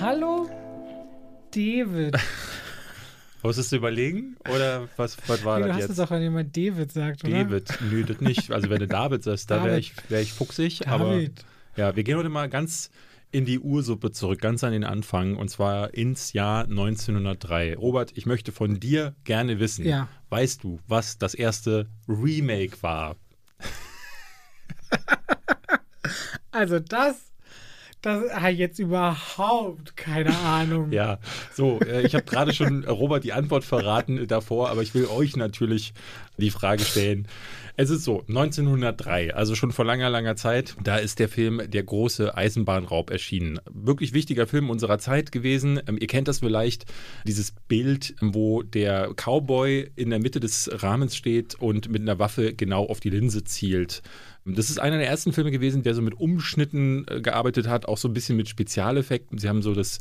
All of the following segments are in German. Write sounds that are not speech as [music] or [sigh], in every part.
Hallo, David. [laughs] Wolltest du überlegen? Oder was, was war du das hast jetzt? es auch, wenn jemand David sagt, oder? David, nö, das nicht. Also wenn du David sagst, da wäre ich, wär ich fuchsig. Aber David. ja, wir gehen heute mal ganz in die Ursuppe zurück, ganz an den Anfang. Und zwar ins Jahr 1903. Robert, ich möchte von dir gerne wissen, Ja. weißt du, was das erste Remake war? [laughs] Also das, das ich jetzt überhaupt keine Ahnung. Ja, so, äh, ich habe gerade schon Robert die Antwort verraten äh, davor, aber ich will euch natürlich die Frage stellen. Es ist so, 1903, also schon vor langer, langer Zeit, da ist der Film Der große Eisenbahnraub erschienen. Wirklich wichtiger Film unserer Zeit gewesen. Ähm, ihr kennt das vielleicht, dieses Bild, wo der Cowboy in der Mitte des Rahmens steht und mit einer Waffe genau auf die Linse zielt. Das ist einer der ersten Filme gewesen, der so mit Umschnitten äh, gearbeitet hat, auch so ein bisschen mit Spezialeffekten. Sie haben so das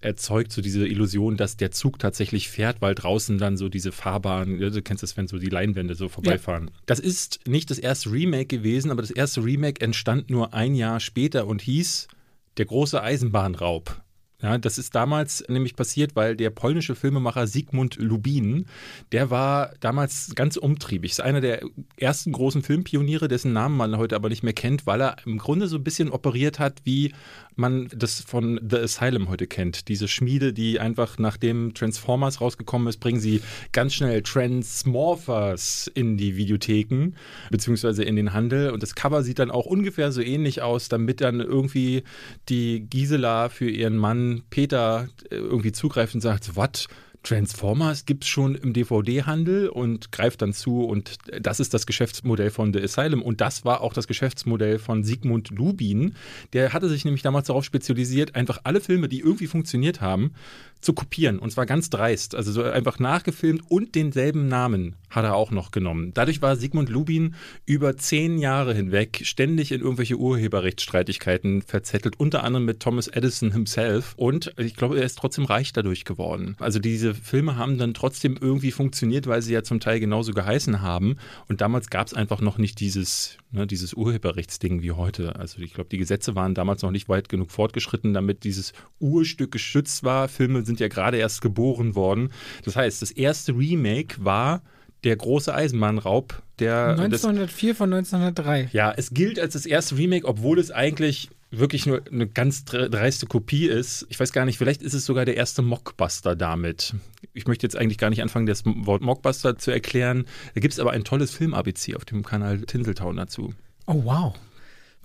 erzeugt, so diese Illusion, dass der Zug tatsächlich fährt, weil draußen dann so diese Fahrbahn, ja, du kennst das, wenn so die Leinwände so vorbeifahren. Das ist nicht das erste Remake gewesen, aber das erste Remake entstand nur ein Jahr später und hieß Der große Eisenbahnraub. Ja, das ist damals nämlich passiert, weil der polnische Filmemacher Sigmund Lubin, der war damals ganz umtriebig. Ist einer der ersten großen Filmpioniere, dessen Namen man heute aber nicht mehr kennt, weil er im Grunde so ein bisschen operiert hat, wie man das von The Asylum heute kennt. Diese Schmiede, die einfach nachdem Transformers rausgekommen ist, bringen sie ganz schnell Transmorphers in die Videotheken, beziehungsweise in den Handel. Und das Cover sieht dann auch ungefähr so ähnlich aus, damit dann irgendwie die Gisela für ihren Mann Peter äh, irgendwie zugreift und sagt, was? Transformers gibt es schon im DVD-Handel und greift dann zu und das ist das Geschäftsmodell von The Asylum und das war auch das Geschäftsmodell von Sigmund Lubin. Der hatte sich nämlich damals darauf spezialisiert, einfach alle Filme, die irgendwie funktioniert haben, zu kopieren und zwar ganz dreist. Also so einfach nachgefilmt und denselben Namen hat er auch noch genommen. Dadurch war Sigmund Lubin über zehn Jahre hinweg ständig in irgendwelche Urheberrechtsstreitigkeiten verzettelt, unter anderem mit Thomas Edison himself. Und ich glaube, er ist trotzdem reich dadurch geworden. Also diese Filme haben dann trotzdem irgendwie funktioniert, weil sie ja zum Teil genauso geheißen haben. Und damals gab es einfach noch nicht dieses, ne, dieses Urheberrechtsding wie heute. Also ich glaube, die Gesetze waren damals noch nicht weit genug fortgeschritten, damit dieses Urstück geschützt war. Filme sind ja gerade erst geboren worden. Das heißt, das erste Remake war der große Eisenbahnraub, der das 1904 von 1903. ja, es gilt als das erste Remake, obwohl es eigentlich wirklich nur eine ganz dre- dreiste Kopie ist. Ich weiß gar nicht, vielleicht ist es sogar der erste Mockbuster damit. Ich möchte jetzt eigentlich gar nicht anfangen, das Wort Mockbuster zu erklären. Da gibt es aber ein tolles Film-ABC auf dem Kanal Tinseltown dazu. Oh, wow.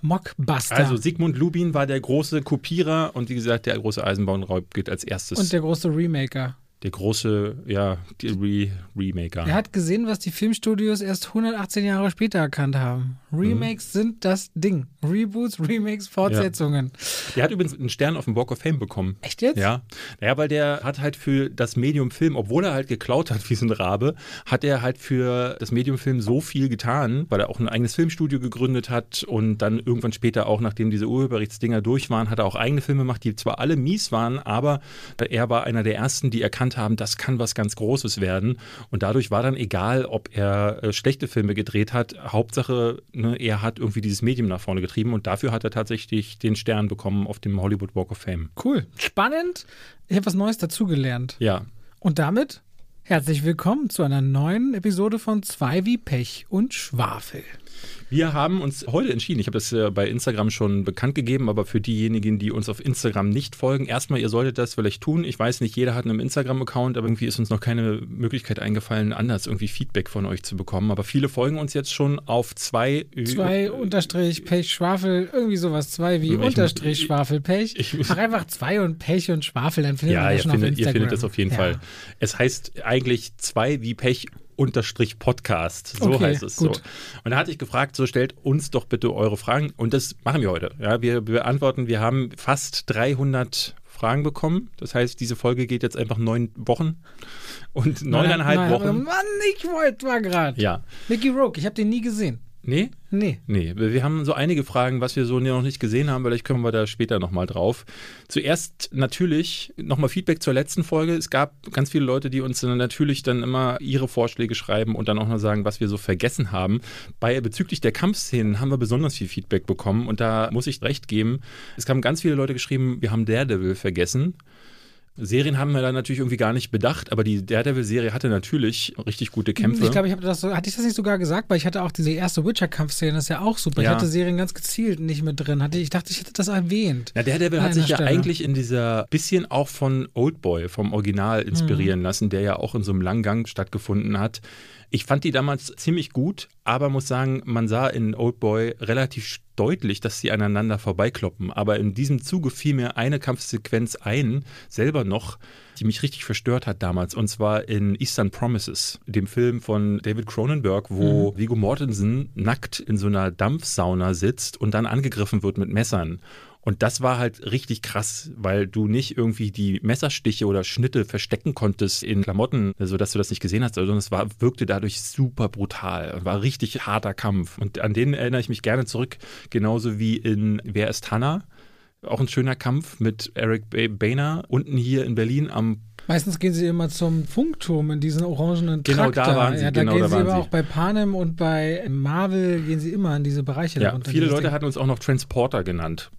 Mockbuster. Also Sigmund Lubin war der große Kopierer und wie gesagt, der große Eisenbahnraub gilt als erstes. und der große Remaker. Der große, ja, die Re Remaker. Er hat gesehen, was die Filmstudios erst 118 Jahre später erkannt haben. Remakes sind das Ding. Reboots, Remakes, Fortsetzungen. Der hat übrigens einen Stern auf dem Walk of Fame bekommen. Echt jetzt? Ja. Naja, weil der hat halt für das Medium Film, obwohl er halt geklaut hat wie so ein Rabe, hat er halt für das Medium Film so viel getan, weil er auch ein eigenes Filmstudio gegründet hat und dann irgendwann später auch, nachdem diese Urheberrechtsdinger durch waren, hat er auch eigene Filme gemacht, die zwar alle mies waren, aber er war einer der ersten, die erkannt haben, das kann was ganz Großes werden. Und dadurch war dann egal, ob er äh, schlechte Filme gedreht hat. Hauptsache, ne, er hat irgendwie dieses Medium nach vorne getrieben und dafür hat er tatsächlich den Stern bekommen auf dem Hollywood Walk of Fame. Cool. Spannend. Ich habe was Neues dazugelernt. Ja, Und damit herzlich willkommen zu einer neuen Episode von Zwei wie Pech und Schwafel. Wir haben uns heute entschieden, ich habe das äh, bei Instagram schon bekannt gegeben, aber für diejenigen, die uns auf Instagram nicht folgen, erstmal, ihr solltet das vielleicht tun. Ich weiß nicht, jeder hat einen Instagram-Account, aber irgendwie ist uns noch keine Möglichkeit eingefallen, anders irgendwie Feedback von euch zu bekommen. Aber viele folgen uns jetzt schon auf zwei. Zwei unterstrich Pech Schwafel, irgendwie sowas. Zwei wie Ich- unterstrich Schwafel Pech. ich- Ach, einfach zwei und Pech und Schwafel, dann findet Ja, man ihr das schon auf findet, ihr Instagram. findet das auf jeden Ja. Fall. Es heißt eigentlich zwei wie Pech unterstrich Podcast. So Okay, heißt es gut. so. Und da hatte ich gefragt, so stellt uns doch bitte eure Fragen. Und das machen wir heute. Ja, wir beantworten, wir haben fast 300 Fragen bekommen. Das heißt, diese Folge geht jetzt einfach neun Wochen. Und neuneinhalb Nein, Wochen. Mann, ich wollte mal gerade. Ja. Mickey Rourke, ich habe den nie gesehen. Nee? Nee. Nee, wir haben so einige Fragen, was wir so noch nicht gesehen haben, vielleicht kommen wir da später nochmal drauf. Zuerst natürlich nochmal Feedback zur letzten Folge. Es gab ganz viele Leute, die uns dann natürlich dann immer ihre Vorschläge schreiben und dann auch noch sagen, was wir so vergessen haben. Bei bezüglich der Kampfszenen haben wir besonders viel Feedback bekommen und da muss ich recht geben. Es haben ganz viele Leute geschrieben, wir haben Daredevil vergessen. Serien haben wir da natürlich irgendwie gar nicht bedacht, aber die Daredevil-Serie hatte natürlich richtig gute Kämpfe. Ich glaube, ich habe das so, hatte ich das nicht sogar gesagt, weil ich hatte auch diese erste Witcher-Kampfszene, das ist ja auch super. Ja. Ich hatte Serien ganz gezielt nicht mit drin. Hatte, ich dachte, ich hätte das erwähnt. Ja, Daredevil hat sich ja Stelle. eigentlich in dieser bisschen auch von Oldboy, vom Original inspirieren lassen, der ja auch in so einem langen Gang stattgefunden hat. Ich fand die damals ziemlich gut, aber muss sagen, man sah in Oldboy relativ deutlich, dass sie aneinander vorbeikloppen. Aber in diesem Zuge fiel mir eine Kampfsequenz ein, selber noch, die mich richtig verstört hat damals. Und zwar in Eastern Promises, dem Film von David Cronenberg, wo Viggo Mortensen nackt in so einer Dampfsauna sitzt und dann angegriffen wird mit Messern. Und das war halt richtig krass, weil du nicht irgendwie die Messerstiche oder Schnitte verstecken konntest in Klamotten, sodass du das nicht gesehen hast, sondern es war, wirkte dadurch super brutal. War richtig harter Kampf. Und an den erinnere ich mich gerne zurück, genauso wie in Wer ist Hannah? Auch ein schöner Kampf mit Eric Boehner unten hier in Berlin am Meistens gehen sie immer zum Funkturm in diesen orangenen Genau, Trakt da waren sie, Ja, da genau, gehen da sie aber sie. auch bei Panem und bei Marvel gehen sie immer in diese Bereiche. Ja, viele Leute Ding. hatten uns auch noch Transporter genannt.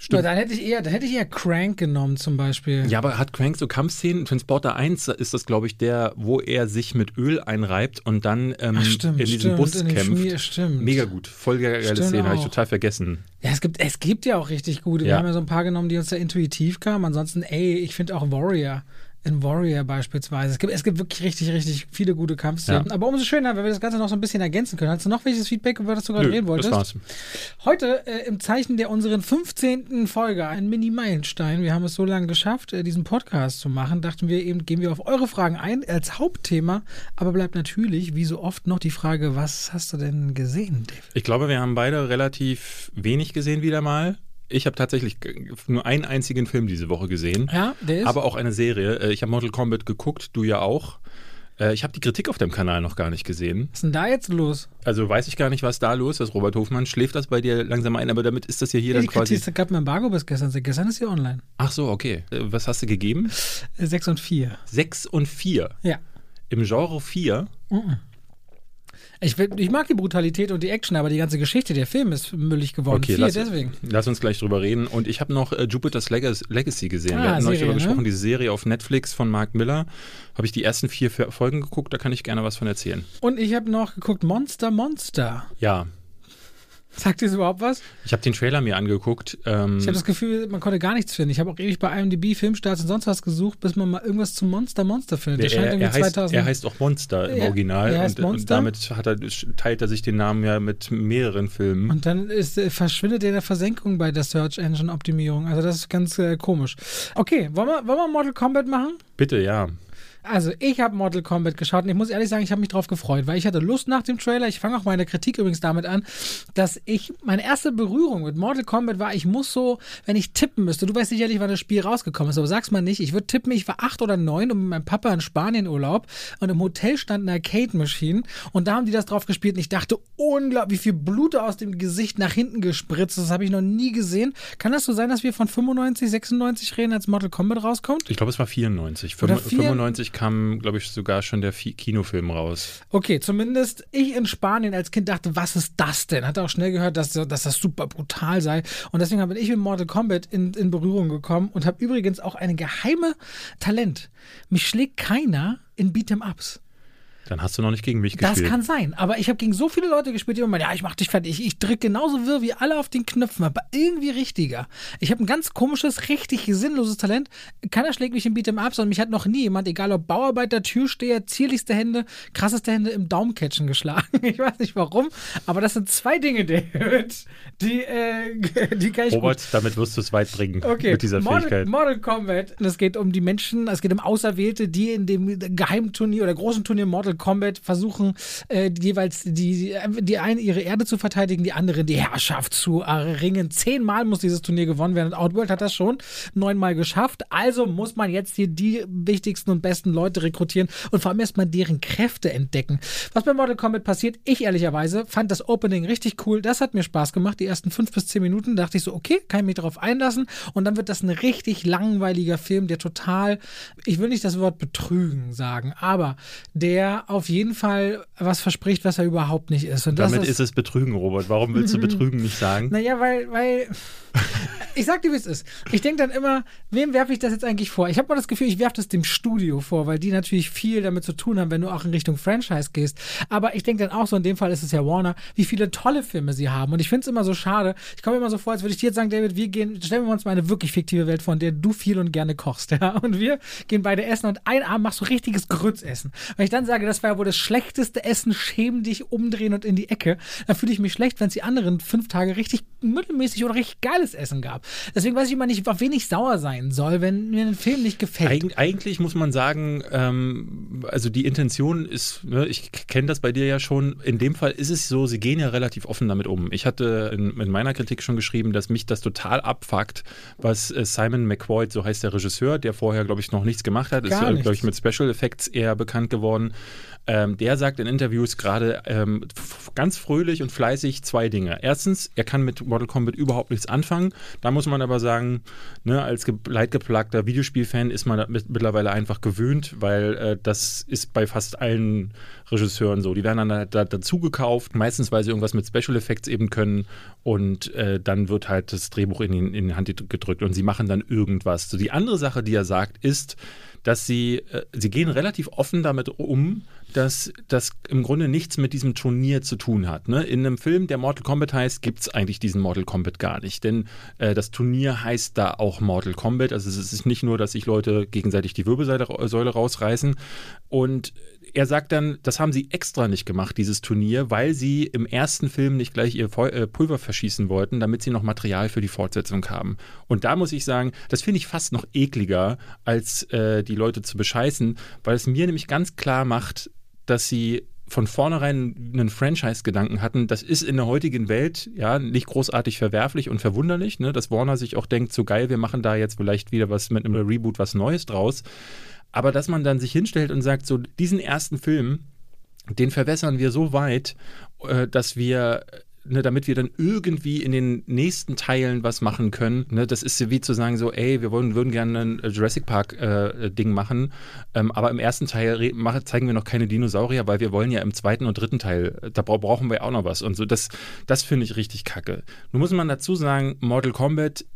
Na, Stimmt. dann hätte ich eher, dann hätte ich eher Crank genommen zum Beispiel. Ja, aber hat Crank so Kampfszenen? Transporter 1 ist das, glaube ich, der, wo er sich mit Öl einreibt und dann ähm, Ach, stimmt, in diesem stimmt, Bus in kämpft. Schmier- stimmt. Mega gut. Voll geile Stimmt Szene, habe ich total vergessen. Ja, es gibt, es gibt ja auch richtig gute. Wir Ja. haben ja so ein paar genommen, die uns da intuitiv kamen. Ansonsten, ey, ich finde auch Warrior. In Warrior beispielsweise. Es gibt, es gibt wirklich richtig, richtig viele gute Kampfszenen. Ja. Aber umso schöner, wenn wir das Ganze noch so ein bisschen ergänzen können. Hast du noch welches Feedback, über das du gerade Nö, reden wolltest? das war's. Heute äh, im Zeichen der unseren 15. Folge, ein Mini-Meilenstein. Wir haben es so lange geschafft, äh, diesen Podcast zu machen. Dachten wir eben, gehen wir auf eure Fragen ein als Hauptthema. Aber bleibt natürlich, wie so oft, noch die Frage, was hast du denn gesehen, Dave? Ich glaube, wir haben beide relativ wenig gesehen wieder mal. Ich habe tatsächlich nur einen einzigen Film diese Woche gesehen. Ja, der ist. Aber auch eine Serie. Äh, Ich habe Mortal Kombat geguckt, du ja auch. Äh, Ich habe die Kritik auf dem Kanal noch gar nicht gesehen. was ist denn da jetzt los? Also weiß ich gar nicht, was da los ist. Robert Hofmann schläft das bei dir langsam ein, aber damit ist das ja hier dann die quasi. Kritik, es gab ein Embargo bis gestern. Gestern ist sie online. Ach so, okay. Äh, Was hast du gegeben? Sechs und vier. Sechs und vier. Ja. Im Genre 4. Ich, ich mag die Brutalität und die Action, aber die ganze Geschichte, der Film ist müllig geworden. Okay, vier, lass, deswegen. lass uns gleich drüber reden. Und ich habe noch äh, Jupiter's Legacy, gesehen. Ah, Wir hatten Serie, darüber ne? gesprochen, diese Serie auf Netflix von Mark Miller. Habe ich die ersten vier Folgen geguckt, da kann ich gerne was von erzählen. Und ich habe noch geguckt, Monster, Monster. Ja, Sagt dir das überhaupt was? ich habe den Trailer mir angeguckt. Ähm, Ich habe das Gefühl, man konnte gar nichts finden. Ich habe auch ewig bei IMDb, Filmstarts und sonst was gesucht, bis man mal irgendwas zu Monster, Monster findet. Der er, irgendwie er, heißt, 2000. er heißt auch Monster im Ja, Original. er heißt und, und Monster. damit hat er, teilt er sich den Namen ja mit mehreren Filmen. und dann ist, äh, verschwindet er in der Versenkung bei der Search Engine Optimierung. Also das ist ganz äh, komisch. Okay, wollen wir, wollen wir Mortal Kombat machen? Bitte, ja. Also, ich habe Mortal Kombat geschaut und ich muss ehrlich sagen, ich habe mich drauf gefreut, weil ich hatte Lust nach dem Trailer. Ich fange auch meine Kritik übrigens damit an, dass ich meine erste Berührung mit Mortal Kombat war, ich muss so, wenn ich tippen müsste, du weißt sicherlich, wann das Spiel rausgekommen ist, aber sag's mal nicht. Ich würde tippen, ich war acht oder neun und mit meinem Papa in Spanien Urlaub und im Hotel stand eine Arcade-Maschine und da haben die das drauf gespielt und ich dachte, unglaublich, wie viel Blut aus dem Gesicht nach hinten gespritzt. ist. Das habe ich noch nie gesehen. Kann das so sein, dass wir von 95, 96 reden, als Mortal Kombat rauskommt? Ich glaube, es war 94. Oder 95 kam, glaube ich, sogar schon der Fi- Kinofilm raus. Okay, zumindest ich in Spanien als Kind dachte, was ist das denn? Hatte auch schnell gehört, dass, dass das super brutal sei. Und deswegen bin ich mit Mortal Kombat in, in Berührung gekommen und habe übrigens auch eine geheime Talent. Mich schlägt keiner in Beat'em-Ups. Dann hast du noch nicht gegen mich Das gespielt. kann sein, aber ich habe gegen so viele Leute gespielt, die immer meinen, ja, ich mach dich fertig. Ich, ich drücke genauso wirr wie alle auf den Knöpfen, aber irgendwie richtiger. Ich habe ein ganz komisches, richtig sinnloses Talent. Keiner schlägt mich im Beat'em-Ups und mich hat noch nie jemand, egal ob Bauarbeiter, Türsteher, zierlichste Hände, krasseste Hände im Daumencatchen geschlagen. [laughs] Ich weiß nicht warum, aber das sind zwei Dinge, [laughs] David, die, äh, die kann ich gut Robert, damit wirst du es weit bringen Okay, mit dieser Mortal, Fähigkeit. Mortal Kombat. Und Es geht um die Menschen, es geht um Auserwählte, die in dem geheimen Turnier oder großen Turnier Mortal Mortal Kombat versuchen äh, jeweils die, die eine ihre Erde zu verteidigen, die andere die Herrschaft zu erringen. Zehnmal muss dieses Turnier gewonnen werden und Outworld hat das schon neunmal geschafft. Also muss man jetzt hier die wichtigsten und besten Leute rekrutieren und vor allem erstmal deren Kräfte entdecken. Was bei Mortal Kombat passiert, ich ehrlicherweise fand das Opening richtig cool. Das hat mir Spaß gemacht. Die ersten fünf bis zehn Minuten dachte ich so, okay, kann ich mich darauf einlassen. Und dann wird das ein richtig langweiliger Film, der total, ich will nicht das Wort betrügen sagen, aber der auf jeden Fall was verspricht, was er überhaupt nicht ist. Und Damit ist, ist, es Betrügen, Robert. Warum willst du Betrügen nicht sagen? Naja, weil, weil [laughs] ich sag dir, wie es ist. Ich denke dann immer, wem werfe ich das jetzt eigentlich vor? Ich habe mal das Gefühl, ich werfe das dem Studio vor, weil die natürlich viel damit zu tun haben, wenn du auch in Richtung Franchise gehst. Aber ich denke dann auch so, in dem Fall ist es ja Warner, wie viele tolle Filme sie haben. Und ich finde es immer so schade. Ich komme immer so vor, als würde ich dir jetzt sagen, David, wir gehen, stellen wir uns mal eine wirklich fiktive Welt vor, in der du viel und gerne kochst. [laughs] Ja? Und wir gehen beide essen und ein Abend machst du richtiges Grützessen. Wenn ich dann sage, das war ja wohl das schlechteste Essen, schäm dich, umdrehen und in die Ecke, dann fühle ich mich schlecht, wenn es die anderen fünf Tage richtig mittelmäßig oder richtig geiles Essen gab. Deswegen weiß ich immer nicht, auf wen ich sauer sein soll, wenn mir ein Film nicht gefällt. Eig eigentlich muss man sagen, ähm, also die Intention ist, ne, ich kenne das bei dir ja schon, in dem Fall ist es so, sie gehen ja relativ offen damit um. Ich hatte in, in meiner Kritik schon geschrieben, dass mich das total abfuckt, was äh, Simon McQuoid, so heißt der Regisseur, der vorher, glaube ich, noch nichts gemacht hat, Gar ist, äh, glaube ich, mit Special Effects eher bekannt geworden. Ähm, der sagt in Interviews gerade ähm, ganz fröhlich und fleißig zwei Dinge. Erstens, er kann mit Mortal Kombat überhaupt nichts anfangen. Da muss man aber sagen, ne, als leidgeplagter Videospielfan ist man mittlerweile einfach gewöhnt, weil äh, das ist bei fast allen Regisseuren so. Die werden dann da, dazu gekauft, meistens weil sie irgendwas mit Special Effects eben können und äh, dann wird halt das Drehbuch in, in, in die Hand gedrückt und sie machen dann irgendwas. So die andere Sache, die er sagt, ist, dass sie, äh, sie gehen relativ offen damit um, dass das im Grunde nichts mit diesem Turnier zu tun hat. Ne? In einem Film, der Mortal Kombat heißt, gibt es eigentlich diesen Mortal Kombat gar nicht. Denn äh, das Turnier heißt da auch Mortal Kombat. Also es ist nicht nur, dass sich Leute gegenseitig die Wirbelsäule rausreißen. Und er sagt dann, das haben sie extra nicht gemacht, dieses Turnier, weil sie im ersten Film nicht gleich ihr äh, Pulver verschießen wollten, damit sie noch Material für die Fortsetzung haben. Und da muss ich sagen, das finde ich fast noch ekliger, als äh, die Leute zu bescheißen, weil es mir nämlich ganz klar macht, dass sie von vornherein einen Franchise-Gedanken hatten, das ist in der heutigen Welt ja nicht großartig verwerflich und verwunderlich, ne? dass Warner sich auch denkt, so geil, wir machen da jetzt vielleicht wieder was mit einem Reboot, was Neues draus. Aber dass man dann sich hinstellt und sagt, so diesen ersten Film, den verwässern wir so weit, äh, dass wir Ne, damit wir dann irgendwie in den nächsten Teilen was machen können. Ne, das ist wie zu sagen so, ey, wir wollen, würden gerne ein Jurassic Park äh, Ding machen, ähm, aber im ersten Teil machen, zeigen wir noch keine Dinosaurier, weil wir wollen ja im zweiten und dritten Teil, da brauchen wir auch noch was und so. Das, das finde ich richtig kacke. Nun muss man dazu sagen, Mortal Kombat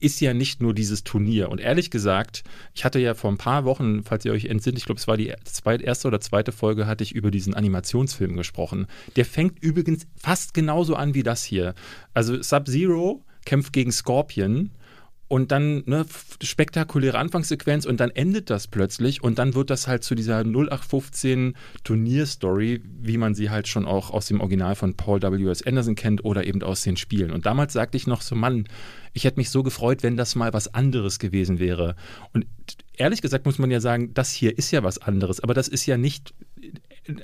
ist ja nicht nur dieses Turnier. Und ehrlich gesagt, ich hatte ja vor ein paar Wochen, falls ihr euch entsinnt, ich glaube, es war die zweite, erste oder zweite Folge, hatte ich über diesen Animationsfilm gesprochen. Der fängt übrigens fast genauso an wie das hier. Also Sub-Zero kämpft gegen Scorpion und dann eine spektakuläre Anfangssequenz und dann endet das plötzlich und dann wird das halt zu dieser 0815 Turnierstory, wie man sie halt schon auch aus dem Original von Paul W.S. Anderson kennt oder eben aus den Spielen. Und damals sagte ich noch so, Mann, ich hätte mich so gefreut, wenn das mal was anderes gewesen wäre. Und ehrlich gesagt muss man ja sagen, das hier ist ja was anderes, aber das ist ja nicht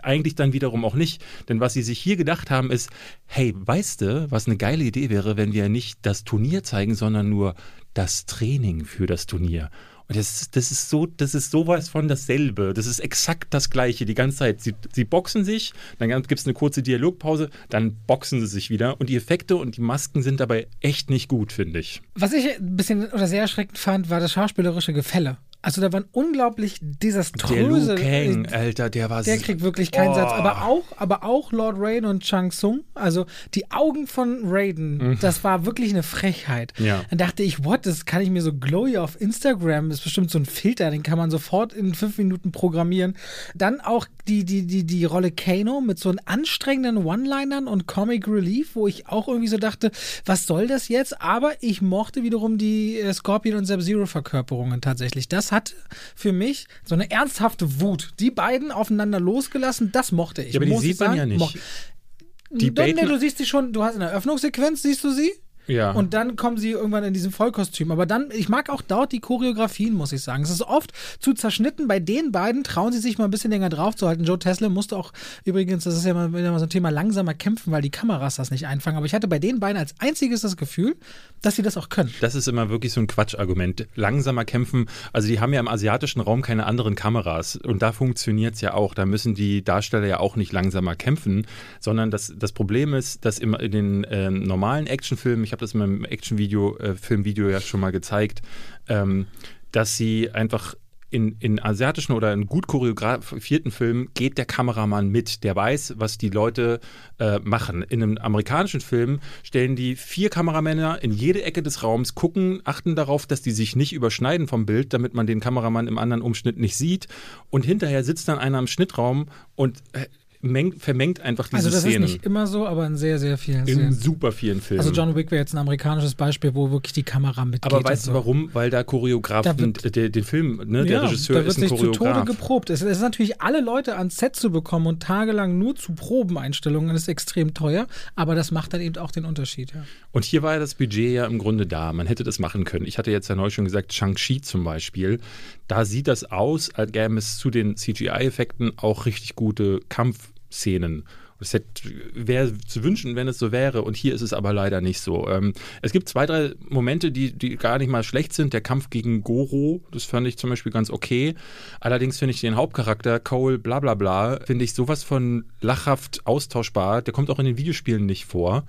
eigentlich dann wiederum auch nicht. Denn was sie sich hier gedacht haben, ist, hey, weißt du, was eine geile Idee wäre, wenn wir nicht das Turnier zeigen, sondern nur das Training für das Turnier. Und das, das ist so, das ist sowas von dasselbe. Das ist exakt das Gleiche die ganze Zeit. Sie, sie boxen sich, dann gibt es eine kurze Dialogpause, dann boxen sie sich wieder. Und die Effekte und die Masken sind dabei echt nicht gut, finde ich. Was ich ein bisschen oder sehr erschreckend fand, war das schauspielerische Gefälle. Also da waren unglaublich desaströse. Der Liu Kang, Alter, der war Der kriegt wirklich keinen oh. Satz. Aber auch, aber auch Lord Raiden und Chang Sung. Also die Augen von Raiden, mhm. das war wirklich eine Frechheit. Ja. Dann dachte ich, what, das kann ich mir so glowy auf Instagram, das ist bestimmt so ein Filter, den kann man sofort in fünf Minuten programmieren. Dann auch die, die, die, die Rolle Kano mit so einen anstrengenden One-Linern und Comic Relief, wo ich auch irgendwie so dachte, was soll das jetzt? Aber ich mochte wiederum die äh, Scorpion und Sub-Zero-Verkörperungen tatsächlich. Das hat für mich so eine ernsthafte Wut. Die beiden aufeinander losgelassen, das mochte ich. Ja, aber die sieht man ja nicht. Die Don, du siehst sie schon, du hast in der Eröffnungssequenz, siehst du sie? Ja. Und dann kommen sie irgendwann in diesem Vollkostüm. Aber dann, ich mag auch dort die Choreografien, muss ich sagen. Es ist oft zu zerschnitten. Bei den beiden trauen sie sich mal ein bisschen länger draufzuhalten. Joe Tesla musste auch übrigens, das ist ja mal mal so ein Thema, langsamer kämpfen, weil die Kameras das nicht einfangen. Aber ich hatte bei den beiden als einziges das Gefühl, dass sie das auch können. Das ist immer wirklich so ein Quatschargument. Langsamer kämpfen. Also die haben ja im asiatischen Raum keine anderen Kameras. Und da funktioniert es ja auch. Da müssen die Darsteller ja auch nicht langsamer kämpfen, sondern das, das Problem ist, dass im, in den äh, normalen Actionfilmen, ich habe das in meinem Actionvideo, äh, Filmvideo ja schon mal gezeigt, ähm, dass sie einfach in, in asiatischen oder in gut choreografierten Filmen geht der Kameramann mit, der weiß, was die Leute äh, machen. In einem amerikanischen Film stellen die vier Kameramänner in jede Ecke des Raums, gucken, achten darauf, dass die sich nicht überschneiden vom Bild, damit man den Kameramann im anderen Umschnitt nicht sieht. Und hinterher sitzt dann einer im Schnittraum und äh, mengt, vermengt einfach diese Also das Szenen. ist nicht immer so, aber in sehr, sehr vielen in Szenen. super vielen Filmen. Also John Wick wäre jetzt ein amerikanisches Beispiel, wo wirklich die Kamera mitgeht. aber weißt du so. warum? Weil da Choreograf, Da wird- der, den Film, ne, der ja, Regisseur da wird ist ein sich zu Tode Choreograf. geprobt. Es es ist natürlich, alle Leute ans Set zu bekommen und tagelang nur zu Probeneinstellungen ist extrem teuer, aber das macht dann eben auch den Unterschied. Ja. Und hier war ja das Budget ja im Grunde da. Man hätte das machen können. Ich hatte jetzt ja neu schon gesagt, Shang-Chi zum Beispiel. Da sieht das aus, als gäbe es zu den CGI-Effekten auch richtig gute Kampfszenen. Es wäre zu wünschen, wenn es so wäre. Und hier ist es aber leider nicht so. Ähm, es gibt zwei, drei Momente, die, die gar nicht mal schlecht sind. Der Kampf gegen Goro, das fand ich zum Beispiel ganz okay. Allerdings finde ich den Hauptcharakter, Cole, bla bla bla, finde ich sowas von lachhaft austauschbar. Der kommt auch in den Videospielen nicht vor.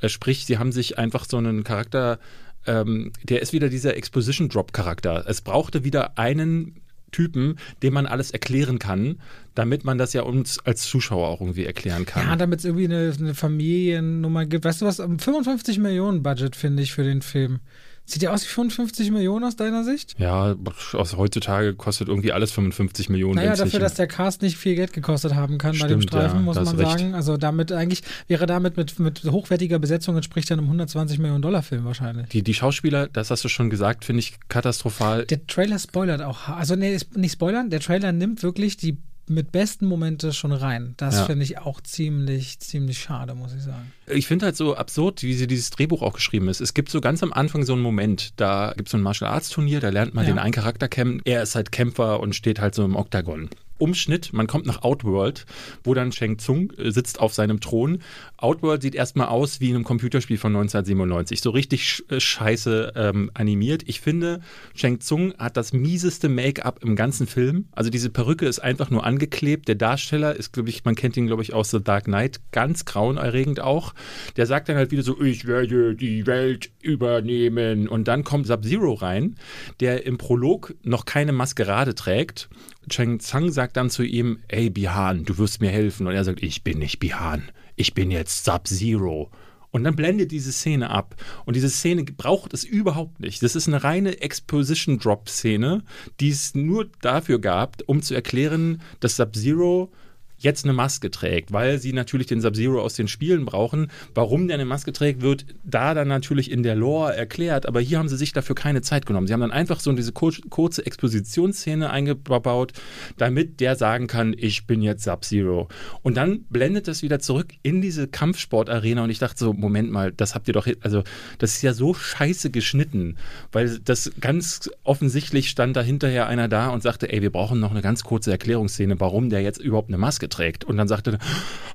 Äh, sprich, sie haben sich einfach so einen Charakter, ähm, der ist wieder dieser Exposition-Drop-Charakter. Es brauchte wieder einen Typen, dem man alles erklären kann, damit man das ja uns als Zuschauer auch irgendwie erklären kann. Ja, damit es irgendwie eine, eine Familiennummer gibt. Weißt du was? 55 Millionen Budget finde ich für den Film. Sieht der aus wie 55 Millionen aus deiner Sicht? Ja, aus heutzutage kostet irgendwie alles 55 Millionen. Naja, dafür, dass der Cast nicht viel Geld gekostet haben kann bei dem Stimmt, Streifen, ja, muss man recht. sagen. Also damit eigentlich, wäre damit mit, mit hochwertiger Besetzung entspricht dann einem 120 Millionen Dollar Film wahrscheinlich. die, die Schauspieler, das hast du schon gesagt, finde ich katastrophal. Der Trailer spoilert auch. Also, nee, nicht spoilern, der Trailer nimmt wirklich die mit besten Momente schon rein. Das Ja. finde ich auch ziemlich, ziemlich schade, muss ich sagen. Ich finde halt so absurd, wie sie dieses Drehbuch auch geschrieben ist. Es gibt so ganz am Anfang so einen Moment, da gibt es so ein Martial Arts Turnier, da lernt man Ja. den einen Charakter kennen. Er ist halt Kämpfer und steht halt so im Oktagon. Umschnitt, man kommt nach Outworld, wo dann Shang Tsung äh, sitzt auf seinem Thron. Outworld sieht erstmal aus wie in einem Computerspiel von 1997, so richtig äh, scheiße ähm, animiert. Ich finde, Shang Tsung hat das mieseste Make-up im ganzen Film. Also diese Perücke ist einfach nur angeklebt. Der Darsteller ist, glaube ich, man kennt ihn, glaube ich, aus The Dark Knight, ganz grauenerregend auch. Der sagt dann halt wieder so, ich werde die Welt übernehmen. Und dann kommt Sub-Zero rein, der im Prolog noch keine Maskerade trägt. Cheng Tsang sagt dann zu ihm, ey Bihan, du wirst mir helfen. Und er sagt, ich bin nicht Bihan, ich bin jetzt Sub-Zero. Und dann blendet diese Szene ab. Und diese Szene braucht es überhaupt nicht. Das ist eine reine Exposition-Drop-Szene, die es nur dafür gab, um zu erklären, dass Sub-Zero jetzt eine Maske trägt, weil sie natürlich den Sub-Zero aus den Spielen brauchen. Warum der eine Maske trägt, wird da dann natürlich in der Lore erklärt, aber hier haben sie sich dafür keine Zeit genommen. Sie haben dann einfach so diese kur kurze Expositionsszene eingebaut, damit der sagen kann, ich bin jetzt Sub-Zero. Und dann blendet das wieder zurück in diese Kampfsportarena und ich dachte so, Moment mal, das habt ihr doch, also das ist ja so scheiße geschnitten, weil das ganz offensichtlich stand da hinterher einer da und sagte, ey, wir brauchen noch eine ganz kurze Erklärungsszene, warum der jetzt überhaupt eine Maske trägt. Und dann sagte er,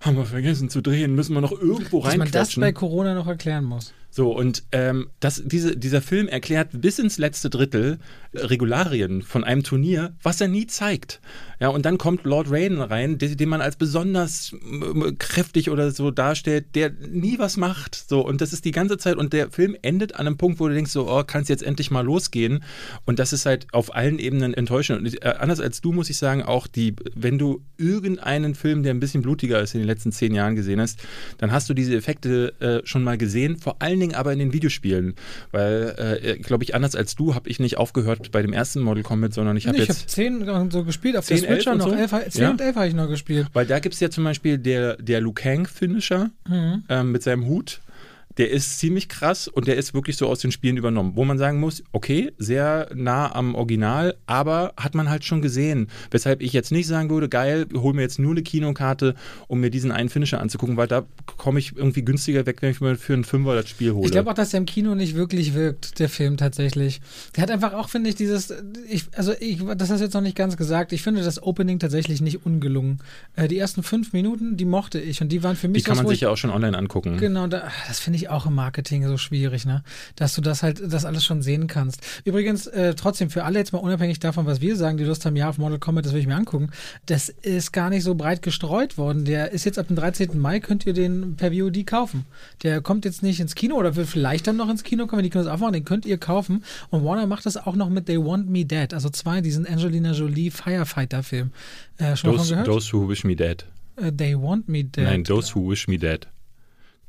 haben wir vergessen zu drehen, müssen wir noch irgendwo Dass man das bei Corona noch erklären muss. So, und ähm, das, diese, dieser Film erklärt bis ins letzte Drittel äh, Regularien von einem Turnier, was er nie zeigt. Ja, und dann kommt Lord Raiden rein, den, den man als besonders ähm, kräftig oder so darstellt, der nie was macht. So, und das ist die ganze Zeit, und der Film endet an einem Punkt, wo du denkst, so, oh, kann es jetzt endlich mal losgehen? Und das ist halt auf allen Ebenen enttäuschend. Und äh, anders als du, muss ich sagen, auch die, wenn du irgendeinen Film, der ein bisschen blutiger ist, in den letzten zehn Jahren gesehen hast, dann hast du diese Effekte äh, schon mal gesehen, vor allen Dingen aber in den Videospielen. Weil, äh, glaube ich, anders als du, habe ich nicht aufgehört bei dem ersten Mortal Kombat, sondern ich habe ich habe jetzt. 10 so gespielt, auf 10, der Switcher 11 und noch so? 11, 10 Ja. und 11 habe ich noch gespielt. Weil da gibt es ja zum Beispiel der, der Liu Kang-Finisher Mhm. ähm, mit seinem Hut. Der ist ziemlich krass und der ist wirklich so aus den Spielen übernommen, wo man sagen muss, okay, sehr nah am Original, aber hat man halt schon gesehen. Weshalb ich jetzt nicht sagen würde, geil, hol mir jetzt nur eine Kinokarte, um mir diesen einen Finisher anzugucken, weil da komme ich irgendwie günstiger weg, wenn ich mir für einen Fünfer das Spiel hole. Ich glaube auch, dass der im Kino nicht wirklich wirkt, der Film tatsächlich. Der hat einfach auch, finde ich, dieses, ich, also ich, das hast du jetzt noch nicht ganz gesagt, ich finde das Opening tatsächlich nicht ungelungen. Äh, die ersten fünf Minuten, die mochte ich und die waren für mich Die kann man sich ich, ja auch schon online angucken. Genau, da, das finde ich auch im Marketing so schwierig, ne? Dass du das halt, das alles schon sehen kannst. Übrigens, äh, trotzdem, für alle jetzt mal unabhängig davon, was wir sagen, die Lust haben, ja, auf Mortal Kombat, das will ich mir angucken, das ist gar nicht so breit gestreut worden. Der ist jetzt ab dem 13. Mai, könnt ihr den per VOD kaufen. Der kommt jetzt nicht ins Kino oder wird vielleicht dann noch ins Kino kommen, wenn die Kinos aufmachen, den könnt ihr kaufen. Und Warner macht das auch noch mit They Want Me Dead, also zwei, diesen Angelina Jolie Firefighter-Film. Äh, schon mal von Those, gehört? those Who Wish Me Dead. Äh, They Want Me Dead. Nein, Those Who Wish Me Dead.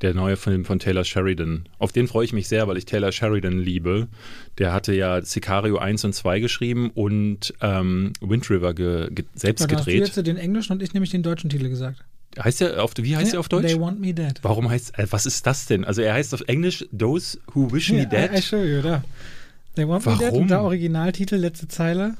Der neue Film von Taylor Sheridan. Auf den freue ich mich sehr, weil ich Taylor Sheridan liebe. Der hatte ja Sicario 1 und 2 geschrieben und ähm, Wind River ge ge selbst Ja, da hast du gedreht. jetzt den englischen und ich nämlich den deutschen Titel gesagt. Heißt der auf, wie heißt Ja, der auf Deutsch? They Want Me Dead. Warum heißt, äh, was ist das denn? Also er heißt auf Englisch Those Who Wish Me Ja, Dead. I, I show you, da. They Want Me Dead Warum? und der Originaltitel, letzte Zeile.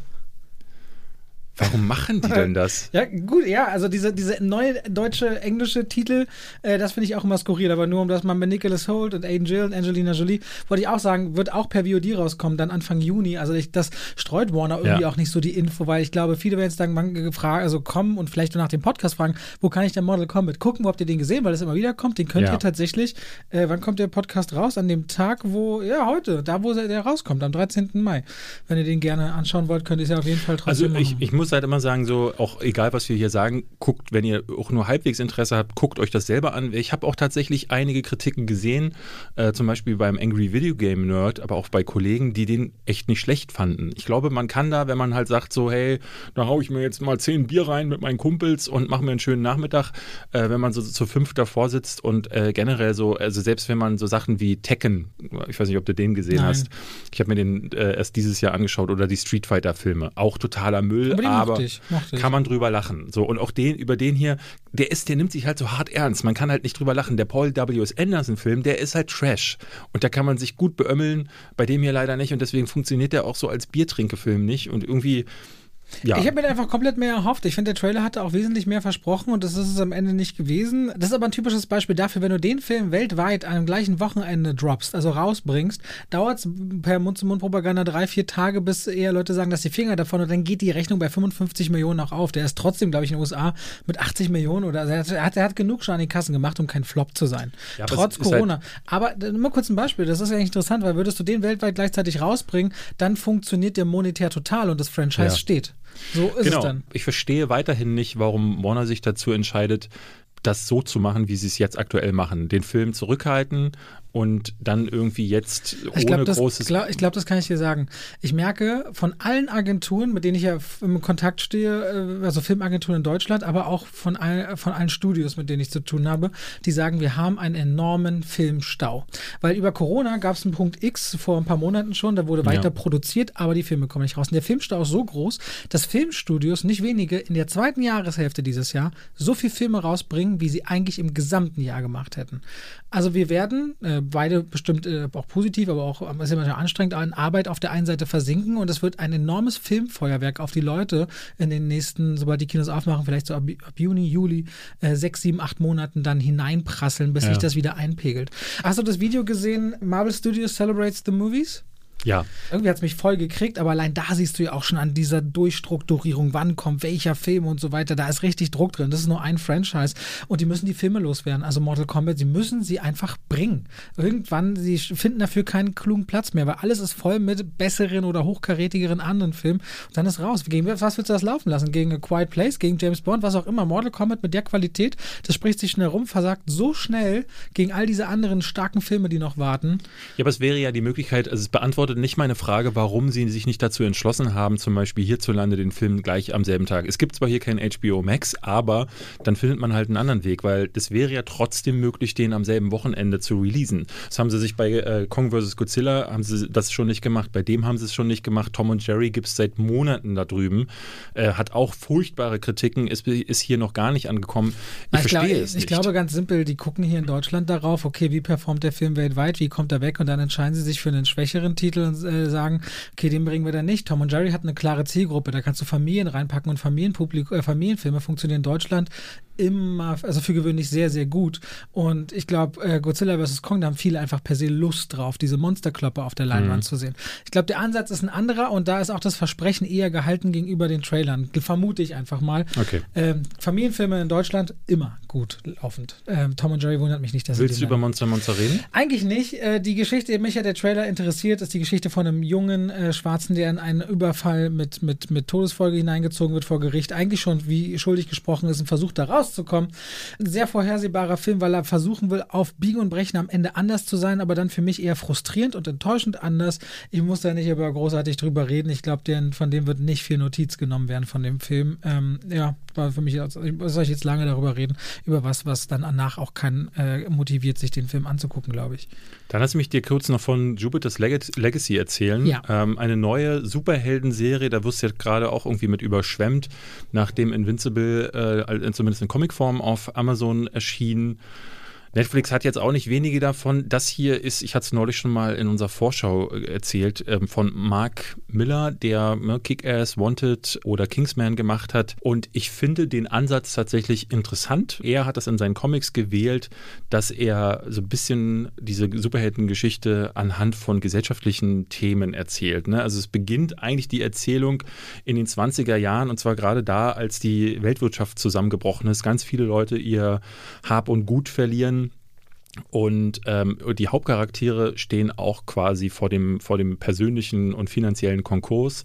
Warum machen die denn das? [laughs] Ja, gut, ja, also diese, diese neue deutsche, englische Titel, äh, das finde ich auch immer skurril, aber nur um das mal mit Nicholas Holt und Aiden Jill und Angelina Jolie, wollte ich auch sagen, wird auch per VOD rauskommen, dann Anfang Juni. Also ich, das streut Warner irgendwie Ja. auch nicht so die Info, weil ich glaube, viele werden jetzt dann gefragt, also kommen und vielleicht nach dem Podcast fragen, wo kann ich denn Mortal Kombat gucken, wo habt ihr den gesehen, weil das immer wieder kommt, den könnt Ja. ihr tatsächlich, äh, wann kommt der Podcast raus? An dem Tag, wo, ja, heute, da wo der rauskommt, am 13. Mai. Wenn ihr den gerne anschauen wollt, könnt ihr es ja auf jeden Fall Also trotzdem ich, machen. ich muss halt immer sagen, so auch egal, was wir hier sagen, guckt, wenn ihr auch nur halbwegs Interesse habt, guckt euch das selber an. Ich habe auch tatsächlich einige Kritiken gesehen, äh, zum Beispiel beim Angry Video Game Nerd, aber auch bei Kollegen, die den echt nicht schlecht fanden. Ich glaube, man kann da, wenn man halt sagt, so hey, da hau ich mir jetzt mal zehn Bier rein mit meinen Kumpels und mache mir einen schönen Nachmittag, äh, wenn man so zu fünf davor sitzt und äh, generell so, also selbst wenn man so Sachen wie Tekken, ich weiß nicht, ob du den gesehen Nein. hast, ich habe mir den äh, erst dieses Jahr angeschaut oder die Street Fighter Filme, auch totaler Müll, Aber aber ich, ich. kann man drüber lachen. So und auch den über den hier, der ist, der nimmt sich halt so hart ernst. Man kann halt nicht drüber lachen. Der Paul W. S. Anderson Film, der ist halt Trash und da kann man sich gut beömmeln. Bei dem hier leider nicht und deswegen funktioniert der auch so als Biertrinkefilm nicht und irgendwie ja. Ich habe mir einfach komplett mehr erhofft. Ich finde, der Trailer hatte auch wesentlich mehr versprochen und das ist es am Ende nicht gewesen. Das ist aber ein typisches Beispiel dafür, wenn du den Film weltweit an dem gleichen Wochenende droppst, also rausbringst, dauert es per Mund-zu-Mund-Propaganda drei, vier Tage, bis eher Leute sagen, dass die Finger davon und dann geht die Rechnung bei 55 Millionen auch auf. Der ist trotzdem, glaube ich, in den USA mit 80 Millionen oder also er, hat, er, hat, genug schon an die Kassen gemacht, um kein Flop zu sein. Ja, Trotz halt- Corona. aber äh, nur kurz ein Beispiel, das ist ja eigentlich interessant, weil würdest du den weltweit gleichzeitig rausbringen, dann funktioniert der monetär total und das Franchise Ja. steht. So ist genau. es dann. Ich verstehe weiterhin nicht, warum Warner sich dazu entscheidet, das so zu machen, wie sie es jetzt aktuell machen. Den Film zurückhalten und dann irgendwie jetzt ohne Ich glaube, das, großes. glaub, ich glaub, das kann ich dir sagen. Ich merke von allen Agenturen, mit denen ich ja im Kontakt stehe, äh, also Filmagenturen in Deutschland, aber auch von, all, von allen Studios, mit denen ich zu tun habe, die sagen, wir haben einen enormen Filmstau. Weil über Corona gab es einen Punkt X vor ein paar Monaten schon, da wurde weiter Ja. produziert, aber die Filme kommen nicht raus. Und der Filmstau ist so groß, dass Filmstudios, nicht wenige, in der zweiten Jahreshälfte dieses Jahr so viel Filme rausbringen, wie sie eigentlich im gesamten Jahr gemacht hätten. Also wir werden äh, beide bestimmt äh, auch positiv, aber auch ähm, ist ja manchmal anstrengend, an Arbeit auf der einen Seite versinken und es wird ein enormes Filmfeuerwerk auf die Leute in den nächsten, sobald die Kinos aufmachen, vielleicht so ab, ab Juni, Juli, äh, sechs, sieben, acht Monaten dann hineinprasseln, bis Ja. sich das wieder einpegelt. Hast du das Video gesehen, Marvel Studios Celebrates the Movies? Ja, Irgendwie hat es mich voll gekriegt, aber allein da siehst du ja auch schon an dieser Durchstrukturierung, wann kommt welcher Film und so weiter. Da ist richtig Druck drin. Das ist nur ein Franchise und die müssen die Filme loswerden. Also Mortal Kombat, sie müssen sie einfach bringen. Irgendwann, sie finden dafür keinen klugen Platz mehr, weil alles ist voll mit besseren oder hochkarätigeren anderen Filmen. Und dann ist raus. Gegen was willst du das laufen lassen? Gegen A Quiet Place, gegen James Bond, was auch immer. Mortal Kombat mit der Qualität, das spricht sich schnell rum, versagt so schnell gegen all diese anderen starken Filme, die noch warten. Ja, aber es wäre ja die Möglichkeit, also es beantwortet beantwortet nicht meine Frage, warum sie sich nicht dazu entschlossen haben, zum Beispiel hierzulande den Film gleich am selben Tag. Es gibt zwar hier kein HBO Max, aber dann findet man halt einen anderen Weg, weil das wäre ja trotzdem möglich, den am selben Wochenende zu releasen. Das haben sie sich bei äh, Kong vs. Godzilla, haben sie das schon nicht gemacht, bei dem haben sie es schon nicht gemacht. Tom und Jerry gibt es seit Monaten da drüben, äh, hat auch furchtbare Kritiken, ist, ist hier noch gar nicht angekommen. Ich, ich verstehe glaub, es nicht. Ich glaube ganz simpel, die gucken hier in Deutschland darauf, okay, wie performt der Film weltweit, wie kommt er weg und dann entscheiden sie sich für einen schwächeren Titel und äh, sagen, okay, den bringen wir dann nicht. Tom und Jerry hat eine klare Zielgruppe, da kannst du Familien reinpacken und Familienpublik äh, Familienfilme funktionieren in Deutschland immer, also für gewöhnlich sehr, sehr gut. Und ich glaube, äh, Godzilla vs. Kong, da haben viele einfach per se Lust drauf, diese Monsterkloppe auf der Leinwand mhm. zu sehen. Ich glaube, der Ansatz ist ein anderer und da ist auch das Versprechen eher gehalten gegenüber den Trailern. Vermute ich einfach mal. Okay. Ähm, Familienfilme in Deutschland immer gut laufend. Ähm, Tom und Jerry wundert mich nicht, dass Willst du über Monster Monster reden? Eigentlich nicht. Äh, die Geschichte, mich ja der Trailer interessiert, ist die Geschichte von einem jungen äh, Schwarzen, der in einen Überfall mit, mit, mit Todesfolge hineingezogen wird vor Gericht. Eigentlich schon wie schuldig gesprochen ist und versucht da rauszukommen. Ein sehr vorhersehbarer Film, weil er versuchen will, auf Biegen und Brechen am Ende anders zu sein, aber dann für mich eher frustrierend und enttäuschend anders. Ich muss da nicht aber großartig drüber reden. Ich glaube, von dem wird nicht viel Notiz genommen werden von dem Film. Ähm, ja, war für mich, soll ich jetzt lange darüber reden, über was, was dann danach auch keinen äh, motiviert, sich den Film anzugucken, glaube ich. Dann lass mich dir kurz noch von Jupiter's Legacy erzählen. Ja. Ähm, eine neue Superhelden-Serie, da wirst du jetzt gerade auch irgendwie mit überschwemmt, nachdem Invincible äh, zumindest in Comicform auf Amazon erschien. Netflix hat jetzt auch nicht wenige davon. Das hier ist, ich hatte es neulich schon mal in unserer Vorschau äh, erzählt, ähm, von Mark Miller, der ne, Kick-Ass, Wanted oder Kingsman gemacht hat. Und ich finde den Ansatz tatsächlich interessant. Er hat das in seinen Comics gewählt, dass er so ein bisschen diese Superheldengeschichte anhand von gesellschaftlichen Themen erzählt. Ne? Also es beginnt eigentlich die Erzählung in den 20er Jahren und zwar gerade da, als die Weltwirtschaft zusammengebrochen ist, ganz viele Leute ihr Hab und Gut verlieren und ähm, die Hauptcharaktere stehen auch quasi vor dem, vor dem persönlichen und finanziellen Konkurs.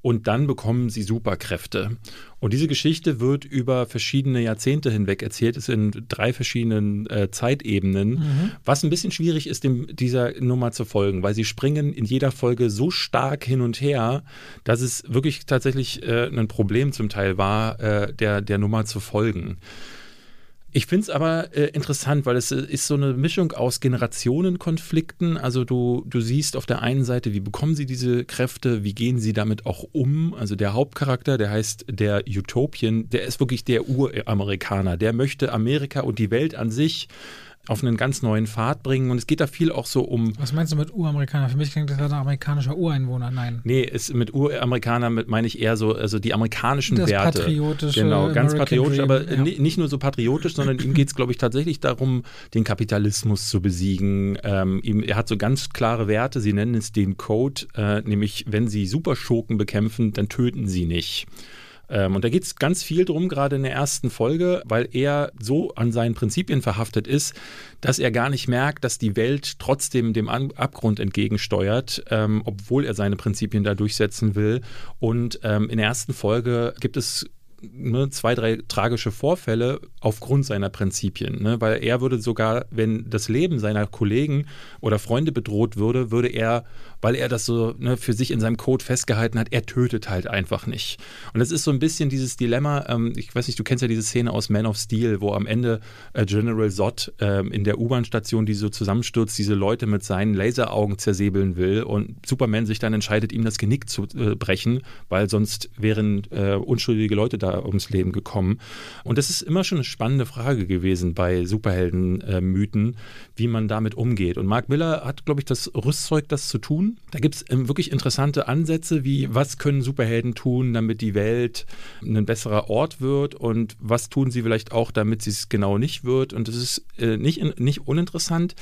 Und dann bekommen sie Superkräfte. Und diese Geschichte wird über verschiedene Jahrzehnte hinweg erzählt, ist in drei verschiedenen äh, Zeitebenen, mhm. was ein bisschen schwierig ist, dem, dieser Nummer zu folgen, weil sie springen in jeder Folge so stark hin und her, dass es wirklich tatsächlich äh, ein Problem zum Teil war, äh, der, der Nummer zu folgen. Ich finde es aber äh, interessant, weil es äh, ist so eine Mischung aus Generationenkonflikten. Also du, du siehst auf der einen Seite, wie bekommen sie diese Kräfte, wie gehen sie damit auch um. Also der Hauptcharakter, der heißt der Utopian, der ist wirklich der Uramerikaner. Der möchte Amerika und die Welt an sich auf einen ganz neuen Pfad bringen. Und es geht da viel auch so um. Was meinst du mit Uramerikaner? Für mich klingt das gerade amerikanischer Ureinwohner. Nein. Nee, ist mit Uramerikaner meine ich eher so, also die amerikanischen das Werte. Patriotische. Genau, ganz American patriotisch, Dream, aber ja. nicht nur so patriotisch, sondern ihm geht es, glaube ich, tatsächlich darum, den Kapitalismus zu besiegen. Ähm, ihm, er hat so ganz klare Werte, sie nennen es den Code, äh, nämlich wenn sie Superschurken bekämpfen, dann töten sie nicht. Ähm, und da geht es ganz viel drum, gerade in der ersten Folge, weil er so an seinen Prinzipien verhaftet ist, dass er gar nicht merkt, dass die Welt trotzdem dem an Abgrund entgegensteuert, ähm, obwohl er seine Prinzipien da durchsetzen will. Und ähm, in der ersten Folge gibt es ne, zwei, drei tragische Vorfälle aufgrund seiner Prinzipien. Ne? Weil er würde sogar, wenn das Leben seiner Kollegen oder Freunde bedroht würde, würde er, weil er das so ne, für sich in seinem Code festgehalten hat, er tötet halt einfach nicht. Und das ist so ein bisschen dieses Dilemma, ähm, ich weiß nicht, du kennst ja diese Szene aus Man of Steel, wo am Ende äh, General Zod äh, in der U-Bahn-Station, die so zusammenstürzt, diese Leute mit seinen Laseraugen zersäbeln will und Superman sich dann entscheidet, ihm das Genick zu äh, brechen, weil sonst wären äh, unschuldige Leute da ums Leben gekommen. Und das ist immer schon eine spannende Frage gewesen bei Superhelden-Mythen, wie man damit umgeht. Und Mark Miller hat, glaube ich, das Rüstzeug, das zu tun. Da gibt es ähm, wirklich interessante Ansätze, wie was können Superhelden tun, damit die Welt ein besserer Ort wird und was tun sie vielleicht auch, damit sie es genau nicht wird. Und das ist äh, nicht, nicht uninteressant.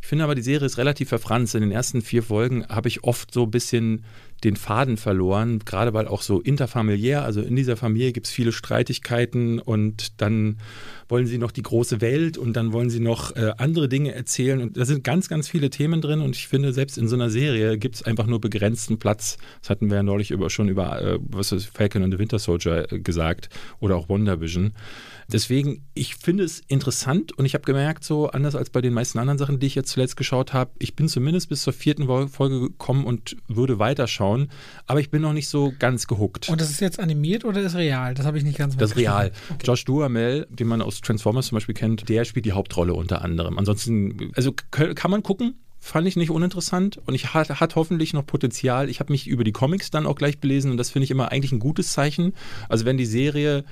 Ich finde aber, die Serie ist relativ verfranst. In den ersten vier Folgen habe ich oft so ein bisschen den Faden verloren, gerade weil auch so interfamiliär, also in dieser Familie gibt es viele Streitigkeiten und dann wollen sie noch die große Welt und dann wollen sie noch äh, andere Dinge erzählen und da sind ganz, ganz viele Themen drin und ich finde, selbst in so einer Serie gibt es einfach nur begrenzten Platz. Das hatten wir ja neulich über, schon über äh, was ist Falcon and the Winter Soldier äh, gesagt oder auch Wonder Vision. Deswegen, ich finde es interessant und ich habe gemerkt, so anders als bei den meisten anderen Sachen, die ich jetzt zuletzt geschaut habe. Ich bin zumindest bis zur vierten Folge gekommen und würde weiterschauen, aber ich bin noch nicht so ganz gehuckt. Und das ist jetzt animiert oder ist real? Das habe ich nicht ganz Das ist real. Okay. Josh Duhamel, den man aus Transformers zum Beispiel kennt, der spielt die Hauptrolle unter anderem. Ansonsten, also kann man gucken, fand ich nicht uninteressant und ich hat, hat hoffentlich noch Potenzial. Ich habe mich über die Comics dann auch gleich belesen und das finde ich immer eigentlich ein gutes Zeichen. Also wenn die Serie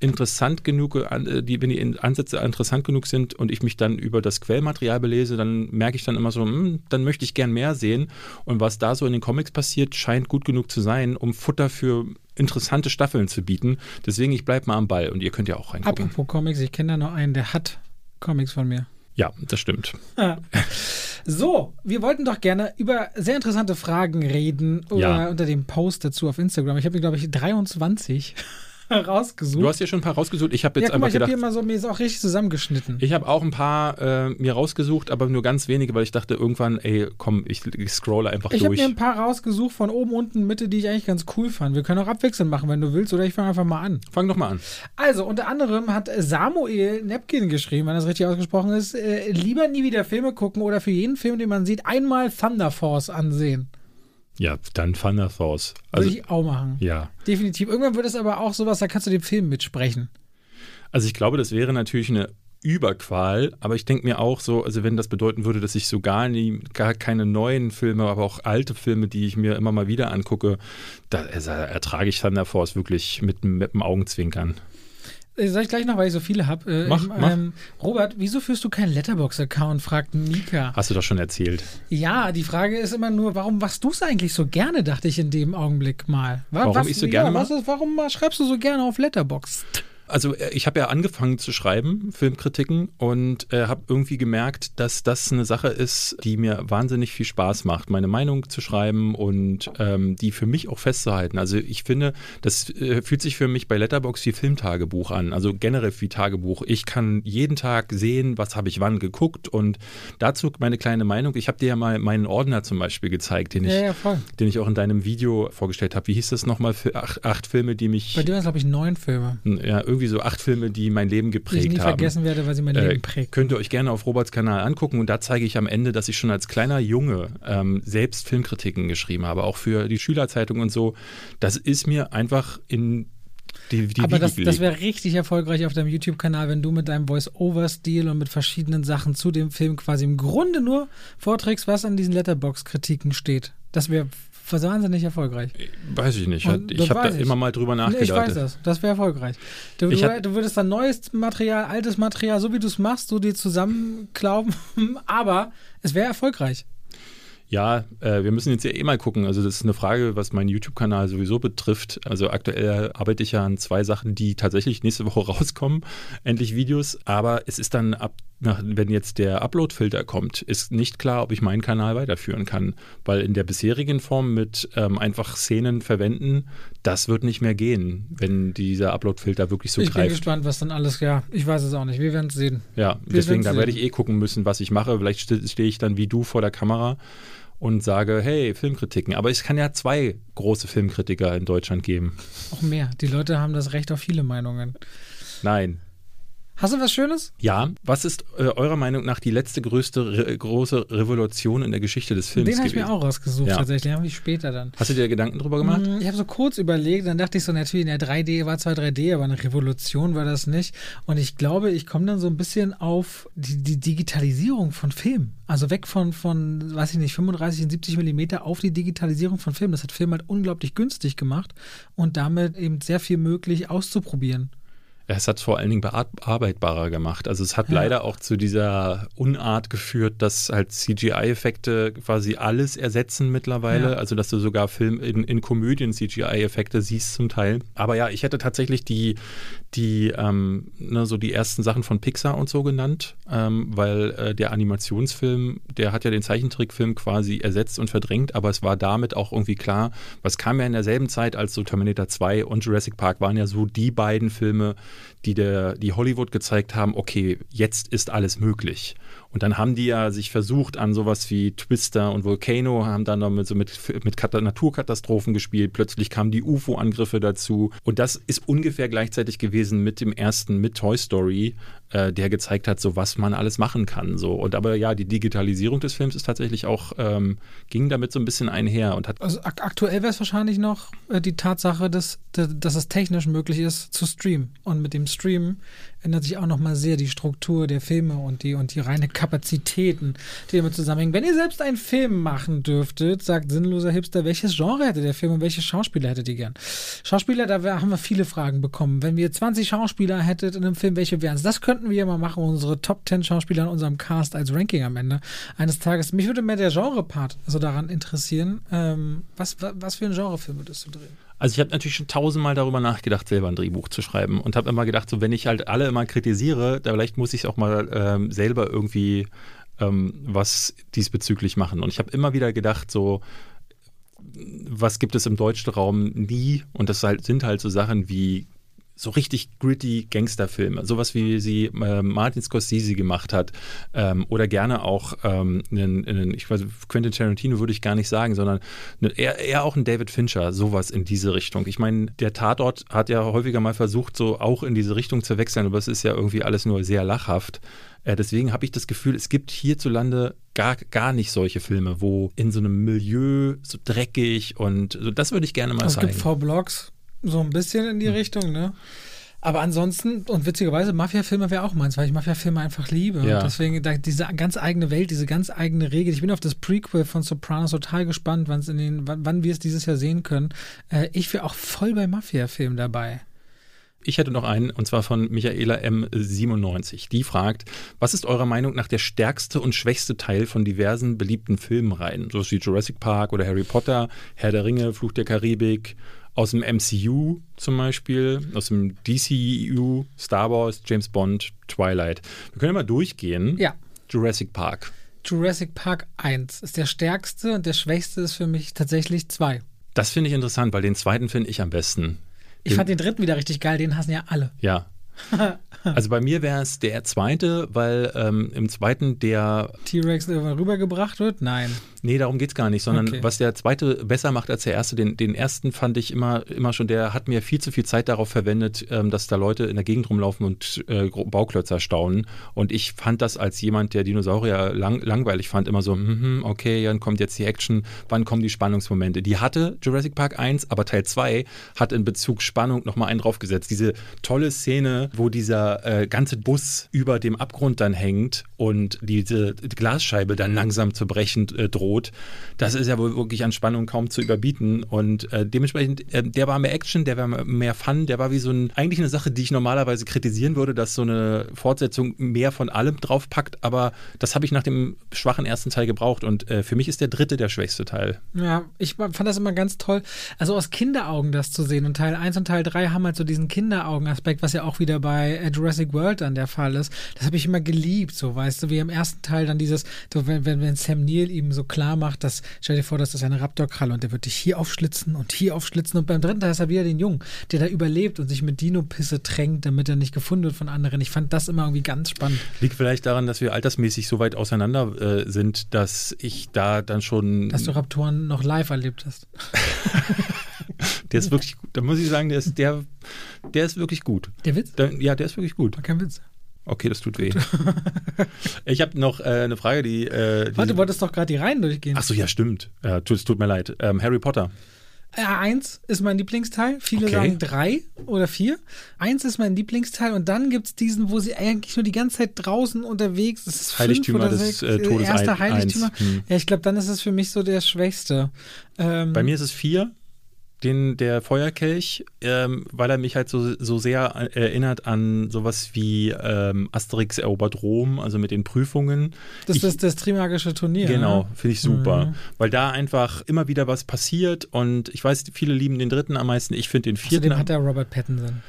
interessant genug, äh, die, wenn die Ansätze interessant genug sind und ich mich dann über das Quellmaterial belese, dann merke ich dann immer so, hm, dann möchte ich gern mehr sehen. Und was da so in den Comics passiert, scheint gut genug zu sein, um Futter für interessante Staffeln zu bieten. Deswegen, ich bleibe mal am Ball und ihr könnt ja auch reingucken. Apropos Comics, ich kenne da noch einen, der hat Comics von mir. Ja, das stimmt. So, wir wollten doch gerne über sehr interessante Fragen reden ja. unter dem Post dazu auf Instagram. Ich habe, glaube ich, 23 rausgesucht. Du hast ja schon ein paar rausgesucht. Ich habe jetzt ja, einfach mal, ich gedacht. Ich habe hier mal so, mir ist auch richtig zusammengeschnitten. Ich habe auch ein paar äh, mir rausgesucht, aber nur ganz wenige, weil ich dachte irgendwann, ey, komm, ich, ich scrolle einfach ich durch. Ich habe mir ein paar rausgesucht von oben, unten, Mitte, die ich eigentlich ganz cool fand. Wir können auch abwechselnd machen, wenn du willst, oder ich fange einfach mal an. Fang doch mal an. Also, unter anderem hat Samuel Nepkin geschrieben, wenn das richtig ausgesprochen ist, äh, lieber nie wieder Filme gucken oder für jeden Film, den man sieht, einmal Thunder Force ansehen. Ja, dann Thunder Force. Also, Würde ich auch machen. Ja. Definitiv. Irgendwann wird es aber auch sowas, da kannst du den Film mitsprechen. Also ich glaube, das wäre natürlich eine Überqual, aber ich denke mir auch so, also wenn das bedeuten würde, dass ich so gar nie, gar keine neuen Filme, aber auch alte Filme, die ich mir immer mal wieder angucke, da also ertrage ich Thunder Force wirklich mit, mit dem Augenzwinkern. Äh, soll ich gleich noch, weil ich so viele habe. Äh, mach, mach. Ähm, Robert, wieso führst du keinen Letterbox-Account? fragt Nika. Hast du doch schon erzählt. Ja, die Frage ist immer nur, warum machst du es eigentlich so gerne, dachte ich in dem Augenblick mal. Was, warum ich so gerne ja, ist, Warum schreibst du so gerne auf Letterbox? Also äh, ich habe ja angefangen zu schreiben, Filmkritiken, und äh, habe irgendwie gemerkt, dass das eine Sache ist, die mir wahnsinnig viel Spaß macht, meine Meinung zu schreiben und ähm, die für mich auch festzuhalten. Also ich finde, das äh, fühlt sich für mich bei Letterbox wie Filmtagebuch an, also generell wie Tagebuch. Ich kann jeden Tag sehen, was habe ich wann geguckt und dazu meine kleine Meinung. Ich habe dir ja mal meinen Ordner zum Beispiel gezeigt, den ich, ja, ja, den ich auch in deinem Video vorgestellt habe. Wie hieß das nochmal? Für acht, acht Filme, die mich... Bei dir waren es, glaube ich, neun Filme. Ja, irgendwie irgendwie so acht Filme, die mein Leben geprägt haben. Die ich nie haben. vergessen werde, weil sie mein Leben äh, prägt. Könnt ihr euch gerne auf Roberts Kanal angucken und da zeige ich am Ende, dass ich schon als kleiner Junge ähm, selbst Filmkritiken geschrieben habe, auch für die Schülerzeitung und so. Das ist mir einfach in die, die Aber das, das wäre richtig erfolgreich auf deinem YouTube-Kanal, wenn du mit deinem Voice-Over-Stil und mit verschiedenen Sachen zu dem Film quasi im Grunde nur vorträgst, was an diesen Letterbox-Kritiken steht. Das wäre wahnsinnig erfolgreich. Weiß ich nicht. Und ich habe da ich. immer mal drüber nachgedacht. Ich weiß das. Das wäre erfolgreich. Du, du, du, würdest dann neues Material, altes Material, so wie du es machst, so dir zusammenklauben, [laughs] aber es wäre erfolgreich. Ja, äh, wir müssen jetzt ja eh mal gucken. Also das ist eine Frage, was meinen YouTube-Kanal sowieso betrifft. Also aktuell arbeite ich ja an zwei Sachen, die tatsächlich nächste Woche [laughs] rauskommen. Endlich Videos. Aber es ist dann ab, wenn jetzt der Upload-Filter kommt, ist nicht klar, ob ich meinen Kanal weiterführen kann. Weil in der bisherigen Form mit ähm, einfach Szenen verwenden, das wird nicht mehr gehen, wenn dieser Upload-Filter wirklich so ich greift. Ich bin gespannt, was dann alles, ja, ich weiß es auch nicht. Wir werden es sehen. Ja, wir deswegen, da werde ich eh gucken müssen, was ich mache. Vielleicht stehe ich dann wie du vor der Kamera und sage, hey, Filmkritiken. Aber es kann ja zwei große Filmkritiker in Deutschland geben. Auch mehr. Die Leute haben das Recht auf viele Meinungen. Nein, Hast du was Schönes? Ja. Was ist äh, eurer Meinung nach die letzte größte re große Revolution in der Geschichte des Films? Den habe ich mir auch rausgesucht, ja. tatsächlich. Den habe ich später dann. Hast du dir Gedanken drüber gemacht? Mm, ich habe so kurz überlegt, dann dachte ich so, natürlich, in der 3D war zwar 3D, aber eine Revolution war das nicht. Und ich glaube, ich komme dann so ein bisschen auf die, die Digitalisierung von Film. Also weg von, von, weiß ich nicht, 35 und 70 Millimeter auf die Digitalisierung von Film. Das hat Film halt unglaublich günstig gemacht und damit eben sehr viel möglich auszuprobieren es hat es vor allen Dingen bearbeitbarer gemacht. Also es hat ja. leider auch zu dieser Unart geführt, dass halt CGI-Effekte quasi alles ersetzen mittlerweile. Ja. Also dass du sogar Film in, in Komödien CGI-Effekte siehst zum Teil. Aber ja, ich hätte tatsächlich die, die ähm, ne, so die ersten Sachen von Pixar und so genannt, ähm, weil äh, der Animationsfilm, der hat ja den Zeichentrickfilm quasi ersetzt und verdrängt, aber es war damit auch irgendwie klar, was kam ja in derselben Zeit als so Terminator 2 und Jurassic Park waren ja so die beiden Filme, die, der, die Hollywood gezeigt haben, okay, jetzt ist alles möglich. Und dann haben die ja sich versucht an sowas wie Twister und Volcano, haben dann noch mit, so mit, mit Naturkatastrophen gespielt. Plötzlich kamen die UFO-Angriffe dazu. Und das ist ungefähr gleichzeitig gewesen mit dem ersten, mit Toy Story, äh, der gezeigt hat, so was man alles machen kann. So. Und aber ja, die Digitalisierung des Films ist tatsächlich auch, ähm, ging damit so ein bisschen einher und hat. Also ak aktuell wäre es wahrscheinlich noch äh, die Tatsache, dass, dass es technisch möglich ist zu streamen. Und mit dem Streamen ändert sich auch nochmal sehr die Struktur der Filme und die, und die reine Kapazitäten, die damit zusammenhängen. Wenn ihr selbst einen Film machen dürftet, sagt sinnloser Hipster, welches Genre hätte der Film und welche Schauspieler hättet ihr gern? Schauspieler, da haben wir viele Fragen bekommen. Wenn wir 20 Schauspieler hättet in einem Film, welche wären es? Das könnten wir ja mal machen, unsere Top 10 Schauspieler in unserem Cast als Ranking am Ende eines Tages. Mich würde mehr der Genre-Part so daran interessieren. Ähm, was, was für ein Genrefilm würdest du drehen? Also ich habe natürlich schon tausendmal darüber nachgedacht, selber ein Drehbuch zu schreiben und habe immer gedacht, so wenn ich halt alle immer kritisiere, da vielleicht muss ich auch mal ähm, selber irgendwie ähm, was diesbezüglich machen. Und ich habe immer wieder gedacht, so was gibt es im deutschen Raum nie? Und das halt, sind halt so Sachen wie so richtig gritty Gangsterfilme, sowas wie sie äh, Martin Scorsese gemacht hat ähm, oder gerne auch ähm, einen, einen, ich weiß, Quentin Tarantino würde ich gar nicht sagen, sondern eine, eher, eher auch ein David Fincher, sowas in diese Richtung. Ich meine, der Tatort hat ja häufiger mal versucht, so auch in diese Richtung zu wechseln, aber es ist ja irgendwie alles nur sehr lachhaft. Äh, deswegen habe ich das Gefühl, es gibt hierzulande gar, gar nicht solche Filme, wo in so einem Milieu so dreckig und so, das würde ich gerne mal es zeigen. Es gibt V-Blogs, so ein bisschen in die hm. Richtung, ne? Aber ansonsten, und witzigerweise, Mafia-Filme wäre auch meins, weil ich Mafia-Filme einfach liebe. Ja. Und deswegen diese ganz eigene Welt, diese ganz eigene Regel. Ich bin auf das Prequel von Sopranos total gespannt, wann's in den, wann, wann wir es dieses Jahr sehen können. Äh, ich wäre auch voll bei Mafia-Filmen dabei. Ich hätte noch einen, und zwar von Michaela M97. Die fragt, was ist eurer Meinung nach der stärkste und schwächste Teil von diversen beliebten Filmreihen? So wie Jurassic Park oder Harry Potter, Herr der Ringe, Fluch der Karibik, aus dem MCU zum Beispiel, aus dem DCU, Star Wars, James Bond, Twilight. Wir können ja mal durchgehen. Ja. Jurassic Park. Jurassic Park 1 ist der stärkste und der schwächste ist für mich tatsächlich 2. Das finde ich interessant, weil den zweiten finde ich am besten. Ich den, fand den dritten wieder richtig geil, den hassen ja alle. Ja, [laughs] also bei mir wäre es der zweite, weil ähm, im zweiten der T-Rex rübergebracht wird? Nein. Nee, darum geht es gar nicht, sondern okay. was der zweite besser macht als der erste, den, den ersten fand ich immer, immer schon, der hat mir viel zu viel Zeit darauf verwendet, ähm, dass da Leute in der Gegend rumlaufen und äh, Bauklötzer staunen. Und ich fand das als jemand, der Dinosaurier lang, langweilig fand, immer so, mm, okay, dann kommt jetzt die Action, wann kommen die Spannungsmomente? Die hatte Jurassic Park 1, aber Teil 2 hat in Bezug Spannung nochmal einen draufgesetzt. Diese tolle Szene, wo dieser äh, ganze Bus über dem Abgrund dann hängt und diese Glasscheibe dann langsam zu brechen äh, droht, das ist ja wohl wirklich an Spannung kaum zu überbieten. Und äh, dementsprechend, äh, der war mehr Action, der war mehr Fun, der war wie so ein, eigentlich eine Sache, die ich normalerweise kritisieren würde, dass so eine Fortsetzung mehr von allem draufpackt, aber das habe ich nach dem schwachen ersten Teil gebraucht und äh, für mich ist der dritte der schwächste Teil. Ja, ich fand das immer ganz toll, also aus Kinderaugen das zu sehen und Teil 1 und Teil 3 haben halt so diesen Kinderaugen-Aspekt, was ja auch wieder bei Jurassic World dann der Fall ist. Das habe ich immer geliebt, so weißt du, wie im ersten Teil dann dieses, so, wenn, wenn, wenn Sam Neill ihm so klar macht, dass, stell dir vor, das ist eine Raptorkralle und der wird dich hier aufschlitzen und hier aufschlitzen und beim dritten Teil ist er wieder den Jungen, der da überlebt und sich mit Dino-Pisse tränkt, damit er nicht gefunden wird von anderen. Ich fand das immer irgendwie ganz spannend. Liegt vielleicht daran, dass wir altersmäßig so weit auseinander äh, sind, dass ich da dann schon. Dass du Raptoren noch live erlebt hast. [laughs] der ist wirklich gut. Da muss ich sagen, der ist, der, der ist wirklich gut. Der Witz? Der, ja, der ist wirklich gut. War kein Witz. Okay, das tut weh. [laughs] ich habe noch äh, eine Frage, die. Äh, die Warte, du wolltest doch gerade die Reihen durchgehen. Ach so, ja, stimmt. Ja, tut, es tut mir leid. Ähm, Harry Potter. Ja, eins ist mein Lieblingsteil. Viele okay. sagen drei oder vier. Eins ist mein Lieblingsteil und dann gibt es diesen, wo sie eigentlich nur die ganze Zeit draußen unterwegs ist. Es Heiligtümer oder des äh, Todes. Erster Heiligtümer. Hm. Ja, ich glaube, dann ist es für mich so der schwächste. Ähm, Bei mir ist es vier den, der Feuerkelch, ähm, weil er mich halt so, so sehr erinnert an sowas wie ähm, Asterix erobert Rom, also mit den Prüfungen. Das ich, ist das Trimagische Turnier. Genau, ne? finde ich super. Mhm. Weil da einfach immer wieder was passiert und ich weiß, viele lieben den dritten am meisten, ich finde den vierten. Außerdem hat er Robert Pattinson.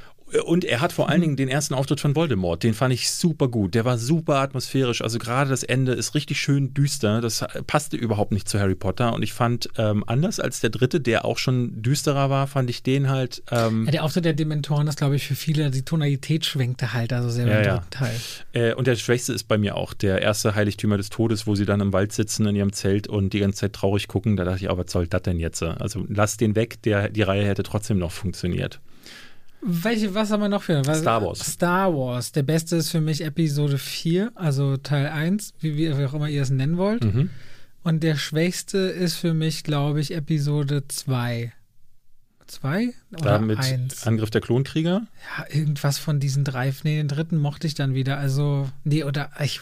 Und er hat vor Mhm. allen Dingen den ersten Auftritt von Voldemort, den fand ich super gut. Der war super atmosphärisch. Also gerade das Ende ist richtig schön düster. Das passte überhaupt nicht zu Harry Potter. Und ich fand, ähm, anders als der dritte, der auch schon düsterer war, fand ich den halt. Ähm, Ja, der Auftritt der Dementoren ist, glaube ich, für viele, die Tonalität schwenkte halt also sehr Ja, ja. dritten Teil. Äh, und der schwächste ist bei mir auch der erste Heiligtümer des Todes, wo sie dann im Wald sitzen in ihrem Zelt und die ganze Zeit traurig gucken. Da dachte ich, aber was soll das denn jetzt? Also lass den weg, der, die Reihe hätte trotzdem noch funktioniert. Welche, was haben wir noch für? Was, Star Wars. Star Wars. Der beste ist für mich Episode 4, also Teil 1, wie, wie auch immer ihr es nennen wollt. Mhm. Und der schwächste ist für mich, glaube ich, Episode 2. 2 oder Damit 1? Angriff der Klonkrieger. Ja, irgendwas von diesen drei. Nee, den dritten mochte ich dann wieder. Also, nee, oder ich.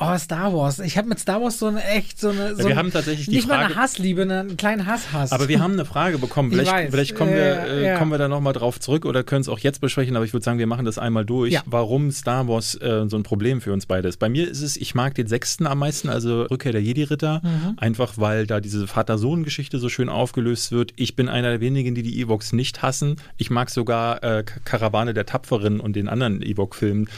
Oh, Star Wars. Ich habe mit Star Wars so eine echt so eine. So wir ein- haben tatsächlich die nicht mal Frage- eine Hassliebe, einen kleinen Hasshass. Aber wir haben eine Frage bekommen. Ich Vielleicht, weiß. vielleicht kommen, wir, äh, ja. kommen wir da nochmal drauf zurück oder können es auch jetzt besprechen, aber ich würde sagen, wir machen das einmal durch, Ja. warum Star Wars äh, so ein Problem für uns beide ist. Bei mir ist es, ich mag den sechsten am meisten, also Rückkehr der Jedi-Ritter, Mhm. einfach weil da diese Vater-Sohn-Geschichte so schön aufgelöst wird. Ich bin einer der wenigen, die die Ewoks nicht hassen. Ich mag sogar äh, Karawane der Tapferen und den anderen Ewok-Filmen,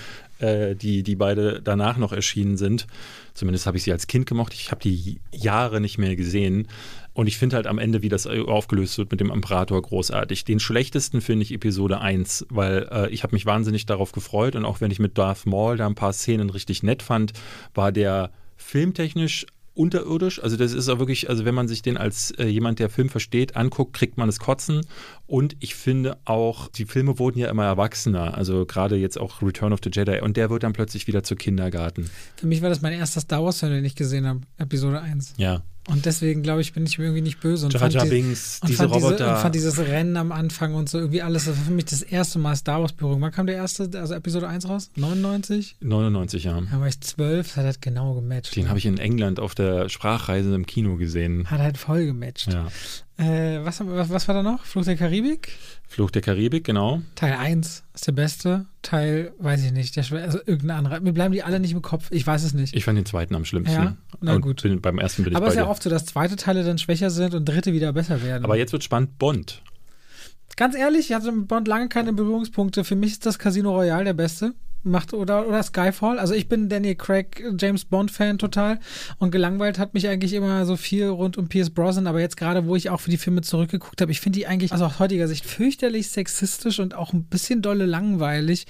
äh, die, die beide danach noch erschienen sind. Zumindest habe ich sie als Kind gemocht. Ich habe die Jahre nicht mehr gesehen. Und ich finde halt am Ende, wie das aufgelöst wird mit dem Imperator, großartig. Den schlechtesten finde ich Episode 1, weil äh, ich habe mich wahnsinnig darauf gefreut. Und auch wenn ich mit Darth Maul da ein paar Szenen richtig nett fand, war der filmtechnisch unterirdisch. Also das ist auch wirklich, also wenn man sich den als äh, jemand, der Film versteht, anguckt, kriegt man es kotzen. Und ich finde auch, die Filme wurden ja immer erwachsener. Also gerade jetzt auch Return of the Jedi. Und der wird dann plötzlich wieder zu Kindergarten. Für mich war das mein erster Star Wars-Film, den ich gesehen habe, Episode 1. Ja. Und deswegen, glaube ich, bin ich mir irgendwie nicht böse. Und Jar fand Jar Binks, diese Roboter. Diese, und fand dieses Rennen am Anfang und so irgendwie alles. Das war für mich das erste Mal Star Wars-Berührung. Wann kam der erste, also Episode 1 raus? 99? 99 Jahre. Da war ich 12, das hat halt genau gematcht. Den habe ich in England auf der Sprachreise im Kino gesehen. Hat halt voll gematcht. Ja. Äh, was, was, was war da noch? Fluch der Karibik? Fluch der Karibik, genau. Teil 1 ist der beste. Teil, weiß ich nicht, der schwer, also irgendein anderer. Mir bleiben die alle nicht im Kopf. Ich weiß es nicht. Ich fand den zweiten am schlimmsten. Ja? Na gut. Bin, beim ersten bin ich Aber es ist ja oft so, dass zweite Teile dann schwächer sind und dritte wieder besser werden. Aber jetzt wird spannend, Bond. Ganz ehrlich, ich hatte mit Bond lange keine Berührungspunkte. Für mich ist das Casino Royale der beste. Macht oder, oder Skyfall. Also ich bin Daniel Craig, James Bond-Fan total. Und gelangweilt hat mich eigentlich immer so viel rund um Pierce Brosnan. Aber jetzt gerade, wo ich auch für die Filme zurückgeguckt habe, ich finde die eigentlich, also aus heutiger Sicht, fürchterlich sexistisch und auch ein bisschen dolle langweilig.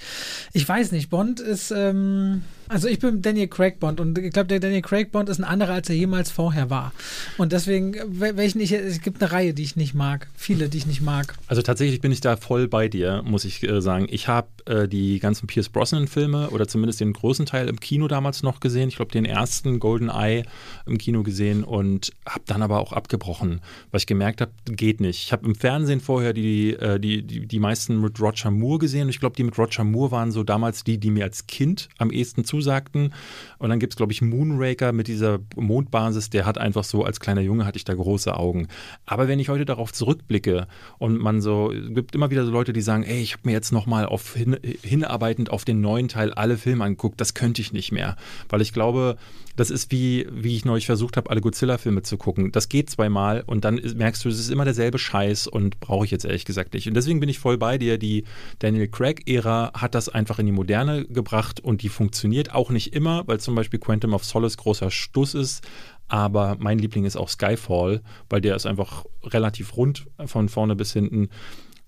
Ich weiß nicht, Bond ist, ähm, also ich bin Daniel Craig Bond und ich glaube, der Daniel Craig Bond ist ein anderer, als er jemals vorher war. Und deswegen, wel- welchen ich, es gibt eine Reihe, die ich nicht mag. Viele, die ich nicht mag. Also tatsächlich bin ich da voll bei dir, muss ich äh, sagen. Ich habe äh, die ganzen Pierce Brosnan-Filme oder zumindest den großen Teil im Kino damals noch gesehen. Ich glaube, den ersten Golden Eye im Kino gesehen und habe dann aber auch abgebrochen, weil ich gemerkt habe, geht nicht. Ich habe im Fernsehen vorher die, äh, die, die, die meisten mit Roger Moore gesehen ich glaube, die mit Roger Moore waren so damals die, die mir als Kind am ehesten zusagten. Und dann gibt es, glaube ich, Moonraker mit dieser Mondbasis, der hat einfach so, als kleiner Junge hatte ich da große Augen. Aber wenn ich heute darauf zurückblicke und man so, es gibt immer wieder so Leute, die sagen, ey, ich habe mir jetzt nochmal hin, hinarbeitend auf den neuen Teil alle Filme angeguckt, das könnte ich nicht mehr. Weil ich glaube, das ist wie, wie ich neulich versucht habe, alle Godzilla-Filme zu gucken. Das geht zweimal und dann merkst du, es ist immer derselbe Scheiß und brauche ich jetzt ehrlich gesagt nicht. Und deswegen bin ich voll bei dir. Die Daniel Craig-Ära hat das einfach in die Moderne gebracht und die funktioniert auch nicht immer, weil zum Beispiel Quantum of Solace großer Stuss ist. Aber mein Liebling ist auch Skyfall, weil der ist einfach relativ rund von vorne bis hinten.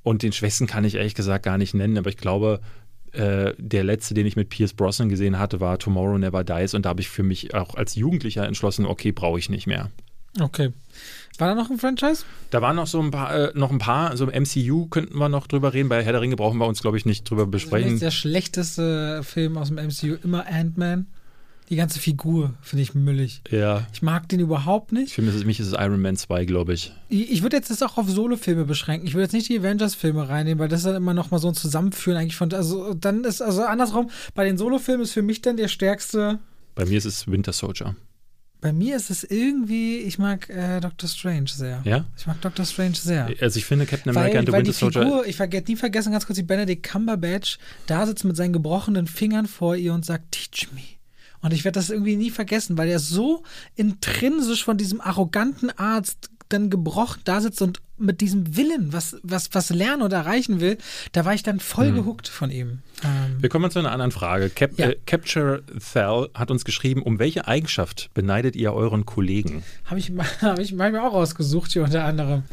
Und den Schwächsten kann ich ehrlich gesagt gar nicht nennen, aber ich glaube, äh, der letzte, den ich mit Pierce Brosnan gesehen hatte, war Tomorrow Never Dies und da habe ich für mich auch als Jugendlicher entschlossen, okay, brauche ich nicht mehr. Okay. War da noch ein Franchise? Da waren noch so ein paar, äh, noch ein paar, so im MCU könnten wir noch drüber reden. Bei Herr der Ringe brauchen wir uns, glaube ich, nicht drüber besprechen. ist der schlechteste Film aus dem MCU immer Ant-Man. Die ganze Figur finde ich müllig. Ja. Ich mag den überhaupt nicht. Für mich ist es- mich ist es Iron Man 2, glaube ich. Ich, ich würde jetzt das auch auf Solo-Filme beschränken. Ich würde jetzt nicht die Avengers-Filme reinnehmen, weil das ist dann immer noch mal so ein Zusammenführen eigentlich von. Also dann ist, also andersrum, bei den Solo-Filmen ist für mich dann der stärkste. Bei mir ist es Winter Soldier. Bei mir ist es irgendwie, ich mag äh, Doctor Strange sehr. Ja? Ich mag Doctor Strange sehr. Also ich finde Captain America Weil, and the Winter die Soldier. Figur, ich vergesse nie vergessen ganz kurz, wie Benedict Cumberbatch da sitzt mit seinen gebrochenen Fingern vor ihr und sagt, teach me. Und ich werde das irgendwie nie vergessen, weil er so intrinsisch von diesem arroganten Arzt dann gebrochen da sitzt und mit diesem Willen, was, was, was lernen oder erreichen will, da war ich dann voll Mhm. gehuckt von ihm. Ähm, Wir kommen zu einer anderen Frage. Cap Ja. äh, Capture Thal hat uns geschrieben, um welche Eigenschaft beneidet ihr euren Kollegen? Habe ich, hab ich [laughs] mal mir auch rausgesucht hier unter anderem.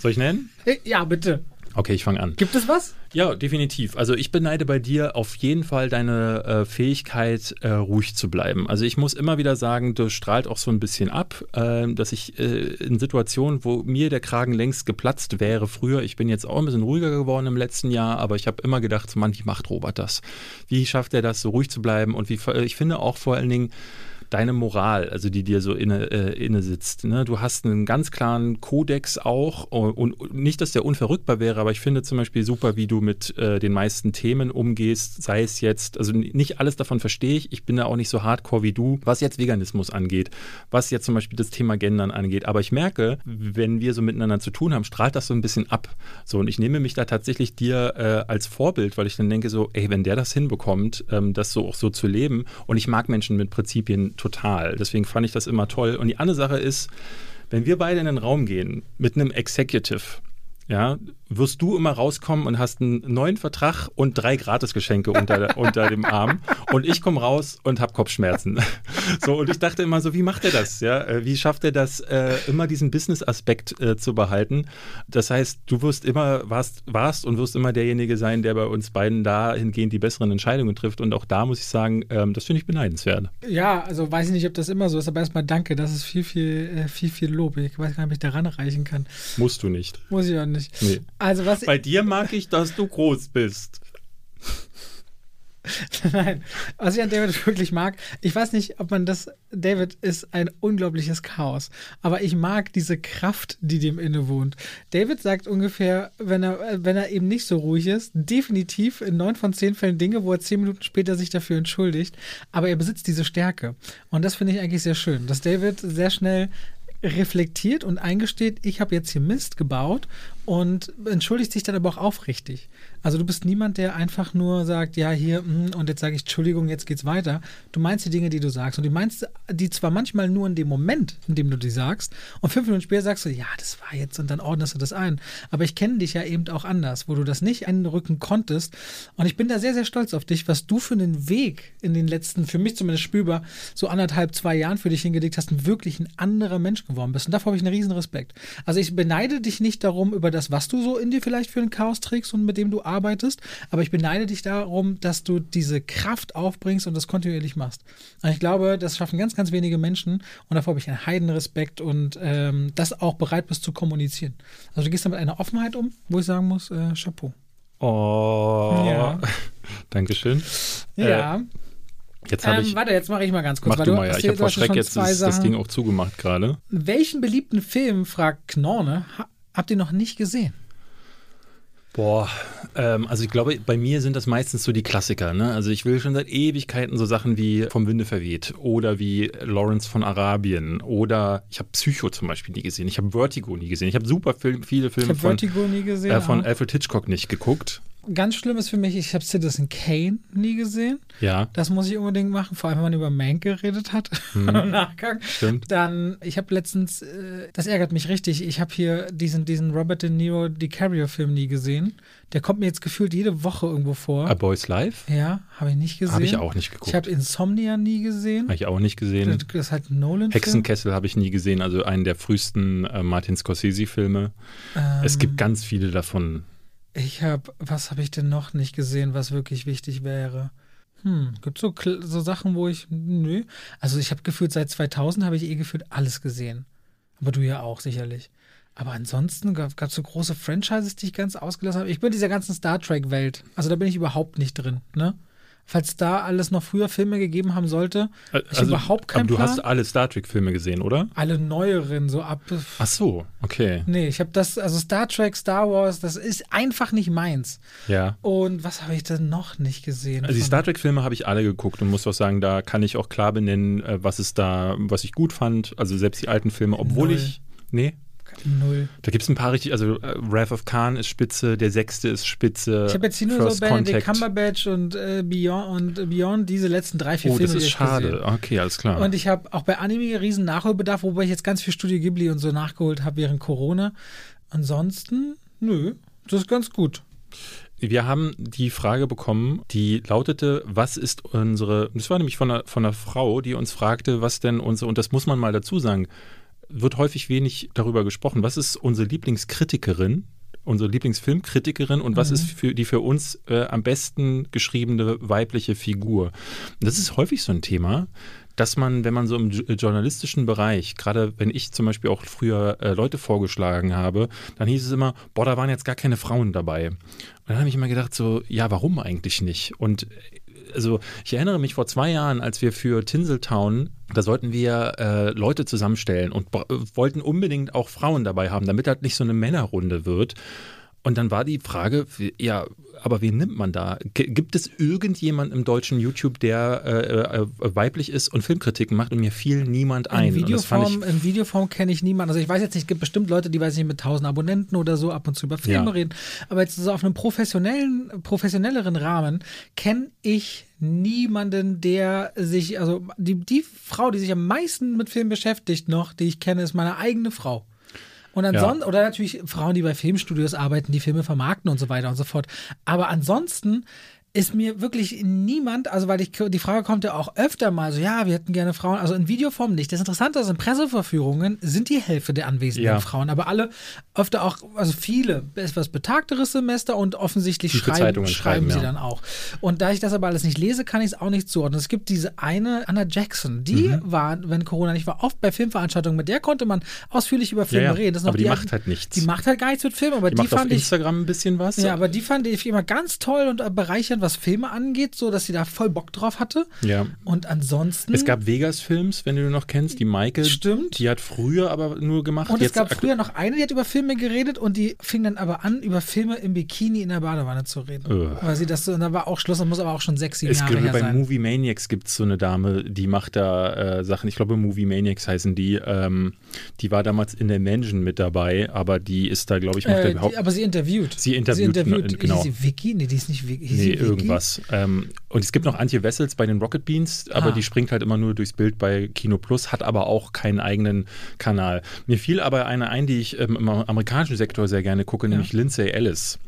Soll ich nennen? Äh, Ja, bitte. Okay, ich fange an. Gibt es was? Ja, definitiv. Also ich beneide bei dir auf jeden Fall deine äh, Fähigkeit, äh, ruhig zu bleiben. Also ich muss immer wieder sagen, du strahlt auch so ein bisschen ab, äh, dass ich äh, in Situationen, wo mir der Kragen längst geplatzt wäre früher, ich bin jetzt auch ein bisschen ruhiger geworden im letzten Jahr, aber ich habe immer gedacht, Mann, wie macht Robert das? Wie schafft er das, so ruhig zu bleiben? Und wie, ich finde auch vor allen Dingen, deine Moral, also die dir so inne, äh, inne sitzt. Ne? Du hast einen ganz klaren Kodex auch und, und nicht, dass der unverrückbar wäre, aber ich finde zum Beispiel super, wie du mit äh, den meisten Themen umgehst, sei es jetzt, also nicht alles davon verstehe ich, ich bin da auch nicht so hardcore wie du, was jetzt Veganismus angeht, was jetzt zum Beispiel das Thema Gendern angeht, aber ich merke, wenn wir so miteinander zu tun haben, strahlt das so ein bisschen ab. So und ich nehme mich da tatsächlich dir äh, als Vorbild, weil ich dann denke so, ey, wenn der das hinbekommt, ähm, das so auch so zu leben und ich mag Menschen mit Prinzipien total. Deswegen fand ich das immer toll. Und die andere Sache ist, wenn wir beide in den Raum gehen mit einem Executive, ja, wirst du immer rauskommen und hast einen neuen Vertrag und drei Gratisgeschenke unter, unter dem Arm. Und ich komme raus und habe Kopfschmerzen. [laughs] So, und ich dachte immer so, wie macht er das? Ja, Äh, wie schafft er das, äh, immer diesen Business-Aspekt äh, zu behalten? Das heißt, du wirst immer, warst, warst und wirst immer derjenige sein, der bei uns beiden dahingehend die besseren Entscheidungen trifft. Und auch da muss ich sagen, ähm, das finde ich beneidenswert. Ja, also weiß ich nicht, ob das immer so ist, aber erstmal danke. Das ist viel, viel, äh, viel, viel Lob. Ich weiß gar nicht, ob ich daran erreichen kann. Musst du nicht. Muss ich auch nicht. Nee. Also was Bei dir mag ich, dass du groß bist. [laughs] Nein, was ich an David wirklich mag, ich weiß nicht, ob man das, David ist ein unglaubliches Chaos, aber ich mag diese Kraft, die dem innewohnt. David sagt ungefähr, wenn er, wenn er eben nicht so ruhig ist, definitiv in neun von zehn Fällen Dinge, wo er zehn Minuten später sich dafür entschuldigt, aber er besitzt diese Stärke. Und das finde ich eigentlich sehr schön, dass David sehr schnell reflektiert und eingesteht, ich habe jetzt hier Mist gebaut und entschuldigt sich dann aber auch aufrichtig. Also du bist niemand, der einfach nur sagt, ja, hier, mm, und jetzt sage ich Entschuldigung, jetzt geht's weiter. Du meinst die Dinge, die du sagst. Und du meinst die zwar manchmal nur in dem Moment, in dem du die sagst, und fünf Minuten später sagst du, ja, das war jetzt, und dann ordnest du das ein. Aber ich kenne dich ja eben auch anders, wo du das nicht einrücken konntest. Und ich bin da sehr, sehr stolz auf dich, was du für einen Weg in den letzten, für mich zumindest spürbar, so anderthalb, zwei Jahren für dich hingelegt hast und wirklich ein anderer Mensch geworden bist. Und davor habe ich einen riesen Respekt. Also ich beneide dich nicht darum, über das, was du so in dir vielleicht für ein Chaos trägst und mit dem du arbeitest, aber ich beneide dich darum, dass du diese Kraft aufbringst und das kontinuierlich machst. Und ich glaube, das schaffen ganz, ganz wenige Menschen und davor habe ich einen Heidenrespekt und ähm, das auch bereit bist zu kommunizieren. Also du gehst da mit einer Offenheit um, wo ich sagen muss, äh, Chapeau. Oh. Ja. [laughs] Dankeschön. Ja. Äh, jetzt habe ähm, ich. warte, jetzt mache ich mal ganz kurz. Mach weil du mal, ja. Ich habe vor Schreck jetzt das, das. Ding auch zugemacht gerade. Welchen beliebten Film, fragt Knorne, habt ihr noch nicht gesehen? Boah, ähm, also ich glaube, bei mir sind das meistens so die Klassiker. Ne? Also ich will schon seit Ewigkeiten so Sachen wie Vom Winde verweht oder wie Lawrence von Arabien oder ich habe Psycho zum Beispiel nie gesehen. Ich habe Vertigo nie gesehen. Ich habe super Film, viele Filme von, Vertigo nie gesehen. äh, von. Alfred Hitchcock nicht geguckt. Ganz schlimm ist für mich, ich habe Citizen Kane nie gesehen. Ja, Das muss ich unbedingt machen, vor allem wenn man über Mank geredet hat [laughs] Mhm. im Nachgang. stimmt. Dann, ich habe letztens, äh, das ärgert mich richtig, ich habe hier diesen, diesen Robert De Niro DiCaprio-Film nie gesehen. Der kommt mir jetzt gefühlt jede Woche irgendwo vor. A Boy's Life ja, habe ich nicht gesehen. habe ich auch nicht geguckt. Ich habe Insomnia nie gesehen. Habe ich auch nicht gesehen. Das ist halt Nolan-Film. Hexenkessel habe ich nie gesehen, also einen der frühesten äh, Martin Scorsese-Filme. es Ähm, gibt ganz viele davon. Ich habe, was habe ich denn noch nicht gesehen, was wirklich wichtig wäre? Hm, gibt so so Sachen, wo ich, nö. Also ich habe gefühlt seit 2000 habe ich eh gefühlt alles gesehen. Aber du ja auch sicherlich. Aber ansonsten gab es so große Franchises, die ich ganz ausgelassen habe. Ich bin in dieser ganzen Star Trek Welt. Also da bin ich überhaupt nicht drin, ne? Falls da alles noch früher Filme gegeben haben sollte, Äh, ich überhaupt keinen aber du Plan. hast alle Star Trek-Filme gesehen, oder? alle neueren so ab Ach so, okay. Nee, ich habe das, also Star Trek, Star Wars, das ist einfach nicht meins. Ja. Und was habe ich denn noch nicht gesehen? Also die Star Trek-Filme habe ich alle geguckt und muss auch sagen, da kann ich auch klar benennen, äh, was es da, was ich gut fand. Also selbst die alten Filme, obwohl Null. ich. Nee, Null. Da gibt es ein paar richtig, also äh, Wrath of Khan ist spitze, der sechste ist spitze. Ich habe jetzt hier nur First so Benedict. Cumberbatch und äh, Beyond und Beyond diese letzten drei, vier Oh, Filme. das die ist ich gesehen. schade. Okay, alles klar. Und ich habe auch bei Anime riesen Nachholbedarf, wobei ich jetzt ganz viel Studio Ghibli und so nachgeholt habe während Corona. Ansonsten, nö, das ist ganz gut. Wir haben die Frage bekommen, die lautete, was ist unsere, das war nämlich von einer, von einer Frau, die uns fragte, was denn unsere, und das muss man mal dazu sagen, wird häufig wenig darüber gesprochen, was ist unsere Lieblingskritikerin, unsere Lieblingsfilmkritikerin und was Mhm. ist für die für uns äh, am besten geschriebene weibliche Figur. Das ist häufig so ein Thema, dass man, wenn man so im jo- journalistischen Bereich, gerade wenn ich zum Beispiel auch früher äh, Leute vorgeschlagen habe, dann hieß es immer, boah, da waren jetzt gar keine Frauen dabei. Und dann habe ich immer gedacht, so, ja, warum eigentlich nicht? Und äh, also ich erinnere mich vor zwei Jahren, als wir für Tinseltown, da sollten wir äh, Leute zusammenstellen und wollten unbedingt auch Frauen dabei haben, damit halt nicht so eine Männerrunde wird. Und dann war die Frage, ja, aber wen nimmt man da? G gibt es irgendjemanden im deutschen YouTube, der äh, äh, weiblich ist und Filmkritiken macht und mir fiel niemand ein? In Videoform, in Videoform kenne ich niemanden. Also ich weiß jetzt nicht, es gibt bestimmt Leute, die weiß ich nicht mit 1000 Abonnenten oder so ab und zu über Filme Ja. reden. Aber jetzt so auf einem professionellen, professionelleren Rahmen kenne ich niemanden, der sich, also die, die Frau, die sich am meisten mit Filmen beschäftigt noch, die ich kenne, ist meine eigene Frau. Und ansonsten, oder natürlich Frauen, die bei Filmstudios arbeiten, die Filme vermarkten und so weiter und so fort. Aber ansonsten ist mir wirklich niemand, also weil ich, die Frage kommt ja auch öfter mal so, ja, wir hätten gerne Frauen, also in Videoform nicht. Das Interessante ist, in Presseverführungen sind die Hälfte der anwesenden Ja. Frauen, aber alle öfter auch, also viele, etwas betagteres Semester und offensichtlich Die schreiben, schreiben schreiben, sie ja. dann auch. Und da ich das aber alles nicht lese, kann ich es auch nicht zuordnen. Es gibt diese eine Anna Jackson, die Mhm. war, wenn Corona nicht war, oft bei Filmveranstaltungen, mit der konnte man ausführlich über Filme ja, reden. Aber die die macht halt nichts. Die macht halt gar nichts mit Filmen, aber die die, macht auf fand ich. Instagram ein bisschen was. Ja, aber die fand ich immer ganz toll und bereichernd, was Filme angeht, so dass sie da voll Bock drauf hatte. Ja. Und ansonsten. Es gab Vegas-Films, wenn du noch kennst, die Maike. Stimmt. Die hat früher aber nur gemacht. und es gab früher noch eine, die hat über Filme geredet und die fing dann aber an, über Filme im Bikini in der Badewanne zu reden. Ugh. Weil sie das so, und da war auch Schluss, das muss aber auch schon sechs, sieben Es Jahre gibt, her bei sein. Movie Maniacs gibt es so eine Dame, die macht da äh, Sachen. Ich glaube, Movie Maniacs heißen die. Ähm, die war damals in der Mansion mit dabei, aber die ist da, glaube ich, macht Äh, der Haupt aber sie interviewt. Sie interviewt, Sie interviewt. ne, genau. Hieß sie Vicky? Nee, die ist nicht Vicky. Nee? Irgendwas. Ähm, und es gibt noch Antje Wessels bei den Rocket Beans, aber Ah. die springt halt immer nur durchs Bild bei Kino Plus, hat aber auch keinen eigenen Kanal. Mir fiel aber eine ein, die ich ähm, im amerikanischen Sektor sehr gerne gucke, nämlich Lindsay Ellis.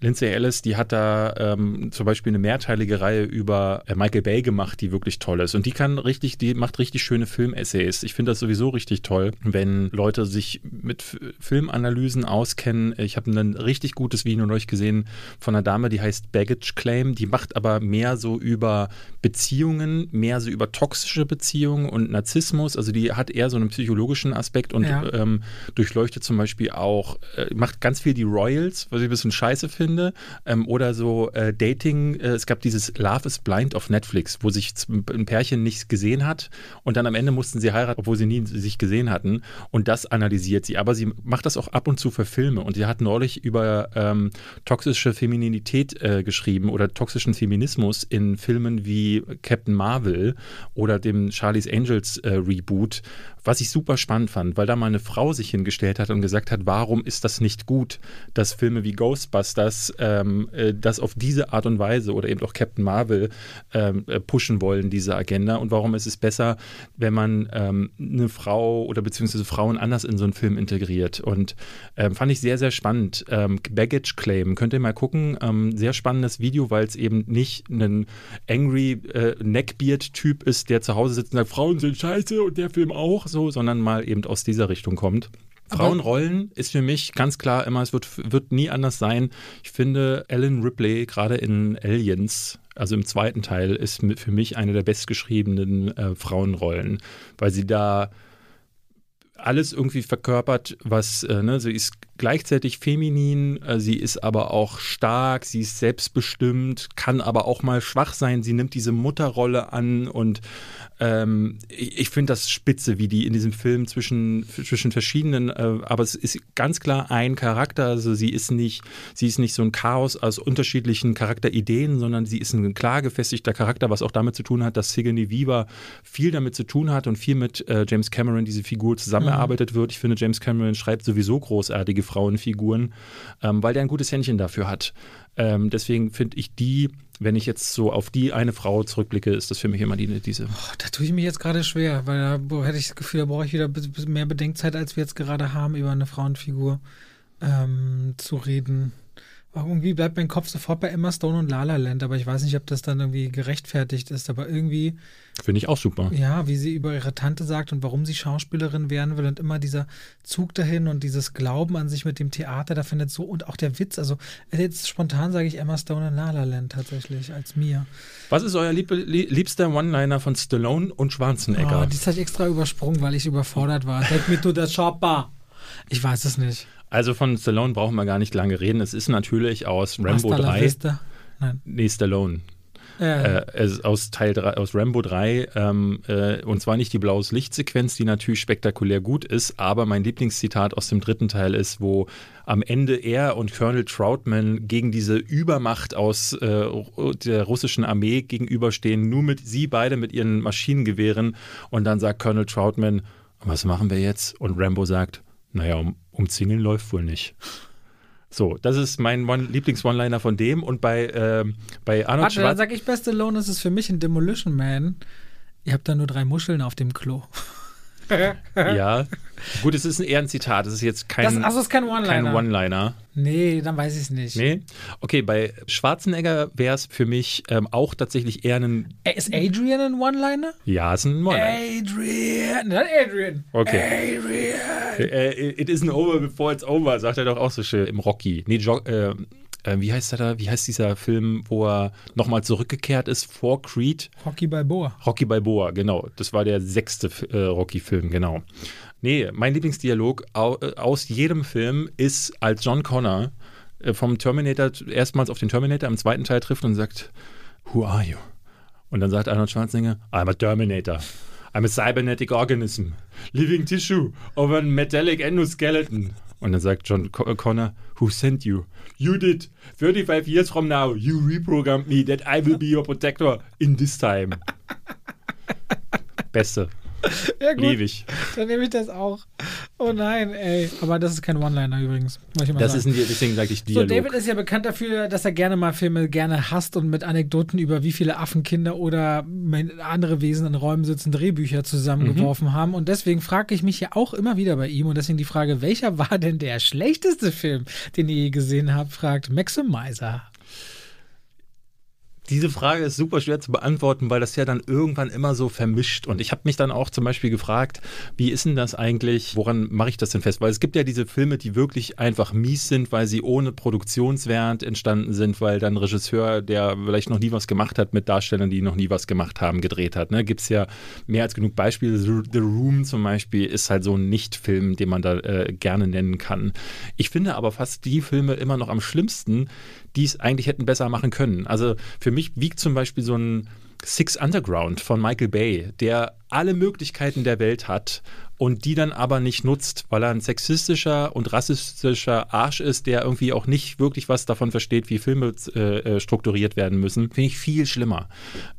Lindsay Ellis, die hat da ähm, zum Beispiel eine mehrteilige Reihe über äh, Michael Bay gemacht, die wirklich toll ist. Und die kann richtig, die macht richtig schöne Filmessays. Ich finde das sowieso richtig toll, wenn Leute sich mit F Filmanalysen auskennen. Ich habe ein richtig gutes Video neulich gesehen von einer Dame, die heißt Baggage Claim. Die macht aber mehr so über Beziehungen, mehr so über toxische Beziehungen und Narzissmus. Also die hat eher so einen psychologischen Aspekt und Ja. ähm, durchleuchtet zum Beispiel auch, äh, macht ganz viel die Royals, was ich ein bisschen scheiße finde. Ähm, oder so äh, Dating. Äh, es gab dieses Love is Blind auf Netflix, wo sich ein Pärchen nicht gesehen hat und dann am Ende mussten sie heiraten, obwohl sie nie sich gesehen hatten. Und das analysiert sie. Aber sie macht das auch ab und zu für Filme. Und sie hat neulich über ähm, toxische Femininität äh, geschrieben oder toxischen Feminismus in Filmen wie Captain Marvel oder dem Charlie's Angels äh, Reboot, was ich super spannend fand, weil da mal eine Frau sich hingestellt hat und gesagt hat, warum ist das nicht gut, dass Filme wie Ghostbusters ähm, äh, das auf diese Art und Weise oder eben auch Captain Marvel ähm, äh, pushen wollen, diese Agenda? Und warum ist es besser, wenn man ähm, eine Frau oder beziehungsweise Frauen anders in so einen Film integriert? Und ähm, fand ich sehr, sehr spannend. Ähm, Baggage Claim, könnt ihr mal gucken, ähm, sehr spannendes Video, weil es eben nicht ein angry äh, Neckbeard-Typ ist, der zu Hause sitzt und sagt, Frauen sind scheiße und der Film auch so, sondern mal eben aus dieser Richtung kommt. Aber- Frauenrollen ist für mich ganz klar immer, es wird, wird nie anders sein. Ich finde, Ellen Ripley, gerade in Aliens, also im zweiten Teil, ist für mich eine der bestgeschriebenen äh, Frauenrollen, weil sie da alles irgendwie verkörpert, was, äh, ne, sie ist gleichzeitig feminin, äh, sie ist aber auch stark, sie ist selbstbestimmt, kann aber auch mal schwach sein, sie nimmt diese Mutterrolle an und ähm, ich, ich finde das spitze, wie die in diesem Film zwischen, zwischen verschiedenen, äh, aber es ist ganz klar ein Charakter, also sie ist nicht, sie ist nicht so ein Chaos aus unterschiedlichen Charakterideen, sondern sie ist ein klar gefestigter Charakter, was auch damit zu tun hat, dass Sigourney Weaver viel damit zu tun hat und viel mit äh, James Cameron diese Figur zusammen. Erarbeitet wird. Ich finde, James Cameron schreibt sowieso großartige Frauenfiguren, ähm, weil der ein gutes Händchen dafür hat. Ähm, deswegen finde ich die, wenn ich jetzt so auf die eine Frau zurückblicke, ist das für mich immer die, diese. Oh, da tue ich mich jetzt gerade schwer, weil da hätte ich das Gefühl, da brauche ich wieder mehr Bedenkzeit, als wir jetzt gerade haben, über eine Frauenfigur ähm, zu reden irgendwie bleibt mein Kopf sofort bei Emma Stone und La La Land, aber ich weiß nicht, ob das dann irgendwie gerechtfertigt ist, aber irgendwie. Finde ich auch super. Ja, wie sie über ihre Tante sagt und warum sie Schauspielerin werden will und immer dieser Zug dahin und dieses Glauben an sich mit dem Theater, da findet so und auch der Witz, also jetzt spontan sage ich Emma Stone und La La Land tatsächlich als mir. Was ist euer lieb liebster One-Liner von Stallone und Schwarzenegger? Oh, das habe ich extra übersprungen, weil ich überfordert war. Take me to the shopper. Ich weiß es nicht. Also von Stallone brauchen wir gar nicht lange reden. Es ist natürlich aus Rambo Hasta 3. Vista? Nein. Nee, Stallone. Ja. Äh, aus Teil 3, aus Rambo 3, ähm, äh, und zwar nicht die blaues Lichtsequenz, die natürlich spektakulär gut ist, aber mein Lieblingszitat aus dem dritten Teil ist, wo am Ende er und Colonel Troutman gegen diese Übermacht aus äh, der russischen Armee gegenüberstehen, nur mit sie beide mit ihren Maschinengewehren und dann sagt Colonel Troutman, was machen wir jetzt? Und Rambo sagt, naja, um, umzingeln läuft wohl nicht. So, das ist mein Lieblings-One-Liner von dem. Und bei, äh, bei Arnold Warte, dann sag ich, beste Lohn ist es für mich ein Demolition Man. Ihr habt da nur drei Muscheln auf dem Klo. Ja. [laughs] Gut, es ist eher ein Zitat. Es ist jetzt kein, das, also ist kein One-Liner. One nee, dann weiß ich es nicht. Nee. Okay, bei Schwarzenegger wäre es für mich ähm, auch tatsächlich eher ein. Ist Adrian ein One-Liner? Ja, ist ein One-Liner. Adrian. Not Adrian. Okay. Adrian. Äh, it isn't over before it's over, sagt er doch auch so schön im Rocky. Nee, jo äh, äh, wie heißt da, wie heißt dieser Film, wo er nochmal zurückgekehrt ist vor Creed? Rocky Balboa. Rocky Balboa, genau. Das war der sechste äh, Rocky-Film, genau. Nee, mein Lieblingsdialog äh, aus jedem Film ist, als John Connor äh, vom Terminator erstmals auf den Terminator im zweiten Teil trifft und sagt, Who are you? Und dann sagt Arnold Schwarzenegger, I'm a Terminator. I'm a cybernetic organism, living tissue of a metallic endoskeleton. Und dann sagt John Connor, Who sent you? You did. 35 years from now, you reprogrammed me that I will be your protector in this time. [laughs] Beste. Ja, gut. Liebe ich. Dann nehme ich das auch. Oh nein, ey. Aber das ist kein One-Liner übrigens. das sagen. ist ein, deswegen sage ich Dialog. So, David ist ja bekannt dafür, dass er gerne mal Filme gerne hasst und mit Anekdoten über wie viele Affenkinder oder andere Wesen in Räumen sitzen, Drehbücher zusammengeworfen mhm. haben. Und deswegen frage ich mich ja auch immer wieder bei ihm. Und deswegen die Frage, welcher war denn der schlechteste Film, den ihr je gesehen habt, fragt Maximizer. Diese Frage ist super schwer zu beantworten, weil das ja dann irgendwann immer so vermischt. Und ich habe mich dann auch zum Beispiel gefragt, wie ist denn das eigentlich, woran mache ich das denn fest? Weil es gibt ja diese Filme, die wirklich einfach mies sind, weil sie ohne Produktionswert entstanden sind, weil dann Regisseur, der vielleicht noch nie was gemacht hat, mit Darstellern, die noch nie was gemacht haben, gedreht hat. Ne? Gibt es ja mehr als genug Beispiele. The Room zum Beispiel ist halt so ein Nicht-Film, den man da äh, gerne nennen kann. Ich finde aber fast die Filme immer noch am schlimmsten, die es eigentlich hätten besser machen können. Also für mich wiegt zum Beispiel so ein Six Underground von Michael Bay, der alle Möglichkeiten der Welt hat und die dann aber nicht nutzt, weil er ein sexistischer und rassistischer Arsch ist, der irgendwie auch nicht wirklich was davon versteht, wie Filme äh, äh strukturiert werden müssen, finde ich viel schlimmer.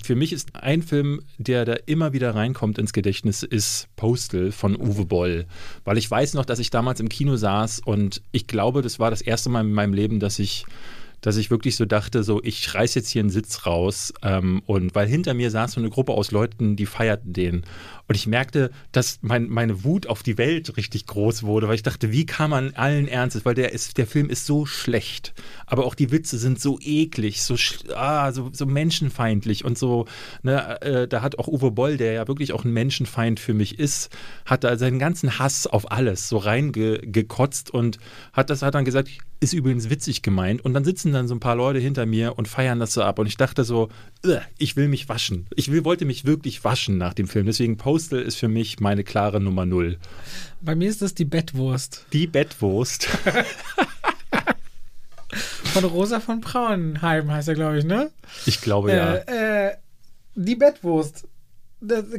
Für mich ist ein Film, der da immer wieder reinkommt ins Gedächtnis, ist Postal von Uwe Boll, weil ich weiß noch, dass ich damals im Kino saß und ich glaube, das war das erste Mal in meinem Leben, dass ich dass ich wirklich so dachte, so ich reiß jetzt hier einen Sitz raus ähm, und weil hinter mir saß so eine Gruppe aus Leuten, die feierten den und ich merkte, dass mein, meine Wut auf die Welt richtig groß wurde, weil ich dachte, wie kann man allen Ernstes, weil der, ist, der Film ist so schlecht, aber auch die Witze sind so eklig, so, ah, so, so menschenfeindlich und so, ne, äh, da hat auch Uwe Boll, der ja wirklich auch ein Menschenfeind für mich ist, hat da seinen ganzen Hass auf alles so reingekotzt und hat das hat dann gesagt, ist übrigens witzig gemeint. Und dann sitzen dann so ein paar Leute hinter mir und feiern das so ab. Und ich dachte so, ich will mich waschen. Ich will, wollte mich wirklich waschen nach dem Film, deswegen poste Postal ist für mich meine klare Nummer null. Bei mir ist das die Bettwurst. Die Bettwurst. [laughs] von Rosa von Braunheim heißt er, glaube ich, ne? Ich glaube, ja. Äh, äh, die Bettwurst.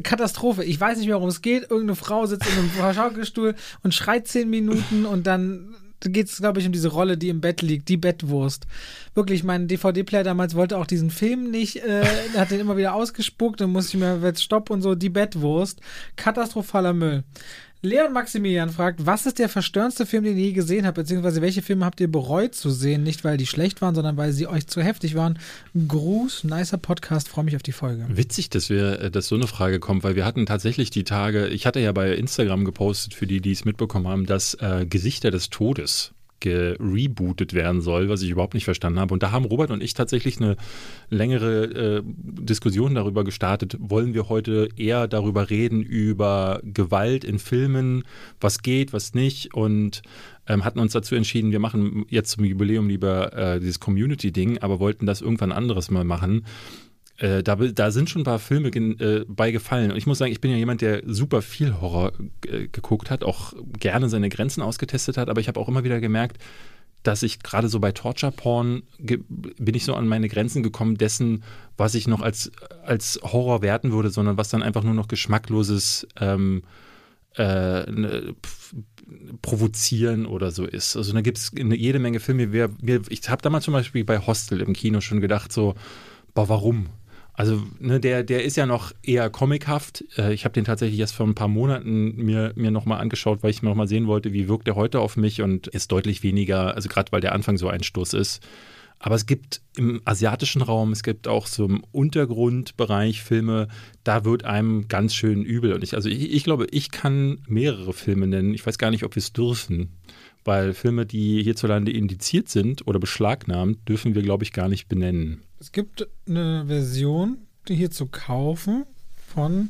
Katastrophe. Ich weiß nicht mehr, worum es geht. Irgendeine Frau sitzt in einem Schaukelstuhl und schreit zehn Minuten und dann geht es, glaube ich, um diese Rolle, die im Bett liegt, die Bettwurst. Wirklich, mein DVD-Player damals wollte auch diesen Film nicht, äh, hat den immer wieder ausgespuckt, dann musste ich mir jetzt Stopp und so, die Bettwurst. Katastrophaler Müll. Leon Maximilian fragt, was ist der verstörendste Film, den ihr je gesehen habt, beziehungsweise welche Filme habt ihr bereut zu sehen? Nicht, weil die schlecht waren, sondern weil sie euch zu heftig waren. Gruß, nicer Podcast, freue mich auf die Folge. Witzig, dass wir, äh, dass so eine Frage kommt, weil wir hatten tatsächlich die Tage, ich hatte ja bei Instagram gepostet, für die, die es mitbekommen haben, dass äh, Gesichter des Todes gerebootet werden soll, was ich überhaupt nicht verstanden habe. Und da haben Robert und ich tatsächlich eine längere äh, Diskussion darüber gestartet. Wollen wir heute eher darüber reden, über Gewalt in Filmen, was geht, was nicht und ähm, hatten uns dazu entschieden, wir machen jetzt zum Jubiläum lieber äh, dieses Community-Ding, aber wollten das irgendwann anderes mal machen. Äh, da, da, sind schon ein paar Filme äh, bei gefallen. Und ich muss sagen, ich bin ja jemand, der super viel Horror äh, geguckt hat, auch gerne seine Grenzen ausgetestet hat, aber ich habe auch immer wieder gemerkt, dass ich gerade so bei Torture Porn bin ich so an meine Grenzen gekommen dessen, was ich noch als, als Horror werten würde, sondern was dann einfach nur noch geschmackloses ähm, äh, ne, provozieren oder so ist. Also da gibt es jede Menge Filme. Wir, wir, ich habe damals zum Beispiel bei Hostel im Kino schon gedacht, so, boah, warum? Also, ne, der, der ist ja noch eher comichaft. Äh, ich habe den tatsächlich erst vor ein paar Monaten mir, mir nochmal angeschaut, weil ich mir nochmal sehen wollte, wie wirkt der heute auf mich und ist deutlich weniger, also gerade weil der Anfang so ein Stoß ist. Aber es gibt im asiatischen Raum, es gibt auch so im Untergrundbereich Filme, da wird einem ganz schön übel. Und ich, also ich, ich glaube, ich kann mehrere Filme nennen. Ich weiß gar nicht, ob wir es dürfen. Weil Filme, die hierzulande indiziert sind oder beschlagnahmt, dürfen wir, glaube ich, gar nicht benennen. Es gibt eine Version, die hier zu kaufen von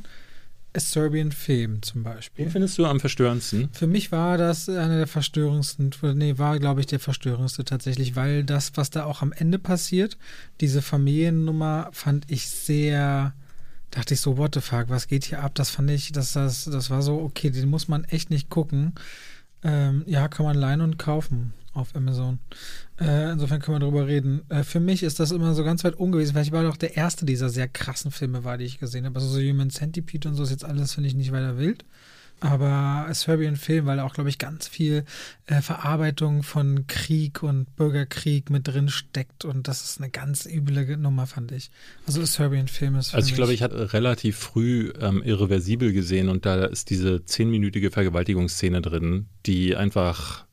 A Serbian Film zum Beispiel. Den findest du am verstörendsten? Für mich war das einer der verstörendsten, nee, war, glaube ich, der verstörendste tatsächlich, weil das, was da auch am Ende passiert, diese Familiennummer fand ich sehr, dachte ich so, what the fuck, was geht hier ab? Das fand ich, das, das, das war so, okay, den muss man echt nicht gucken. Ähm, ja, kann man leihen und kaufen auf Amazon. Äh, insofern können wir darüber reden. Äh, für mich ist das immer so ganz weit ungewiesen, weil ich war doch der erste dieser sehr krassen Filme war, die ich gesehen habe. Also so Human Centipede und so ist jetzt alles, finde ich, nicht weiter wild. Aber Serbian Film, weil auch, glaube ich, ganz viel äh, Verarbeitung von Krieg und Bürgerkrieg mit drin steckt. Und das ist eine ganz üble Nummer, fand ich. Also Serbian Film ist. Also ich glaube, ich hatte relativ früh ähm, irreversibel gesehen und da ist diese zehnminütige Vergewaltigungsszene drin, die einfach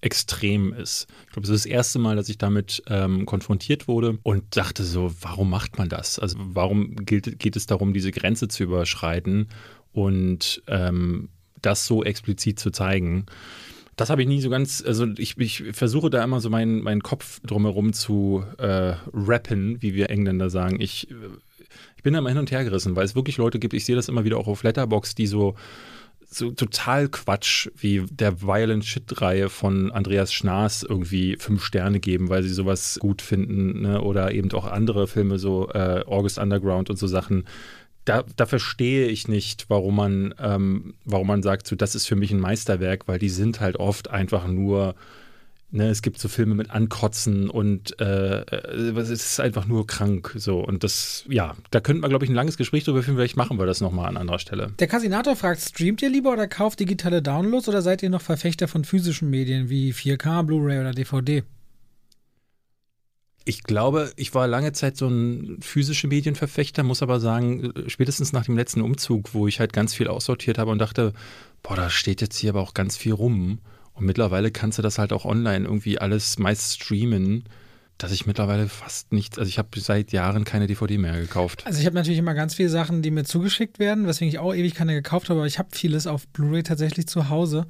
extrem ist. Ich glaube, es ist das erste Mal, dass ich damit ähm, konfrontiert wurde und dachte so, warum macht man das? Also warum gilt, geht es darum, diese Grenze zu überschreiten und ähm, das so explizit zu zeigen? Das habe ich nie so ganz, also ich, ich versuche da immer so meinen, meinen Kopf drumherum zu äh, rappen, wie wir Engländer sagen. Ich, ich bin da immer hin und her gerissen, weil es wirklich Leute gibt, ich sehe das immer wieder auch auf Letterbox, die so so total Quatsch wie der Violent Shit-Reihe von Andreas Schnaas irgendwie fünf Sterne geben, weil sie sowas gut finden. Ne? Oder eben auch andere Filme, so äh, August Underground und so Sachen. Da, da verstehe ich nicht, warum man, ähm, warum man sagt, so, das ist für mich ein Meisterwerk, weil die sind halt oft einfach nur Ne, es gibt so Filme mit Ankotzen und äh, äh, es ist einfach nur krank. So. Und das, ja, da könnten wir, glaube ich, ein langes Gespräch drüber führen. Vielleicht machen wir das nochmal an anderer Stelle. Der Kasinator fragt: Streamt ihr lieber oder kauft digitale Downloads oder seid ihr noch Verfechter von physischen Medien wie 4K, Blu-ray oder DVD? Ich glaube, ich war lange Zeit so ein physische Medienverfechter, muss aber sagen, spätestens nach dem letzten Umzug, wo ich halt ganz viel aussortiert habe und dachte, boah, da steht jetzt hier aber auch ganz viel rum und mittlerweile kannst du das halt auch online irgendwie alles meist streamen, dass ich mittlerweile fast nicht, also ich habe seit Jahren keine DVD mehr gekauft. Also ich habe natürlich immer ganz viele Sachen, die mir zugeschickt werden, weswegen ich auch ewig keine gekauft habe, aber ich habe vieles auf Blu-ray tatsächlich zu Hause.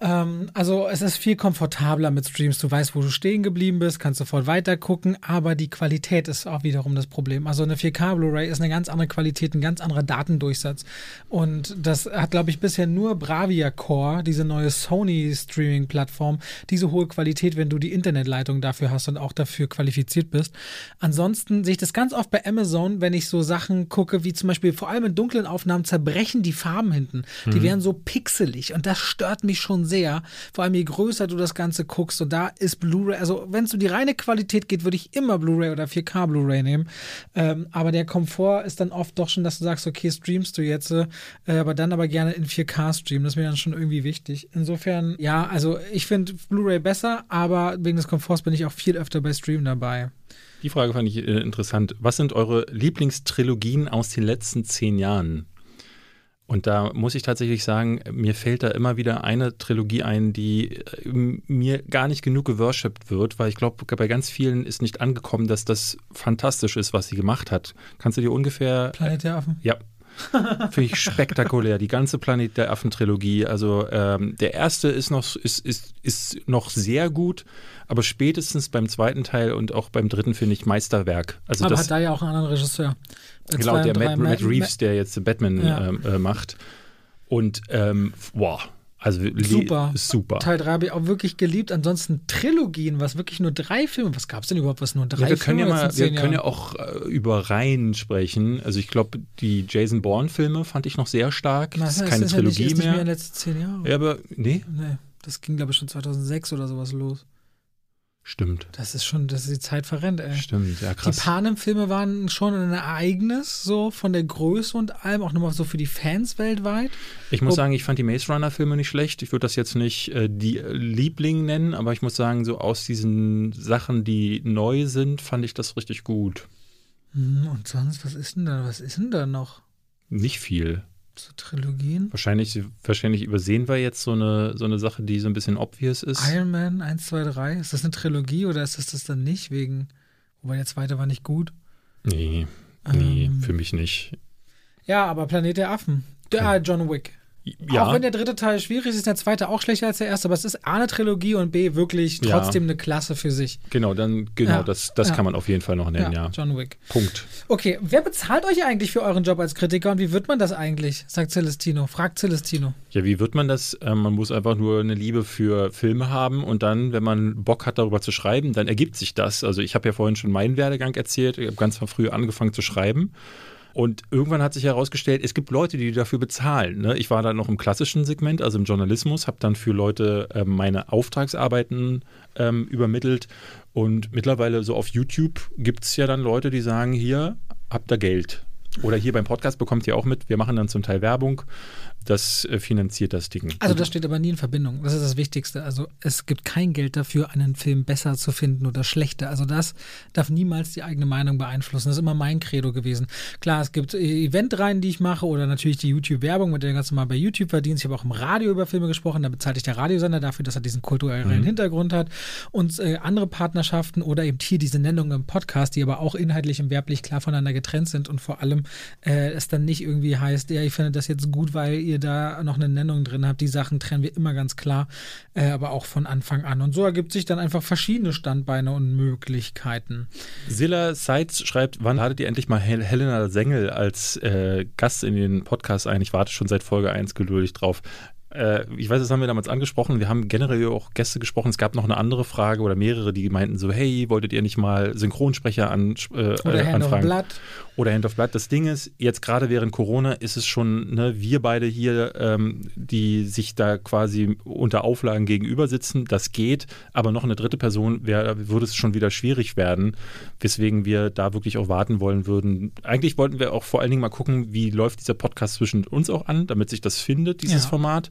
Ähm, also es ist viel komfortabler mit Streams. Du weißt, wo du stehen geblieben bist, kannst sofort weiter gucken, aber die Qualität ist auch wiederum das Problem. Also eine 4K Blu-ray ist eine ganz andere Qualität, ein ganz anderer Datendurchsatz. Und das hat, glaube ich, bisher nur Bravia Core, diese neue Sony Streaming-Plattform, diese hohe Qualität, wenn du die Internetleitung dafür hast und auch dafür qualifiziert bist. Ansonsten sehe ich das ganz oft bei Amazon, wenn ich so Sachen gucke, wie zum Beispiel vor allem in dunklen Aufnahmen zerbrechen die Farben hinten. Die mhm. werden so pixelig und das stört mich schon sehr sehr. Vor allem je größer du das Ganze guckst. Und da ist Blu-ray, also wenn es um die reine Qualität geht, würde ich immer Blu-ray oder 4K Blu-ray nehmen. Ähm, aber der Komfort ist dann oft doch schon, dass du sagst, okay, streamst du jetzt, äh, aber dann aber gerne in 4K streamen. Das ist mir dann schon irgendwie wichtig. Insofern, ja, also ich finde Blu-ray besser, aber wegen des Komforts bin ich auch viel öfter bei Stream dabei. Die Frage fand ich äh, interessant. Was sind eure Lieblingstrilogien aus den letzten zehn Jahren? Und da muss ich tatsächlich sagen, mir fällt da immer wieder eine Trilogie ein, die äh, mir gar nicht genug geworshipped wird, weil ich glaube, bei ganz vielen ist nicht angekommen, dass das fantastisch ist, was sie gemacht hat. Kannst du dir ungefähr. Planet der Affen? Ja, Finde ich spektakulär, die ganze Planet der Affen-Trilogie. Also ähm, der erste ist noch, ist, ist, ist noch sehr gut, aber spätestens beim zweiten Teil und auch beim dritten finde ich Meisterwerk. Also aber das, hat da ja auch einen anderen Regisseur. Bei genau, der und drei Matt, Matt Ma- Reeves, der jetzt Batman Ja. ähm, äh, macht. Und ähm, wow, also Super. super. Teil 3 habe ich auch wirklich geliebt. Ansonsten Trilogien, was wirklich nur drei Filme. Was gab es denn überhaupt, was nur drei Ja, wir können ja Filme mal, jetzt in wir können ja auch äh, über Reihen sprechen. Also ich glaube, die Jason Bourne-Filme fand ich noch sehr stark. Na, Das ist keine ist ja nicht, Trilogie ist nicht mehr in mehr. den letzten zehn Jahren. Ja, aber nee, Nee, das ging, glaube ich, schon 2006 oder sowas los. Stimmt. Das ist schon, dass die Zeit verrennt, ey. Stimmt, ja Die krass. Panem-Filme waren schon ein Ereignis, so von der Größe und allem, auch nochmal so für die Fans weltweit. Ich muss Ob- sagen, ich fand die Maze Runner-Filme nicht schlecht. Ich würde das jetzt nicht äh, die äh, Liebling nennen, aber ich muss sagen, so aus diesen Sachen, die neu sind, fand ich das richtig gut. Hm, Und sonst, was ist denn da? Was ist denn da noch? Nicht viel. So Trilogien? Wahrscheinlich, wahrscheinlich übersehen wir jetzt so eine, so eine Sache, die so ein bisschen obvious ist. Iron Man 1, 2, 3. Ist das eine Trilogie oder ist das das dann nicht? Wegen, wobei der zweite war nicht gut. Nee, nee, Ähm. für mich nicht. Ja, aber Planet der Affen. Der John Wick. Ja, Auch wenn der dritte Teil schwierig ist, ist der zweite auch schlechter als der erste, aber es ist A eine Trilogie und B wirklich Ja. trotzdem eine Klasse für sich. genau, dann, genau, Ja, das, das ja. kann man auf jeden Fall noch nennen, ja. John Wick. Punkt. Okay, wer bezahlt euch eigentlich für euren Job als Kritiker und wie wird man das eigentlich? Sagt Celestino. Fragt Celestino. Ja, wie wird man das? Ähm, man muss einfach nur eine Liebe für Filme haben und dann, wenn man Bock hat, darüber zu schreiben, dann ergibt sich das. Also ich habe ja vorhin schon meinen Werdegang erzählt. Ich habe ganz früh angefangen zu schreiben. Und irgendwann hat sich herausgestellt, es gibt Leute, die dafür bezahlen. Ne? Ich war dann noch im klassischen Segment, also im Journalismus, habe dann für Leute ähm, meine Auftragsarbeiten ähm, übermittelt. Und mittlerweile so auf YouTube gibt es ja dann Leute, die sagen, hier habt ihr Geld. Oder hier beim Podcast bekommt ihr auch mit, wir machen dann zum Teil Werbung. Das äh, finanziert das Ding. Also das steht aber nie in Verbindung. Das ist das Wichtigste. Also es gibt kein Geld dafür, einen Film besser zu finden oder schlechter. Also das darf niemals die eigene Meinung beeinflussen. Das ist immer mein Credo gewesen. Klar, es gibt äh, Eventreihen, die ich mache oder natürlich die YouTube-Werbung, mit der du ganz normal bei YouTube verdienst. Ich habe auch im Radio über Filme gesprochen. Da bezahlt dich der Radiosender dafür, dass er diesen kulturellen Mhm. Hintergrund hat. Und äh, andere Partnerschaften oder eben hier diese Nennungen im Podcast, die aber auch inhaltlich und werblich klar voneinander getrennt sind und vor allem äh, es dann nicht irgendwie heißt, ja, ich finde das jetzt gut, weil ihr da noch eine Nennung drin habt. Die Sachen trennen wir immer ganz klar, äh, aber auch von Anfang an. Und so ergibt sich dann einfach verschiedene Standbeine und Möglichkeiten. Silla Seitz schreibt, wann ladet ihr endlich mal Hel Helena Sengel als äh, Gast in den Podcast ein? Ich warte schon seit Folge 1 geduldig drauf. Äh, ich weiß, das haben wir damals angesprochen. Wir haben generell auch Gäste gesprochen. Es gab noch eine andere Frage oder mehrere, die meinten so, hey, wolltet ihr nicht mal Synchronsprecher an, äh, Oder Hand of? Blood. Oder Hand of Blood. Das Ding ist, jetzt gerade während Corona ist es schon, ne, wir beide hier, ähm, die sich da quasi unter Auflagen gegenüber sitzen, das geht, aber noch eine dritte Person wär, würde es schon wieder schwierig werden, weswegen wir da wirklich auch warten wollen würden. Eigentlich wollten wir auch vor allen Dingen mal gucken, wie läuft dieser Podcast zwischen uns auch an, damit sich das findet, dieses Ja. Format.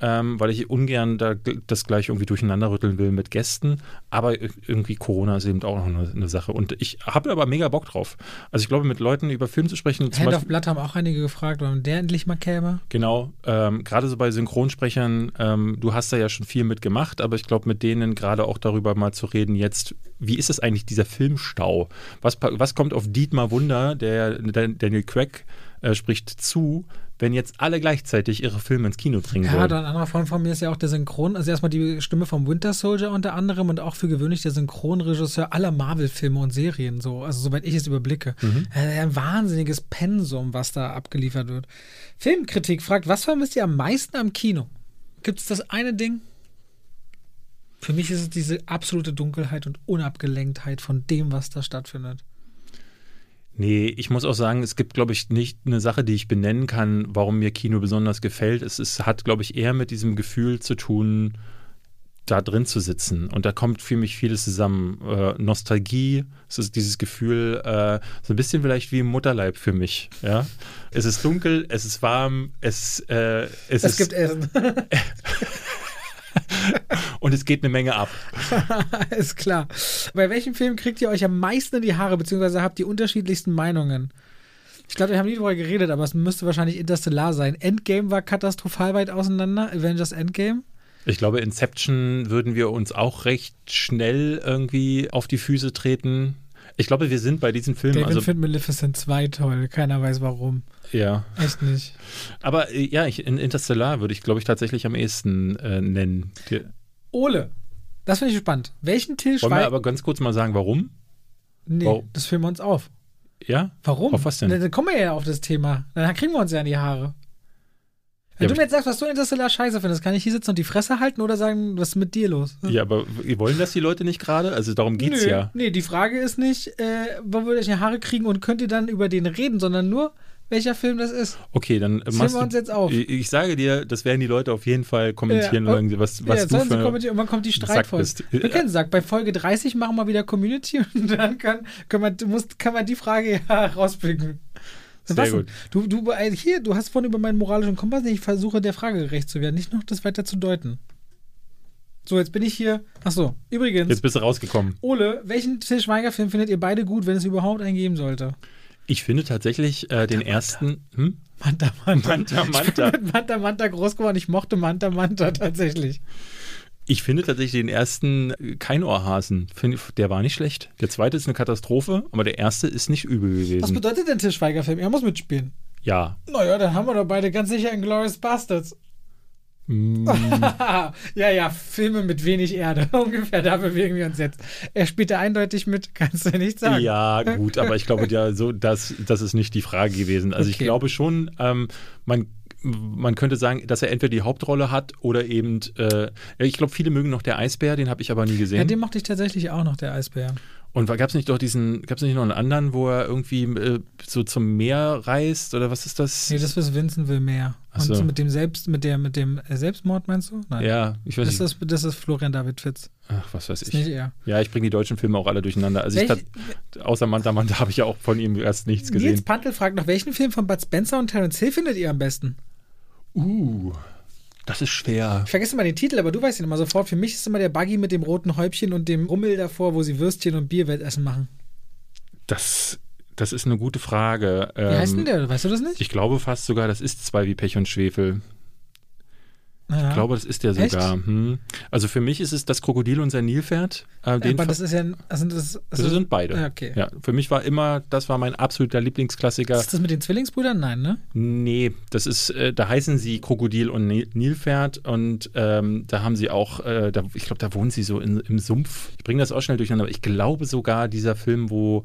Ähm, weil ich ungern da das gleich irgendwie durcheinander rütteln will mit Gästen. Aber irgendwie Corona ist eben auch noch eine, eine Sache. Und ich habe aber mega Bock drauf. Also ich glaube, mit Leuten über Film zu sprechen, Hand of Beispiel, Blood haben auch einige gefragt, wann der endlich mal käme. genau, ähm, gerade so bei Synchronsprechern, ähm, du hast da ja schon viel mitgemacht, aber ich glaube, mit denen gerade auch darüber mal zu reden, jetzt, wie ist es eigentlich, dieser Filmstau? Was, was kommt auf Dietmar Wunder, der, der Daniel Craig äh, spricht zu, wenn jetzt alle gleichzeitig ihre Filme ins Kino bringen Ja, wollen? dann anderer Freund von mir ist ja auch der Synchron, also erstmal die Stimme vom Winter Soldier unter anderem und auch für gewöhnlich der Synchronregisseur aller Marvel-Filme und Serien, so, also soweit ich es überblicke. Äh, ein wahnsinniges Pensum, was da abgeliefert wird. Filmkritik fragt, was vermisst ihr am meisten am Kino? Gibt es das eine Ding? Für mich ist es diese absolute Dunkelheit und Unabgelenktheit von dem, was da stattfindet. Nee, ich muss auch sagen, es gibt, glaube ich, nicht eine Sache, die ich benennen kann, warum mir Kino besonders gefällt. Es, es hat, glaube ich, eher mit diesem Gefühl zu tun, da drin zu sitzen. Und da kommt für mich vieles zusammen. Äh, Nostalgie, es ist dieses Gefühl, äh, so ein bisschen vielleicht wie im Mutterleib für mich. Ja? Es ist dunkel, es ist warm, es, äh, es, Es ist, gibt Essen. [laughs] [laughs] und es geht eine Menge ab. [laughs] ist klar. Bei welchem Film kriegt ihr euch am meisten in die Haare, beziehungsweise habt die unterschiedlichsten Meinungen? Ich glaube, wir haben nie darüber geredet, aber es müsste wahrscheinlich Interstellar sein. Endgame war katastrophal weit auseinander. Avengers Endgame. Ich glaube, Inception würden wir uns auch recht schnell irgendwie auf die Füße treten. Ich glaube, wir sind bei diesen Filmen. David also, findet Maleficent 2 toll. Keiner weiß warum. ja. Echt nicht. Aber äh, ja, ich, in Interstellar würde ich, glaube ich, tatsächlich am ehesten äh, nennen. Die, Ole. Das finde ich spannend. Welchen Till wollen wir Schweiger. aber ganz kurz mal sagen, warum? Nee, Wow. das filmen wir uns auf. Ja? Warum? Auf was denn? Na, Dann kommen wir ja auf das Thema. Dann kriegen wir uns ja in die Haare. Wenn Ja, du mir jetzt sagst, was du Interstellar scheiße findest, kann ich hier sitzen und die Fresse halten oder sagen, was ist mit dir los? Ja, aber wollen das die Leute nicht gerade? Also darum geht's Nö, ja. Nee, die Frage ist nicht, äh, wo würdet ihr die Haare kriegen und könnt ihr dann über den reden, sondern nur, welcher Film das ist. Okay, dann äh, Das machst wir uns jetzt auf. Ich, ich sage dir, das werden die Leute auf jeden Fall kommentieren Ja, und was, was ja, du für kommentieren. Irgendwann kommt die Streitfolge. Wir können sagen, bei Folge 30 machen wir wieder Community [laughs] und dann kann, kann, man, du musst, kann man die Frage ja [laughs] rauspicken. Sehr gut. Du, du, äh, hier, du hast vorhin über meinen moralischen Kompass, ich versuche der Frage gerecht zu werden, nicht noch das weiter zu deuten. So, jetzt bin ich hier. Ach so, übrigens, Jetzt bist du rausgekommen. Ole, welchen Til Schweiger-Film findet ihr beide gut, wenn es überhaupt einen geben sollte? Ich finde tatsächlich äh, den ersten. Hm? Manta Manta. Manta, Manta. Ich bin mit Manta Manta groß geworden. Ich mochte Manta Manta tatsächlich. Ich finde tatsächlich den ersten äh, kein Ohrhasen. Find, der war nicht schlecht. Der zweite ist eine Katastrophe, aber der erste ist nicht übel Was gewesen. bedeutet denn Til Schweiger-Film? Er muss mitspielen. Ja. Naja, dann haben wir doch beide ganz sicher Inglourious Bastards. Mm, [laughs] ja, ja, Filme mit wenig Erde. [laughs] Ungefähr da bewegen wir uns jetzt. Er spielt da eindeutig mit, [laughs] kannst du nicht sagen. ja, gut, aber ich glaube, ja, so, das, das ist nicht die Frage gewesen. Also ich Okay. glaube schon, ähm, man, man könnte sagen, dass er entweder die Hauptrolle hat oder eben, äh, ich glaube, viele mögen noch der Eisbär, den habe ich aber nie Ja, gesehen. den mochte ich tatsächlich auch noch, der Eisbär. Und gab es nicht doch diesen, gab es nicht noch einen anderen, wo er irgendwie äh, so zum Meer reist oder was ist das? Nee, das ist Vincent will mehr. Ach Und so. so mit dem Selbst, mit der, mit dem äh, Selbstmord meinst du? Nein. ja, ich weiß Das nicht. ist, das ist Florian David Fitz. Ach, was weiß ich. nicht er. Ja, ich bringe die deutschen Filme auch alle durcheinander. Also ich Welch- tat, außer Manta Manta habe ich ja auch von ihm erst nichts Nils gesehen. Pantel fragt noch, welchen Film von Bud Spencer und Terence Hill findet ihr am besten? Uh, das ist schwer. Ich vergesse mal den Titel, aber du weißt ihn immer sofort. Für mich ist immer der Buggy mit dem roten Häubchen und dem Rummel davor, wo sie Würstchen und Bierwettessen machen. Das, das ist eine gute Frage. Wie heißt denn Ähm, der? Weißt du das nicht? Ich glaube fast sogar, das ist zwei wie Pech und Schwefel. Ja. Ich glaube, das ist der sogar. Hm. Also für mich ist es das Krokodil und sein Nilpferd. Äh, aber das ist ja. Also das, das sind beide. Ja, okay. Ja, für mich war immer, das war mein absoluter Lieblingsklassiker. Ist das mit den Zwillingsbrüdern? Nein, ne? Nee, das ist, äh, da heißen sie Krokodil und Nil- Nilpferd und ähm, da haben sie auch, äh, da, ich glaube, da wohnen sie so in, im Sumpf. Ich bringe das auch schnell durcheinander, aber ich glaube sogar dieser Film, wo,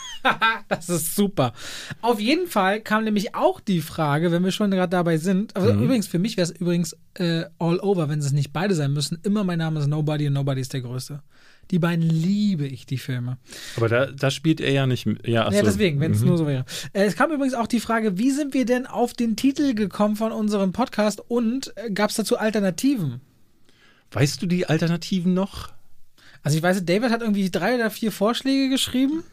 [laughs] Das ist super. Auf jeden Fall kam nämlich auch die Frage, wenn wir schon gerade dabei sind. Also Mhm. übrigens, für mich wäre es übrigens äh, all over, wenn es nicht beide sein müssen. Immer mein Name ist Nobody und Nobody ist der Größte. Die beiden liebe ich, die Filme. aber da, da spielt er ja nicht. Ja, Ja, deswegen, wenn es Mhm. nur so wäre. Äh, es kam übrigens auch die Frage, wie sind wir denn auf den Titel gekommen von unserem Podcast und äh, gab es dazu Alternativen? Weißt du die Alternativen noch? Also ich weiß, David hat irgendwie drei oder vier Vorschläge geschrieben.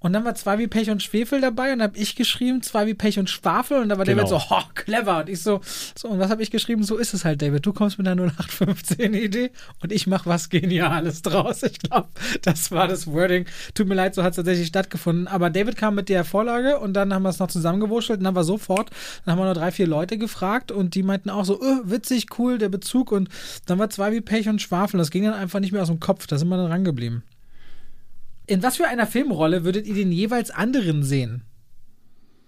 Und dann war zwei wie Pech und Schwefel dabei und dann habe ich geschrieben, zwei wie Pech und Schwafel und da war Genau. David so, oh, clever. Und ich so, so, und was habe ich geschrieben? So ist es halt, David. Du kommst mit einer 0815-Idee und ich mache was Geniales [laughs] draus. Ich glaube, das war das Wording. Tut mir leid, so hat es tatsächlich stattgefunden. Aber David kam mit der Vorlage und dann haben wir es noch zusammengewurschtelt und dann war sofort, dann haben wir nur drei, vier Leute gefragt und die meinten auch so, öh, witzig, cool, der Bezug und dann war zwei wie Pech und Schwafel. Das ging dann einfach nicht mehr aus dem Kopf. Da sind wir dann rangeblieben. In was für einer Filmrolle würdet ihr den jeweils anderen sehen?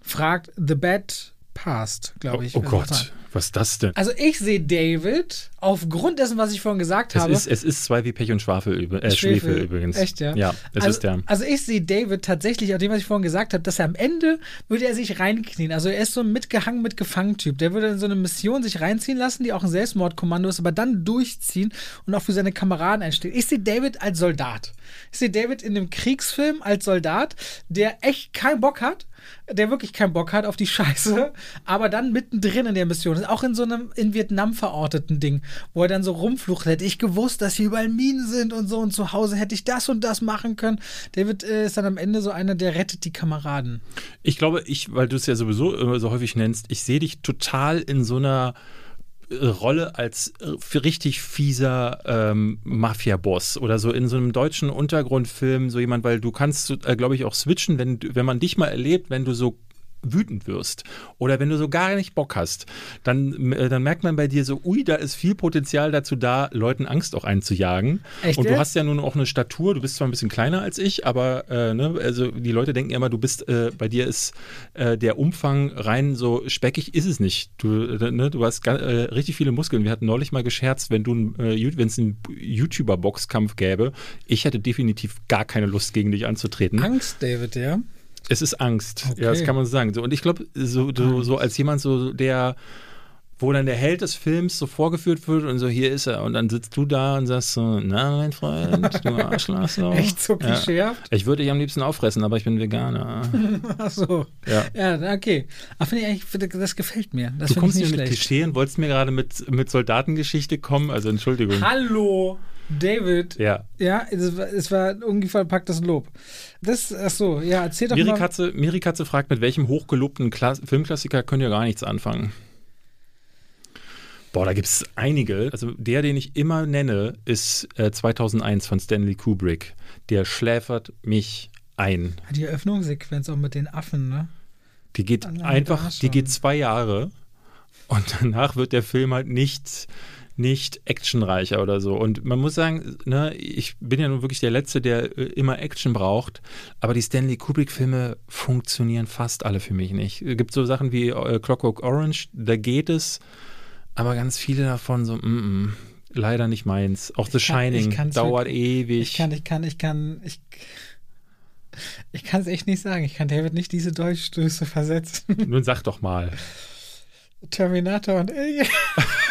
Fragt The Bad Past, glaube ich. oh wer Gott. Was ist das denn? Also ich sehe David aufgrund dessen, was ich vorhin gesagt Es habe. ist, es ist zwei wie Pech und Schwafel, äh, Schwefel. übrigens. Echt, ja? Ja, es also, ist der. Also ich sehe David tatsächlich, auf dem, was ich vorhin gesagt habe, dass er am Ende würde er sich reinknien. Also er ist so ein mitgehangen, mitgefangen Typ. Der würde in so eine Mission sich reinziehen lassen, die auch ein Selbstmordkommando ist, aber dann durchziehen und auch für seine Kameraden einstehen. Ich sehe David als Soldat. Ich sehe David in einem Kriegsfilm als Soldat, der echt keinen Bock hat, der wirklich keinen Bock hat auf die Scheiße, aber dann mittendrin in der Mission. Und auch in so einem in Vietnam verorteten Ding, wo er dann so rumflucht, hätte ich gewusst, dass hier überall Minen sind und so und zu Hause hätte ich das und das machen können. David äh, ist dann am Ende so einer, der rettet die Kameraden. Ich glaube, ich, weil du es ja sowieso immer so häufig nennst, ich sehe dich total in so einer äh, Rolle als äh, richtig fieser ähm, Mafia-Boss oder so in so einem deutschen Untergrundfilm, so jemand, weil du kannst, äh, glaube ich, auch switchen, wenn, wenn man dich mal erlebt, wenn du so wütend wirst oder wenn du so gar nicht Bock hast, dann, äh, dann merkt man bei dir so, ui, da ist viel Potenzial dazu da, Leuten Angst auch einzujagen. Echt, und du hast ja nun auch eine Statur, du bist zwar ein bisschen kleiner als ich, aber äh, ne, also die Leute denken immer, du bist, äh, bei dir ist äh, der Umfang rein so speckig, ist es nicht. Du, äh, ne, du hast äh, richtig viele Muskeln. Wir hatten neulich mal gescherzt, wenn du wenn es einen YouTuber-Boxkampf gäbe, ich hätte definitiv gar keine Lust gegen dich anzutreten. Angst, David, ja. Es ist Angst, okay. ja, das kann man sagen. So, und ich glaube, so, so, so als jemand, so der wo dann der Held des Films so vorgeführt wird und so, hier ist er. Und dann sitzt du da und sagst so, na, mein Freund, du [laughs] Arschloch. So. Echt so klischeehaft? Ja. Ich würde dich am liebsten auffressen, aber ich bin Veganer. [laughs] Ach so. Ja, ja okay. Aber finde ich eigentlich, das gefällt mir. Das du kommst mir mit Klischeen, wolltest mir gerade mit, mit Soldatengeschichte kommen, also Entschuldigung. Hallo! David. Ja. Ja, es war, es war ungefähr verpacktes Lob. Das, ach so, ja, erzähl doch Miri mal. Katze, Miri Katze fragt, mit welchem hochgelobten Kla Filmklassiker könnt ihr gar nichts anfangen? Boah, da gibt es einige. Also der, den ich immer nenne, ist äh, 2001 von Stanley Kubrick. Der schläfert mich ein. Die Eröffnungssequenz auch mit den Affen, ne? Die geht einfach, die geht zwei Jahre und [laughs] danach wird der Film halt nicht nicht actionreicher oder so. Und man muss sagen, ne, ich bin ja nun wirklich der Letzte, der äh, immer Action braucht, aber die Stanley Kubrick-Filme funktionieren fast alle für mich nicht. Es gibt so Sachen wie äh, Clockwork Orange, da geht es, aber ganz viele davon so, mm -mm, leider nicht meins. Auch The kann, Shining dauert wirklich, ewig. Ich kann, ich kann, ich kann, ich. Ich kann es echt nicht sagen. Ich kann David nicht diese Deutschstöße versetzen. Nun sag doch mal. Terminator und Alien. [laughs]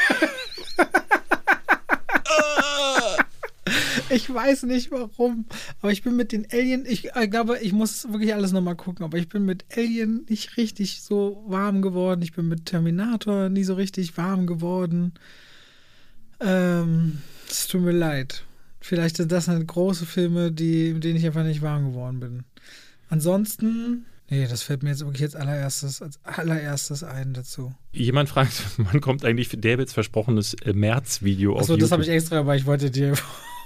Ich weiß nicht warum, aber ich bin mit den Alien, ich, ich glaube, ich muss wirklich alles nochmal gucken, aber ich bin mit Alien nicht richtig so warm geworden. Ich bin mit Terminator nie so richtig warm geworden. Ähm, es tut mir leid. Vielleicht sind das halt große Filme, die, mit denen ich einfach nicht warm geworden bin. Ansonsten Nee, das fällt mir jetzt wirklich jetzt allererstes, als allererstes ein dazu. Jemand fragt, [laughs] wann kommt eigentlich Davids versprochenes äh, März-Video auf Achso, das habe ich extra, weil ich wollte dir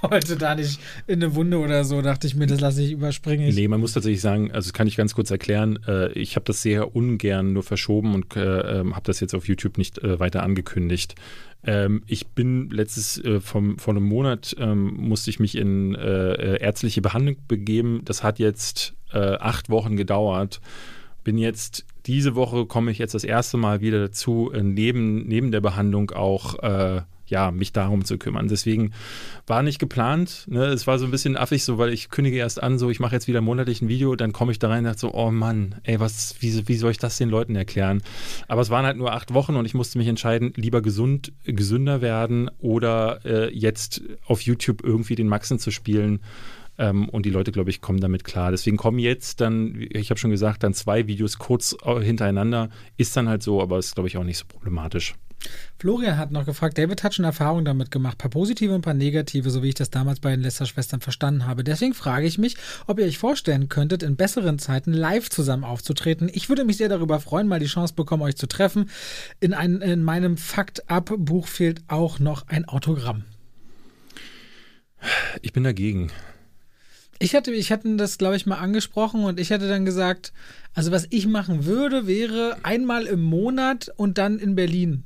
[laughs] heute da nicht in eine Wunde oder so, dachte ich mir, das lasse ich überspringen. Nee, man muss tatsächlich sagen, also das kann ich ganz kurz erklären, äh, ich habe das sehr ungern nur verschoben und äh, ähm, habe das jetzt auf YouTube nicht äh, weiter angekündigt. Ähm, ich bin letztes, äh, vom, vor einem Monat ähm, musste ich mich in äh, ärztliche Behandlung begeben. Das hat jetzt äh, acht Wochen gedauert. Bin jetzt diese Woche komme ich jetzt das erste Mal wieder dazu, neben, neben der Behandlung auch ja, mich darum zu kümmern. Deswegen war nicht geplant. Ne? Es war so ein bisschen affig, so, weil ich kündige erst an, so ich mache jetzt wieder monatlich ein Video, dann komme ich da rein und dachte so, oh Mann, ey, was, wie, wie soll ich das den Leuten erklären? Aber es waren halt nur acht Wochen und ich musste mich entscheiden, lieber gesund, gesünder werden oder äh, jetzt auf YouTube irgendwie den Maxen zu spielen. Ähm, und die Leute, glaube ich, kommen damit klar. Deswegen kommen jetzt dann, ich habe schon gesagt, dann zwei Videos kurz äh, hintereinander. Ist dann halt so, aber ist, glaube ich, auch nicht so problematisch. Florian hat noch gefragt, David hat schon Erfahrungen damit gemacht, ein paar positive und ein paar negative, so wie ich das damals bei den Lester-Schwestern verstanden habe. Deswegen frage ich mich, ob ihr euch vorstellen könntet, in besseren Zeiten live zusammen aufzutreten. Ich würde mich sehr darüber freuen, mal die Chance bekommen, euch zu treffen. In, ein, in meinem Fakt-Up-Buch fehlt auch noch ein Autogramm. Ich bin dagegen. Ich hatte, ich hatte das, glaube ich, mal angesprochen und ich hatte dann gesagt, also was ich machen würde, wäre einmal im Monat und dann in Berlin.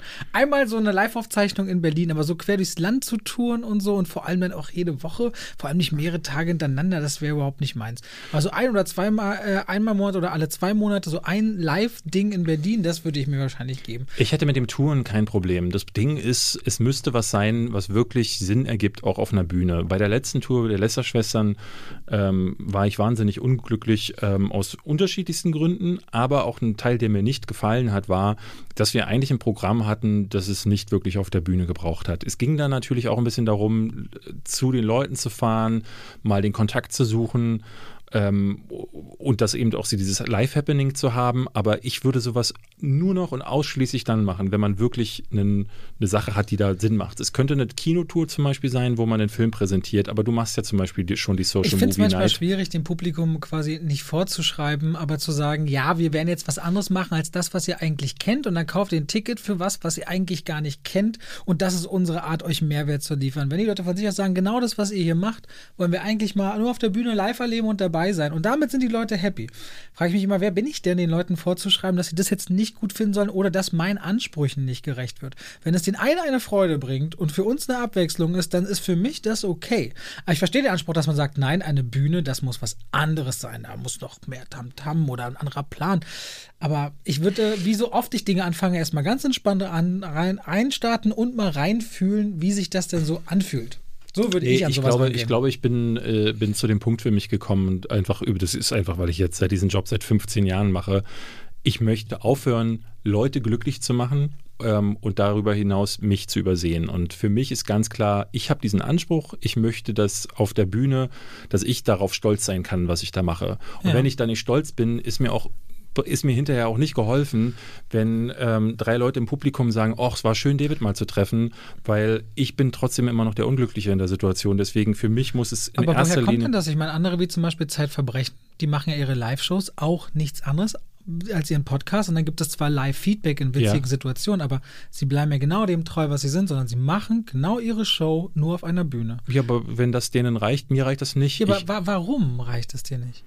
Einmal so eine Live-Aufzeichnung in Berlin, aber so quer durchs Land zu touren und so und vor allem dann auch jede Woche, vor allem nicht mehrere Tage hintereinander, das wäre überhaupt nicht meins. Also ein oder zweimal, äh, einmal im Monat oder alle zwei Monate so ein Live-Ding in Berlin, das würde ich mir wahrscheinlich geben. Ich hätte mit dem Touren kein Problem. Das Ding ist, es müsste was sein, was wirklich Sinn ergibt, auch auf einer Bühne. Bei der letzten Tour der Lässerschwestern ähm, war ich wahnsinnig unglücklich ähm, aus unterschiedlichsten Gründen, aber auch ein Teil, der mir nicht gefallen hat, war, dass wir eigentlich ein Programm hatten, das es nicht wirklich auf der Bühne gebraucht hat. Es ging dann natürlich auch ein bisschen darum, zu den Leuten zu fahren, mal den Kontakt zu suchen ähm, und das eben auch dieses Live-Happening zu haben. Aber ich würde sowas nur noch und ausschließlich dann machen, wenn man wirklich einen, eine Sache hat, die da Sinn macht. Es könnte eine Kinotour zum Beispiel sein, wo man den Film präsentiert, aber du machst ja zum Beispiel die, schon die Social ich Movie Ich finde es manchmal Night. schwierig, dem Publikum quasi nicht vorzuschreiben, aber zu sagen, ja, wir werden jetzt was anderes machen als das, was ihr eigentlich kennt und dann kauft ihr ein Ticket für was, was ihr eigentlich gar nicht kennt und das ist unsere Art, euch Mehrwert zu liefern. Wenn die Leute von sich aus sagen, genau das, was ihr hier macht, wollen wir eigentlich mal nur auf der Bühne live erleben und dabei sein und damit sind die Leute happy. Frage ich mich immer, wer bin ich denn, den Leuten vorzuschreiben, dass sie das jetzt nicht gut finden sollen oder dass meinen Ansprüchen nicht gerecht wird. Wenn es den einen eine Freude bringt und für uns eine Abwechslung ist, dann ist für mich das okay. Aber ich verstehe den Anspruch, dass man sagt, nein, eine Bühne, das muss was anderes sein. Da muss noch mehr Tamtam -Tam oder ein anderer Plan. Aber ich würde, wie so oft ich Dinge anfange, erstmal ganz entspannt an, rein, einstarten und mal reinfühlen, wie sich das denn so anfühlt. So würde nee, ich an ich sowas glaube. Ich glaube, ich bin, äh, bin zu dem Punkt für mich gekommen und einfach über, das ist einfach, weil ich jetzt seit diesen Job seit 15 Jahren mache. Ich möchte aufhören, Leute glücklich zu machen ähm, und darüber hinaus mich zu übersehen. Und für mich ist ganz klar, ich habe diesen Anspruch, ich möchte, dass auf der Bühne, dass ich darauf stolz sein kann, was ich da mache. Und Ja. wenn ich da nicht stolz bin, ist mir auch ist mir hinterher auch nicht geholfen, wenn ähm, drei Leute im Publikum sagen, oh, es war schön, David mal zu treffen, weil ich bin trotzdem immer noch der Unglückliche in der Situation. Deswegen für mich muss es in Aber erster woher kommt Linie. denn das? Ich meine, andere wie zum Beispiel Zeitverbrechen, die machen ja ihre Live-Shows auch nichts anderes als ihren Podcast und dann gibt es zwar Live-Feedback in witzigen Ja. Situationen, aber sie bleiben ja genau dem treu, was sie sind, sondern sie machen genau ihre Show nur auf einer Bühne. Ja, aber wenn das denen reicht, mir reicht das nicht. Ja, aber wa warum reicht es dir nicht?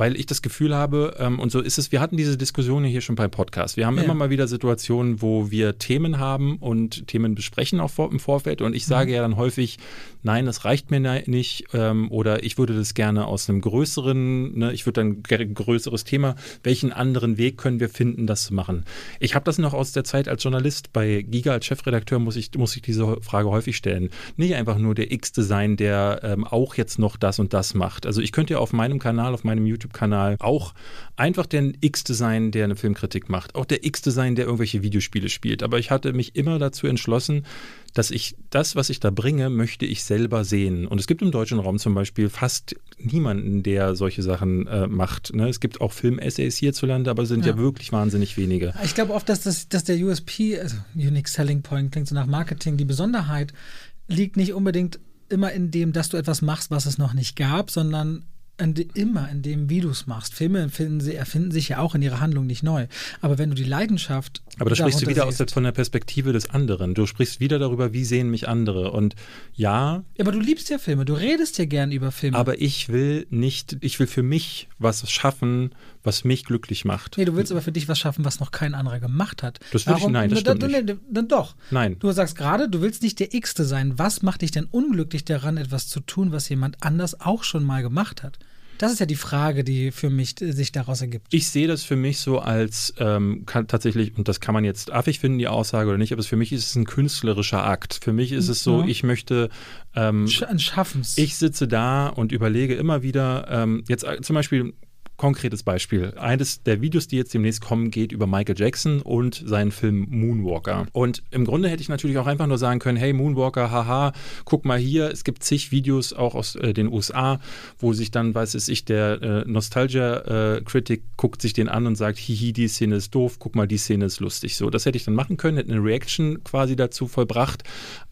Weil ich das Gefühl habe, ähm, und so ist es, wir hatten diese Diskussion hier schon beim Podcast. Wir haben Ja. immer mal wieder Situationen, wo wir Themen haben und Themen besprechen auch vor, im Vorfeld. Mhm. Und ich sage ja dann häufig, nein, das reicht mir ne- nicht. Ähm, oder ich würde das gerne aus einem größeren, ne, ich würde dann gerne ein größeres Thema, welchen anderen Weg können wir finden, das zu machen? Ich habe das noch aus der Zeit als Journalist. Bei Giga als Chefredakteur muss ich, muss ich diese Frage häufig stellen. Nicht einfach nur der X-te sein, der ähm, auch jetzt noch das und das macht. Also ich könnte ja auf meinem Kanal, auf meinem YouTube-Kanal auch einfach der X-te sein, der eine Filmkritik macht. Auch der X-te sein, der irgendwelche Videospiele spielt. Aber ich hatte mich immer dazu entschlossen, dass ich das, was ich da bringe, möchte ich selber sehen. Und es gibt im deutschen Raum zum Beispiel fast niemanden, der solche Sachen äh, macht. Ne? Es gibt auch Film-Essays hierzulande, aber es sind ja. Ja. wirklich wahnsinnig wenige. Ich glaube oft, dass, das, dass der USP, also Unique Selling Point, klingt so nach Marketing, die Besonderheit liegt nicht unbedingt immer in dem, dass du etwas machst, was es noch nicht gab, sondern in de, immer in dem, wie du es machst. Filme erfinden, sie, erfinden sich ja auch in ihrer Handlung nicht neu. Aber wenn du die Leidenschaft. Aber da sprichst du wieder aus der, siehst- von der Perspektive des anderen. Du sprichst wieder darüber, wie sehen mich andere. Und ja, Ja, aber du liebst ja Filme, du redest ja gern über Filme. aber ich will nicht, ich will für mich was schaffen, was mich glücklich macht. Nee, du willst aber für dich was schaffen, was noch kein anderer gemacht hat. Das würde ich- nein, das stimmt dann, dann, doch. Nein. Du sagst gerade, du willst nicht der X-te sein. Was macht dich denn unglücklich daran, etwas zu tun, was jemand anders auch schon mal gemacht hat? Das ist ja die Frage, die für mich äh, sich daraus ergibt. Ich sehe das für mich so als ähm, tatsächlich, und das kann man jetzt affig finden, die Aussage oder nicht, aber für mich ist es ein künstlerischer Akt. Für mich ist es so, Ja. ich möchte ähm, Sch ein Schaffens. Ich sitze da und überlege immer wieder, ähm, jetzt äh, zum Beispiel konkretes Beispiel. Eines der Videos, die jetzt demnächst kommen, geht über Michael Jackson und seinen Film Moonwalker. Und im Grunde hätte ich natürlich auch einfach nur sagen können, hey Moonwalker, haha, guck mal hier, es gibt zig Videos auch aus äh, den USA, wo sich dann, weiß es ich, der äh, Nostalgia-Critic guckt sich den an und sagt, hihi, die Szene ist doof, guck mal, die Szene ist lustig. So, das hätte ich dann machen können, hätte eine Reaction quasi dazu vollbracht.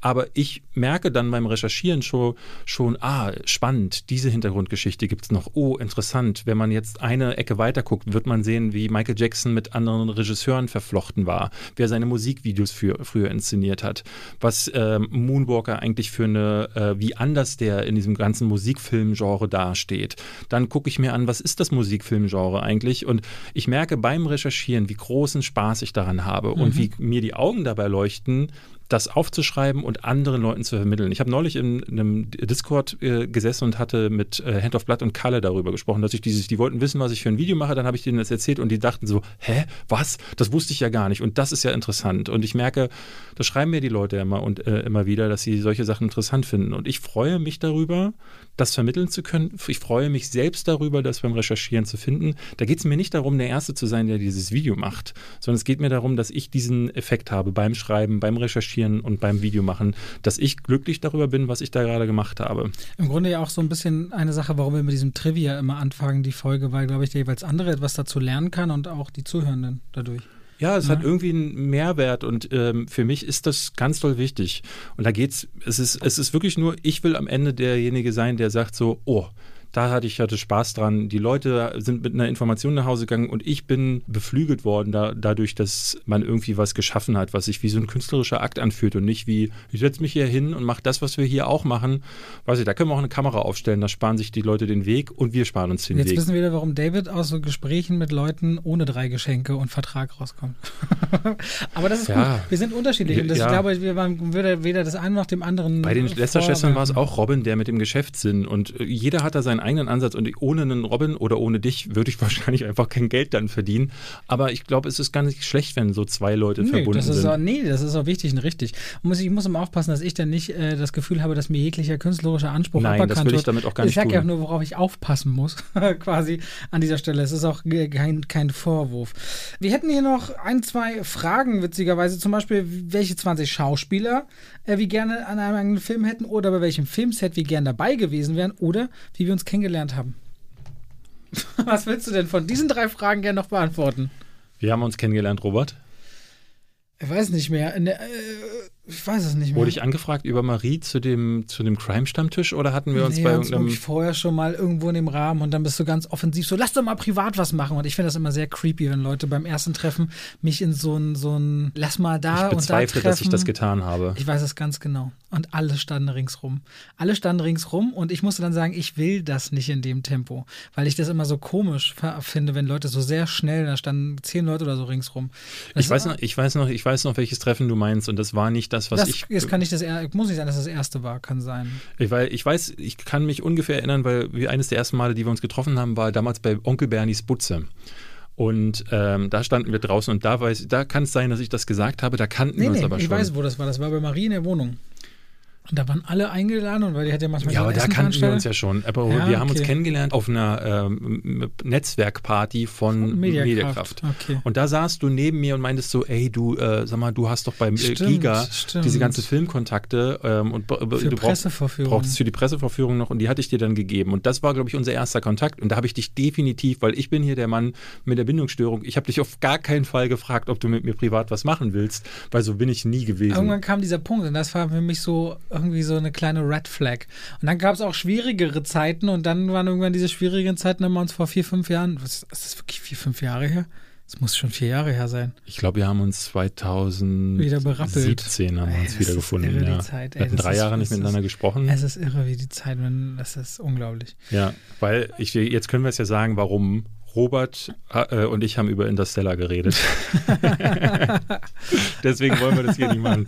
Aber ich merke dann beim Recherchieren schon, schon ah, spannend, diese Hintergrundgeschichte gibt es noch. Oh, interessant. Wenn man jetzt eine Ecke weiter guckt, wird man sehen, wie Michael Jackson mit anderen Regisseuren verflochten war, wer seine Musikvideos für, früher inszeniert hat, was ähm, Moonwalker eigentlich für eine, äh, wie anders der in diesem ganzen Musikfilmgenre dasteht. Dann gucke ich mir an, was ist das Musikfilmgenre eigentlich? Und ich merke beim Recherchieren, wie großen Spaß ich daran habe und wie mir die Augen dabei leuchten, das aufzuschreiben und anderen Leuten zu vermitteln. Ich habe neulich in, in einem Discord äh, gesessen und hatte mit äh, Hand of Blood und Kalle darüber gesprochen, dass ich dieses, die wollten wissen, was ich für ein Video mache, dann habe ich denen das erzählt und die dachten so, hä, was? Das wusste ich ja gar nicht und das ist ja interessant. Und ich merke, das schreiben mir die Leute immer und äh, immer wieder, dass sie solche Sachen interessant finden. Und ich freue mich darüber, das vermitteln zu können. Ich freue mich selbst darüber, das beim Recherchieren zu finden. Da geht es mir nicht darum, der Erste zu sein, der dieses Video macht, sondern es geht mir darum, dass ich diesen Effekt habe beim Schreiben, beim Recherchieren und beim Videomachen, dass ich glücklich darüber bin, was ich da gerade gemacht habe. Im Grunde ja auch so ein bisschen eine Sache, warum wir mit diesem Trivia immer anfangen, die Folge, weil, glaube ich, der jeweils andere etwas dazu lernen kann und auch die Zuhörenden dadurch. Ja, es Ja. hat irgendwie einen Mehrwert und ähm, für mich ist das ganz toll wichtig. Und da geht's, es ist, es ist wirklich nur, ich will am Ende derjenige sein, der sagt so, oh, da hatte ich hatte Spaß dran. Die Leute sind mit einer Information nach Hause gegangen und ich bin beflügelt worden da, dadurch, dass man irgendwie was geschaffen hat, was sich wie so ein künstlerischer Akt anfühlt und nicht wie, ich setze mich hier hin und mache das, was wir hier auch machen. Weiß ich, da können wir auch eine Kamera aufstellen, da sparen sich die Leute den Weg und wir sparen uns den Jetzt Weg. wissen wir wieder, warum David aus so Gesprächen mit Leuten ohne drei Geschenke und Vertrag rauskommt. [laughs] Aber das ist Ja. gut. Wir sind unterschiedlich. Und das, Ja. ich glaube, wir waren weder, weder das eine noch dem anderen. Bei den Lester-Schwestern war es auch Robin, der mit dem Geschäftssinn und äh, jeder hat da seinen eigenen Ansatz und ohne einen Robin oder ohne dich würde ich [laughs] wahrscheinlich einfach kein Geld dann verdienen. Aber ich glaube, es ist gar nicht schlecht, wenn so zwei Leute Nee verbunden das sind. auch, nee, das ist auch wichtig und richtig. Muss, ich muss immer aufpassen, dass ich dann nicht äh, das Gefühl habe, dass mir jeglicher künstlerischer Anspruch Nein, das aberkannt will ich damit auch gar Ich nicht sage ja auch nur, worauf ich aufpassen muss, [laughs] quasi an dieser Stelle. Es ist auch kein, kein Vorwurf. Wir hätten hier noch ein, zwei Fragen, witzigerweise. Zum Beispiel, welche 20 Schauspieler äh, wir gerne an einem eigenen Film hätten oder bei welchem Filmset wir gerne dabei gewesen wären oder wie wir uns kennengelernt haben. [laughs] Was willst du denn von diesen drei Fragen gerne noch beantworten? Wir haben uns kennengelernt, Robert. Ich weiß nicht mehr. In der, äh, ich weiß es nicht mehr. Wurde ich angefragt über Marie zu dem, zu dem Crime-Stammtisch oder hatten wir uns nee, bei uns irgendeinem. wirklich vorher schon mal irgendwo in dem Rahmen und dann bist du ganz offensiv so, lass doch mal privat was machen. Und ich finde das immer sehr creepy, wenn Leute beim ersten Treffen mich in so ein, so ein, lass mal da Ich und da bezweifle, treffen. dass ich das getan habe. Ich weiß es ganz genau. Und alle standen ringsrum. Alle standen ringsrum und ich musste dann sagen, ich will das nicht in dem Tempo, weil ich das immer so komisch finde, wenn Leute so sehr schnell, da standen zehn Leute oder so ringsrum. Das Ich weiß, noch, ich, weiß noch, ich weiß noch, welches Treffen du meinst und das war nicht das, was das, ich. es kann nicht das muss nicht sein, dass das erste war, kann sein. Ich, weil ich weiß, ich kann mich ungefähr erinnern, weil wir eines der ersten Male, die wir uns getroffen haben, war damals bei Onkel Bernies Butze. Und ähm, da standen wir draußen und da weiß, da kann es sein, dass ich das gesagt habe, da kannten Nee, wir uns nee, aber ich schon. weiß, wo das war. Das war bei Marie in der Wohnung. Und da waren alle eingeladen, und weil die hat ja manchmal ja, aber da kannten wir uns ja schon. Aber Ja, wir haben uns okay. kennengelernt auf einer ähm, Netzwerkparty von Mediakraft. Mediakraft. Okay. Und da saßt du neben mir und meintest so, ey, du, äh, sag mal, du hast doch beim äh, Stimmt, Giga stimmt. diese ganzen Filmkontakte ähm, und b- Für du brauchst, Presseverführung. brauchst es für die Presseverführung noch und die hatte ich dir dann gegeben. Und das war, glaube ich, unser erster Kontakt. Und da habe ich dich definitiv, weil ich bin hier der Mann mit der Bindungsstörung, ich habe dich auf gar keinen Fall gefragt, ob du mit mir privat was machen willst, weil so bin ich nie gewesen. Irgendwann kam dieser Punkt und das war für mich so irgendwie so eine kleine Red Flag. Und dann gab es auch schwierigere Zeiten und dann waren irgendwann diese schwierigen Zeiten, haben wir uns vor vier, fünf Jahren, was, ist das wirklich vier, fünf Jahre her? Das muss schon vier Jahre her sein. Ich glaube, wir haben uns 2017 Wieder berappelt. haben wir uns wieder gefunden. irre, ja. Zeit, ey. wir hatten drei ist- Jahre nicht das ist- miteinander gesprochen. Es ist irre, wie die Zeit, wenn, das ist unglaublich. Ja, weil ich, jetzt können wir es ja sagen, warum Robert äh, und ich haben über Interstellar geredet. [laughs] Deswegen wollen wir das hier nicht machen.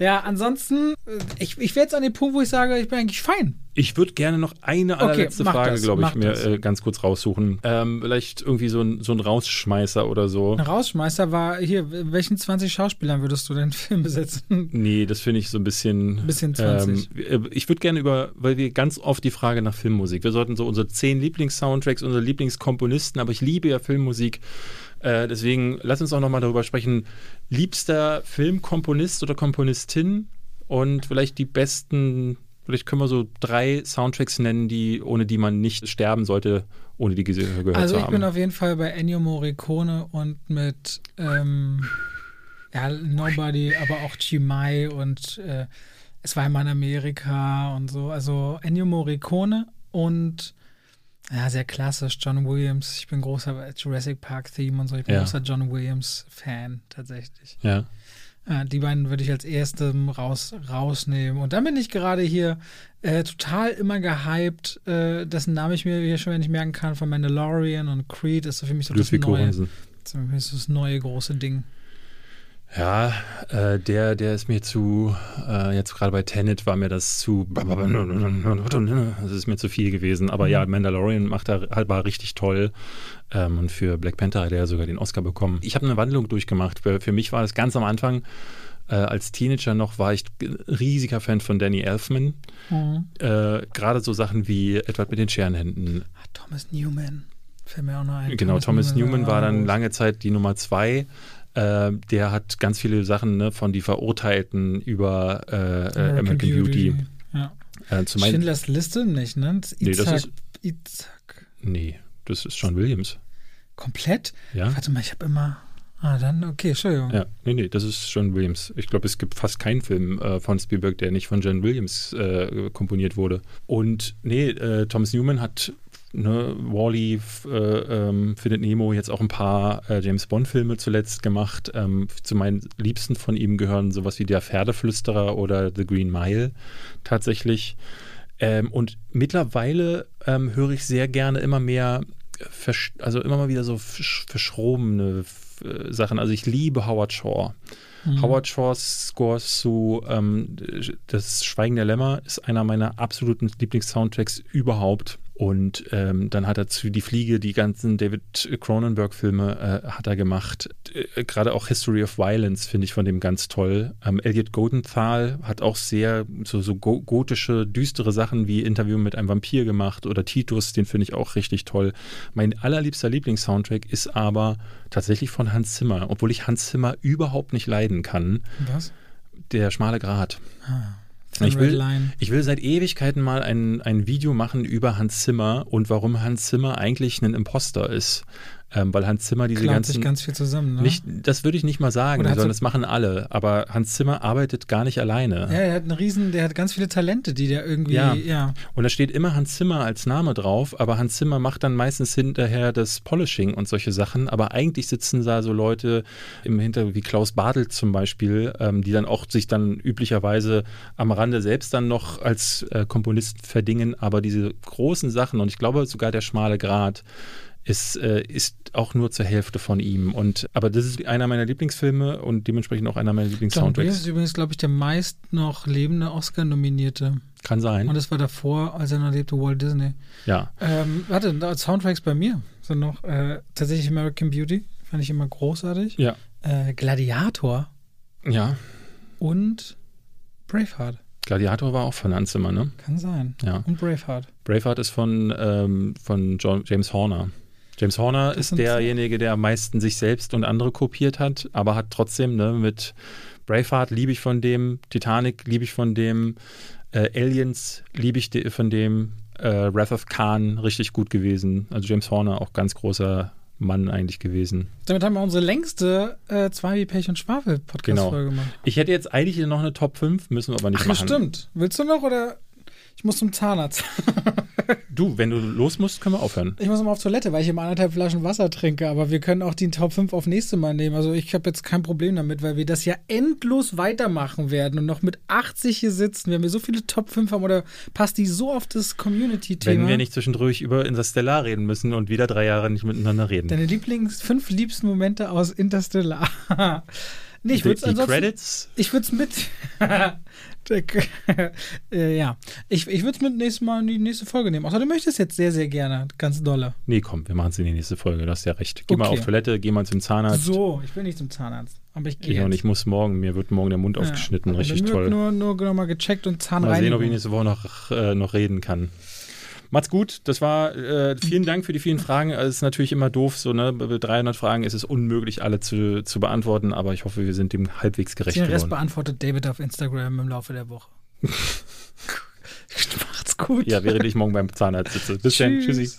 Ja, ansonsten, äh, ich, ich wäre jetzt an dem Punkt, wo ich sage, ich bin eigentlich fein. Ich würde gerne noch eine Okay, allerletzte mach Frage, glaube ich, mir äh, ganz kurz raussuchen. Ähm, vielleicht irgendwie so ein, so ein Rausschmeißer oder so. Ein Rausschmeißer war hier, welchen 20 Schauspielern würdest du den [laughs] Film besetzen? Nee, das finde ich so ein bisschen. Bisschen 20. Ähm, ich würde gerne über, weil wir ganz oft die Frage nach Filmmusik. Wir sollten so unsere zehn Lieblingssoundtracks, unsere Lieblingskomponisten, aber ich liebe ja Filmmusik. Äh, deswegen lass uns auch nochmal darüber sprechen. Liebster Filmkomponist oder Komponistin und vielleicht die besten, vielleicht können wir so drei Soundtracks nennen, die, ohne die man nicht sterben sollte, ohne die gehört Also zu ich haben. bin auf jeden Fall bei Ennio Morricone und mit ähm, ja, Nobody, aber auch Chimay und äh, es war immer in Amerika und so. Also Ennio Morricone und ja, sehr klassisch, John Williams. Ich bin großer Jurassic Park Theme und so. Ich bin Ja. großer John Williams Fan tatsächlich. ja. Äh, die beiden würde ich als erstem raus, rausnehmen. Und dann bin ich gerade hier äh, total immer gehypt, äh, dessen Name ich mir hier schon nicht merken kann, von Mandalorian und Creed ist so für mich so Ludwig das neue, ist für mich so das neue große Ding. Ja, äh, der, der ist mir zu, äh, jetzt gerade bei Tenet war mir das zu, das ist mir zu viel gewesen. Aber ja, Mandalorian macht er halt war richtig toll. Ähm, und für Black Panther hat er ja sogar den Oscar bekommen. Ich habe eine Wandlung durchgemacht. Für, für mich war das ganz am Anfang, äh, als Teenager noch, war ich riesiger Fan von Danny Elfman. Mhm. Äh, gerade so Sachen wie Edward mit den Scherenhänden. Ah, Thomas Newman. Fällt mir auch noch ein. Genau, Thomas Newman war dann lange Zeit die Nummer zwei. Äh, der hat ganz viele Sachen ne, von die Verurteilten über äh, äh, American, Beauty. Ja. Äh, Schindlers Liste nicht, ne? Das Nee, das ist- Itzhak. nee, das ist John Williams. Komplett? Ja, Warte mal, ich habe immer. Ah, dann, okay, Entschuldigung. Ja, nee, nee, das ist John Williams. Ich glaube, es gibt fast keinen Film äh, von Spielberg, der nicht von John Williams äh, komponiert wurde. Und nee, äh, Thomas Newman hat ne, Wally, äh, ähm, findet Nemo jetzt auch ein paar äh, James Bond-Filme zuletzt gemacht. Ähm, zu meinen Liebsten von ihm gehören sowas wie Der Pferdeflüsterer oder The Green Mile tatsächlich. Ähm, und mittlerweile ähm, höre ich sehr gerne immer mehr, also immer mal wieder so verschrobene äh, Sachen. Also ich liebe Howard Shaw. Mhm. Howard Shaws Score zu ähm, Das Schweigen der Lämmer ist einer meiner absoluten Lieblingssoundtracks überhaupt. Und ähm, dann hat er zu Die Fliege, die ganzen David Cronenberg-Filme äh, hat er gemacht. Äh, Gerade auch History of Violence finde ich von dem ganz toll. Ähm, Elliot Goldenthal hat auch sehr so, so gotische, düstere Sachen wie Interview mit einem Vampir gemacht oder Titus, den finde ich auch richtig toll. Mein allerliebster Lieblingssoundtrack ist aber tatsächlich von Hans Zimmer, obwohl ich Hans Zimmer überhaupt nicht leiden kann. Was? Der schmale Grat. Ah. Ich will, ich will, seit Ewigkeiten mal ein, ein Video machen über Hans Zimmer und warum Hans Zimmer eigentlich ein Imposter ist ähm, weil Hans Zimmer diese Klaut ganzen. sich ganz viel zusammen, ne? Nicht, das würde ich nicht mal sagen, sondern das machen alle. Aber Hans Zimmer arbeitet gar nicht alleine. Ja, er hat einen riesen, der hat ganz viele Talente, die der irgendwie. Ja. ja. Und da steht immer Hans Zimmer als Name drauf, aber Hans Zimmer macht dann meistens hinterher das Polishing und solche Sachen. Aber eigentlich sitzen da so Leute im Hintergrund wie Klaus Badelt zum Beispiel, ähm, die dann auch sich dann üblicherweise am Rande selbst dann noch als äh, Komponist verdingen. Aber diese großen Sachen und ich glaube sogar der schmale Grat ist, äh, ist auch nur zur Hälfte von ihm. Und, aber das ist einer meiner Lieblingsfilme und dementsprechend auch einer meiner Lieblingssoundtracks. John ist übrigens, glaube ich, der meist noch lebende Oscar-Nominierte. Kann sein. Und das war davor, als er noch lebte, Walt Disney. Ja. Ähm, warte, Soundtracks bei mir sind noch äh, tatsächlich American Beauty. Fand ich immer großartig. Ja. Äh, Gladiator. Ja. Und Braveheart. Gladiator war auch von Hans Zimmer, ne? Kann sein. Ja. Und Braveheart. Braveheart ist von, ähm, von John, James Horner. James Horner ist derjenige, der am meisten sich selbst und andere kopiert hat, aber hat trotzdem ne, mit Braveheart liebe ich von dem, Titanic liebe ich von dem, äh, Aliens liebe ich von dem, äh, Wrath of Khan richtig gut gewesen. Also James Horner auch ganz großer Mann eigentlich gewesen. Damit haben wir unsere längste äh, zwei wie Pech und Schwafel Podcast-Folge genau. gemacht. Ich hätte jetzt eigentlich noch eine Top 5, müssen wir aber nicht Ach, machen. stimmt. Willst du noch oder ich muss zum Zahnarzt. [laughs] du, wenn du los musst, können wir aufhören. Ich muss mal auf Toilette, weil ich immer anderthalb Flaschen Wasser trinke. Aber wir können auch die Top 5 auf nächste Mal nehmen. Also ich habe jetzt kein Problem damit, weil wir das ja endlos weitermachen werden und noch mit 80 hier sitzen. Wenn wir so viele Top 5 haben oder passt die so auf das Community-Thema. Wenn wir nicht zwischendurch über Interstellar reden müssen und wieder drei Jahre nicht miteinander reden. Deine Lieblings, fünf liebsten Momente aus Interstellar. [laughs] nee, ich würde es Credits? Ich würde es mit. [laughs] [laughs] äh, ja, ich, ich würde es mit nächstes Mal in die nächste Folge nehmen. Außer du möchtest jetzt sehr, sehr gerne, ganz dolle. Nee, komm, wir machen es in die nächste Folge, du hast ja recht. Geh okay. mal auf Toilette, geh mal zum Zahnarzt. So, ich will nicht zum Zahnarzt, aber ich gehe. Ja, und ich muss morgen, mir wird morgen der Mund ja, aufgeschnitten, richtig toll. Nur, nur, nur mal gecheckt und Zahnreinigung. Mal sehen, ob ich nächste Woche noch, äh, noch reden kann. Macht's gut. Das war, äh, vielen Dank für die vielen Fragen. Es ist natürlich immer doof, so, ne? Bei 300 Fragen ist es unmöglich, alle zu, zu beantworten, aber ich hoffe, wir sind dem halbwegs gerecht Den geworden. Rest beantwortet David auf Instagram im Laufe der Woche. [laughs] Macht's gut. Ja, während ich morgen beim Zahnarzt sitze. Bis dann. Tschüssi.